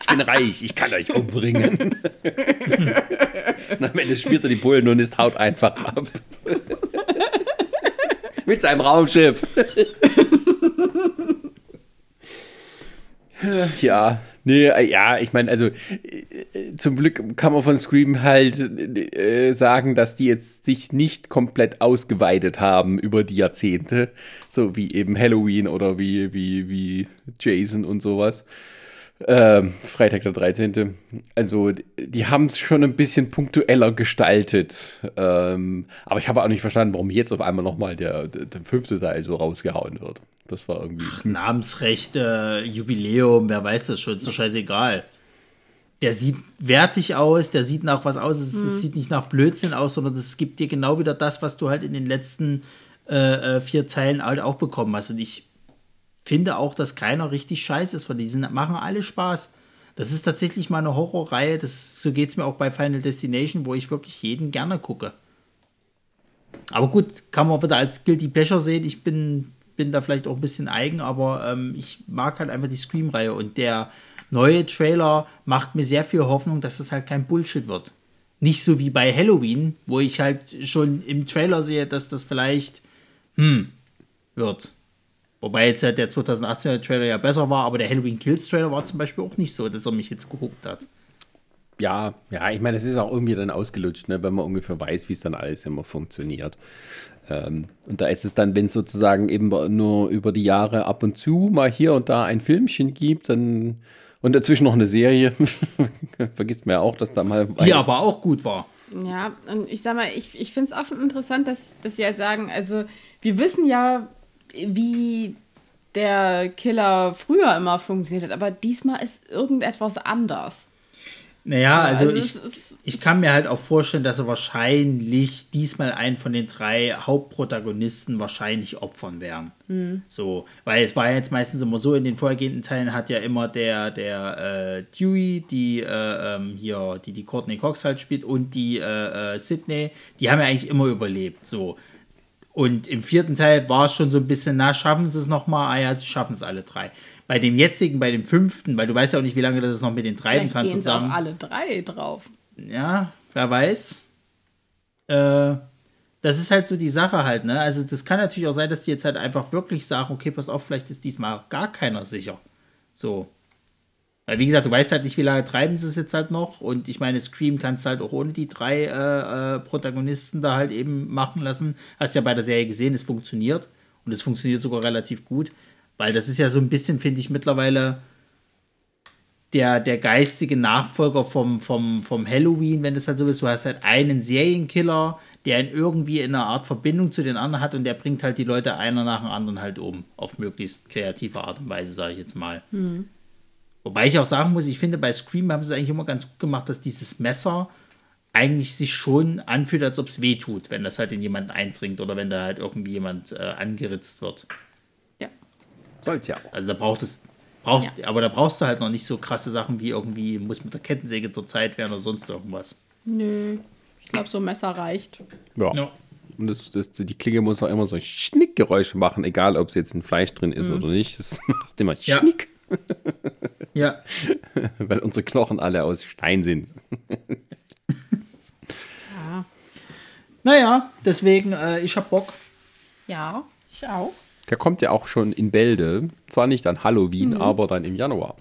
ich bin reich, ich kann euch umbringen. Und am Ende spielt er die Bullen und ist haut einfach ab. Mit seinem Raumschiff. Ja, nee, äh, ja, ich meine, also äh, zum Glück kann man von Scream halt äh, sagen, dass die jetzt sich nicht komplett ausgeweitet haben über die Jahrzehnte, so wie eben Halloween oder wie, wie, wie Jason und sowas. Ähm, Freitag der 13. Also, die haben es schon ein bisschen punktueller gestaltet. Ähm, aber ich habe auch nicht verstanden, warum jetzt auf einmal nochmal der, der, der fünfte Teil so rausgehauen wird. Das war irgendwie. Namensrecht, äh, Jubiläum, wer weiß das schon, ist doch scheißegal. Der sieht wertig aus, der sieht nach was aus, es, es sieht nicht nach Blödsinn aus, sondern es gibt dir genau wieder das, was du halt in den letzten äh, äh, vier Teilen halt auch bekommen hast. Und ich finde auch, dass keiner richtig scheiße ist von diesen, machen alle Spaß. Das ist tatsächlich mal eine Horrorreihe, das, so geht es mir auch bei Final Destination, wo ich wirklich jeden gerne gucke. Aber gut, kann man wieder als Guilty Pleasure sehen. Ich bin, bin da vielleicht auch ein bisschen eigen, aber ähm, ich mag halt einfach die Scream-Reihe und der neue Trailer macht mir sehr viel Hoffnung, dass es halt kein Bullshit wird. Nicht so wie bei Halloween, wo ich halt schon im Trailer sehe, dass das vielleicht, hm, wird. Wobei jetzt halt der 2018er Trailer ja besser war, aber der Halloween Kills Trailer war zum Beispiel auch nicht so, dass er mich jetzt gehuckt hat. Ja, ja, ich meine, es ist auch irgendwie dann ausgelutscht, ne, wenn man ungefähr weiß, wie es dann alles immer funktioniert. Ähm, und da ist es dann, wenn es sozusagen eben nur über die Jahre ab und zu mal hier und da ein Filmchen gibt, dann und dazwischen noch eine Serie, vergisst man ja auch, dass da mal Die aber auch gut war. Ja, und ich sag mal, ich, ich finde es auch schon interessant, dass, dass sie halt sagen, also wir wissen ja, wie der Killer früher immer funktioniert hat, aber diesmal ist irgendetwas anders. Naja, also, also ich, ist- ich kann mir halt auch vorstellen, dass er wahrscheinlich diesmal einen von den drei Hauptprotagonisten wahrscheinlich opfern werden. Hm. So, weil es war ja jetzt meistens immer so, in den vorhergehenden Teilen hat ja immer der, der äh, Dewey, die äh, ähm, hier, die die Courtney Cox halt spielt und die äh, äh, Sydney, die haben ja eigentlich immer überlebt. So. Und im vierten Teil war es schon so ein bisschen, na, schaffen sie es nochmal? Ah ja, sie schaffen es alle drei. Bei dem jetzigen, bei dem fünften, weil du weißt ja auch nicht, wie lange das noch mit den treiben Vielleicht kann gehen sie auch zusammen alle drei drauf. ja, wer weiß. Äh, das ist halt so die Sache halt, ne? Also das kann natürlich auch sein, dass die jetzt halt einfach wirklich sagen, okay, pass auf, vielleicht ist diesmal gar keiner sicher. So. Weil wie gesagt, du weißt halt nicht, wie lange treiben sie es jetzt halt noch. Und ich meine, Scream kannst du halt auch ohne die drei äh, äh, Protagonisten da halt eben machen lassen. Hast ja bei der Serie gesehen, es funktioniert. Und es funktioniert sogar relativ gut. Weil das ist ja so ein bisschen, finde ich, mittlerweile der, der geistige Nachfolger vom, vom, vom Halloween, wenn das halt so ist. Du hast halt einen Serienkiller, der in irgendwie in einer Art Verbindung zu den anderen hat und der bringt halt die Leute einer nach dem anderen halt um. Auf möglichst kreative Art und Weise, sage ich jetzt mal. Wobei ich auch sagen muss, ich finde, bei Scream haben sie es eigentlich immer ganz gut gemacht, dass dieses Messer eigentlich sich schon anfühlt, als ob es weh tut, wenn das halt in jemanden eindringt oder wenn da halt irgendwie jemand äh, angeritzt wird. Ja. Soll's ja auch. Also da braucht es, braucht, aber da brauchst du halt noch nicht so krasse Sachen wie irgendwie muss mit der Kettensäge zur Zeit werden oder sonst irgendwas. Nö. Ich glaube, so ein Messer reicht. Ja. Ja. Und das, das, die Klinge muss auch immer so Schnickgeräusche machen, egal ob es jetzt ein Fleisch drin ist oder nicht. Das macht immer Ja. Schnick, Ja, weil unsere Knochen alle aus Stein sind. Ja. naja, deswegen, äh, ich hab Bock. Ja, ich auch. Der kommt ja auch schon in Bälde. Zwar nicht an Halloween, aber dann im Januar.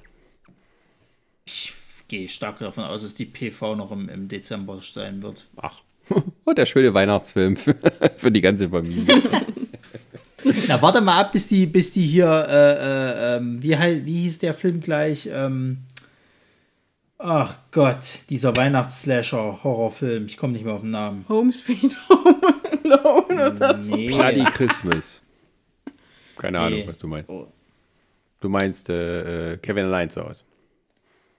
Ich gehe stark davon aus, dass die PV noch im, im Dezember sein wird. Ach. Und der schöne Weihnachtsfilm für, für die ganze Familie. Na, warte mal ab, bis die, bis die hier, äh, äh, ähm, wie, wie hieß der Film gleich? Ähm, ach Gott, dieser Weihnachtsslasher-Horrorfilm. Ich komme nicht mehr auf den Namen. Home Sweet Home Alone oder so. Nee. Bloody Christmas. Keine Ahnung, Nee. was du meinst. Du meinst äh, äh, Kevin allein zu Hause.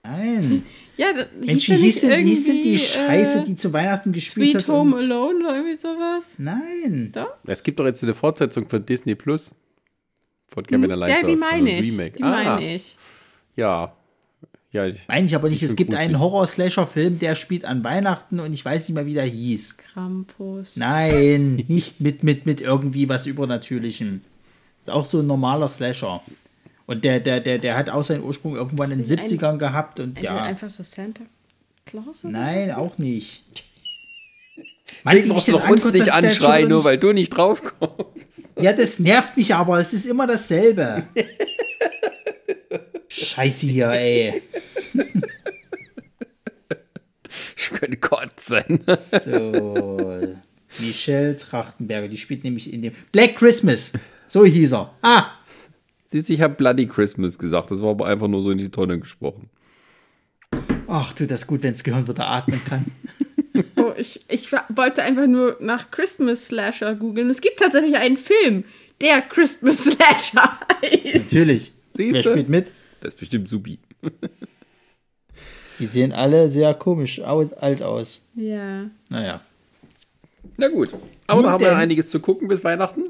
Nein. Ja, Mensch, wie hieß denn, hieß denn die irgendwie, Scheiße, äh, die zu Weihnachten gespielt Sweet hat? Home und- Alone oder irgendwie sowas? Nein. Doch? Es gibt doch jetzt eine Fortsetzung von Disney Plus. Von Kevin allein Ja, zu die meine Ein ich. Remake. Die ah, meine ich. Ja. Ja, ich, Meine ich aber nicht. Ich es gibt einen Horror-Slasher-Film, der spielt an Weihnachten und ich weiß nicht mehr, wie der hieß. Krampus. Nein, nicht mit, mit, mit irgendwie was Übernatürlichem. Ist auch so ein normaler Slasher. Und der, der, der, der hat auch seinen Ursprung irgendwann in den Ist nicht ein- 70ern gehabt und ja. einfach so Santa Claus oder Nein, was? auch nicht. Musst ich du doch uns nicht anschreien, nur weil du nicht drauf kommst. Ja, das nervt mich aber. Es ist immer dasselbe. Scheiße hier, ey. Ich könnte kotzen. So. Michelle Trachtenberger, die spielt nämlich in dem Black Christmas. So hieß er. Ah, ich habe Bloody Christmas gesagt. Das war aber einfach nur so in die Tonne gesprochen. ach, tut das gut, wenn das Gehirn wieder atmen kann. Oh, ich, ich wollte einfach nur nach Christmas Slasher googeln. Es gibt tatsächlich einen Film, der Christmas Slasher heißt. Natürlich. Siehst Wer du? spielt mit? Das ist bestimmt supi. Die sehen alle sehr komisch aus, alt aus. Ja. Naja. Na gut. Aber Nun da haben wir denn. einiges zu gucken bis Weihnachten.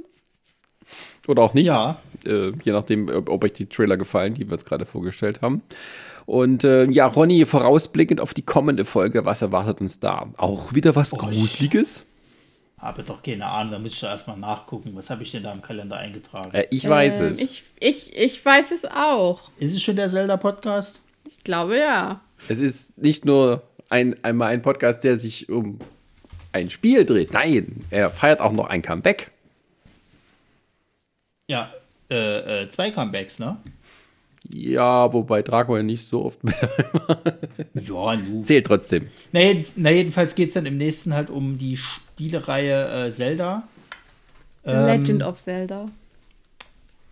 Oder auch nicht. Ja. Äh, je nachdem, ob, ob euch die Trailer gefallen, die wir jetzt gerade vorgestellt haben. Und äh, ja, Ronny, vorausblickend auf die kommende Folge, was erwartet uns da? Auch wieder was Gruseliges? Habe doch keine Ahnung, da muss ich erstmal nachgucken. Was habe ich denn da im Kalender eingetragen? Äh, ich weiß Ähm, es. Ich, ich, ich weiß es auch. Ist es schon der Zelda-Podcast? Ich glaube ja. Es ist nicht nur ein, einmal ein Podcast, der sich um ein Spiel dreht. Nein, er feiert auch noch ein Comeback. Ja, äh, äh, zwei Comebacks, ne? Ja, wobei Draco ja nicht so oft mit Ja, nu. zählt trotzdem. Na, jeden, na jedenfalls geht es dann im nächsten halt um die Spielereihe äh, Zelda. The Ähm, Legend of Zelda.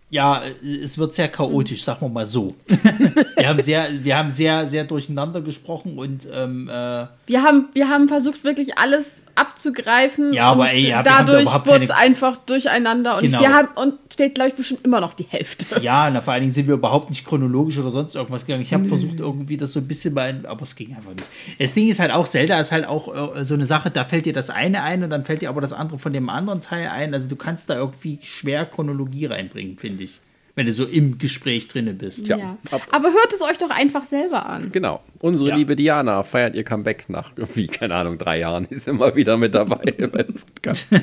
Ja, äh, es wird sehr chaotisch, sagen wir mal so. wir haben sehr, wir haben sehr, sehr durcheinander gesprochen und ähm, äh, Wir haben, wir haben versucht, wirklich alles abzugreifen. Ja, aber und ey, da dadurch wurde es einfach durcheinander. Und Genau. wir haben, und fehlt, glaube ich, bestimmt immer noch die Hälfte. Ja, na, vor allen Dingen sind wir überhaupt nicht chronologisch oder sonst irgendwas gegangen. Ich habe versucht, irgendwie das so ein bisschen mal, aber es ging einfach nicht. Das Ding ist halt auch, Zelda ist halt auch äh, so eine Sache, da fällt dir das eine ein und dann fällt dir aber das andere von dem anderen Teil ein. Also du kannst da irgendwie schwer Chronologie reinbringen, finde ich. Wenn du so im Gespräch drinne bist. Ja. ab- Aber hört es euch doch einfach selber an. Genau. Unsere Ja. liebe Diana feiert ihr Comeback nach irgendwie, keine Ahnung, drei Jahren, ist immer wieder mit dabei bei dem Podcast.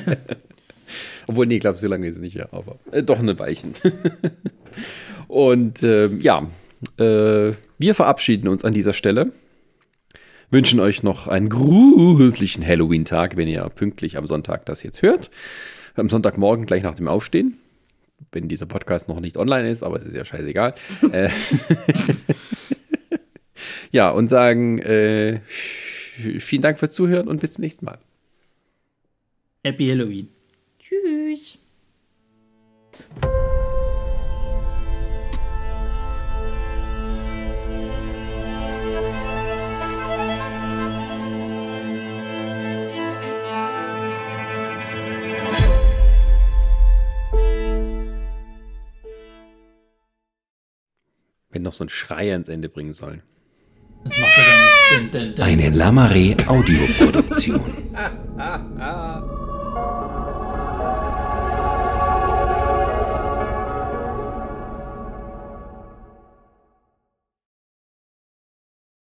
Obwohl, nee, ich glaube, so lange ist es nicht, ja, aber äh, doch eine Weilchen. Und ähm, ja, äh, wir verabschieden uns an dieser Stelle. Wünschen euch noch einen gruseligen Halloween-Tag, wenn ihr pünktlich am Sonntag das jetzt hört. Am Sonntagmorgen gleich nach dem Aufstehen. Wenn dieser Podcast noch nicht online ist, aber es ist ja scheißegal. äh, ja, und sagen äh, vielen Dank fürs Zuhören und bis zum nächsten Mal. Happy Halloween. Tschüss. Noch so ein Schreier ins Ende bringen sollen. Eine Lamare Audioproduktion.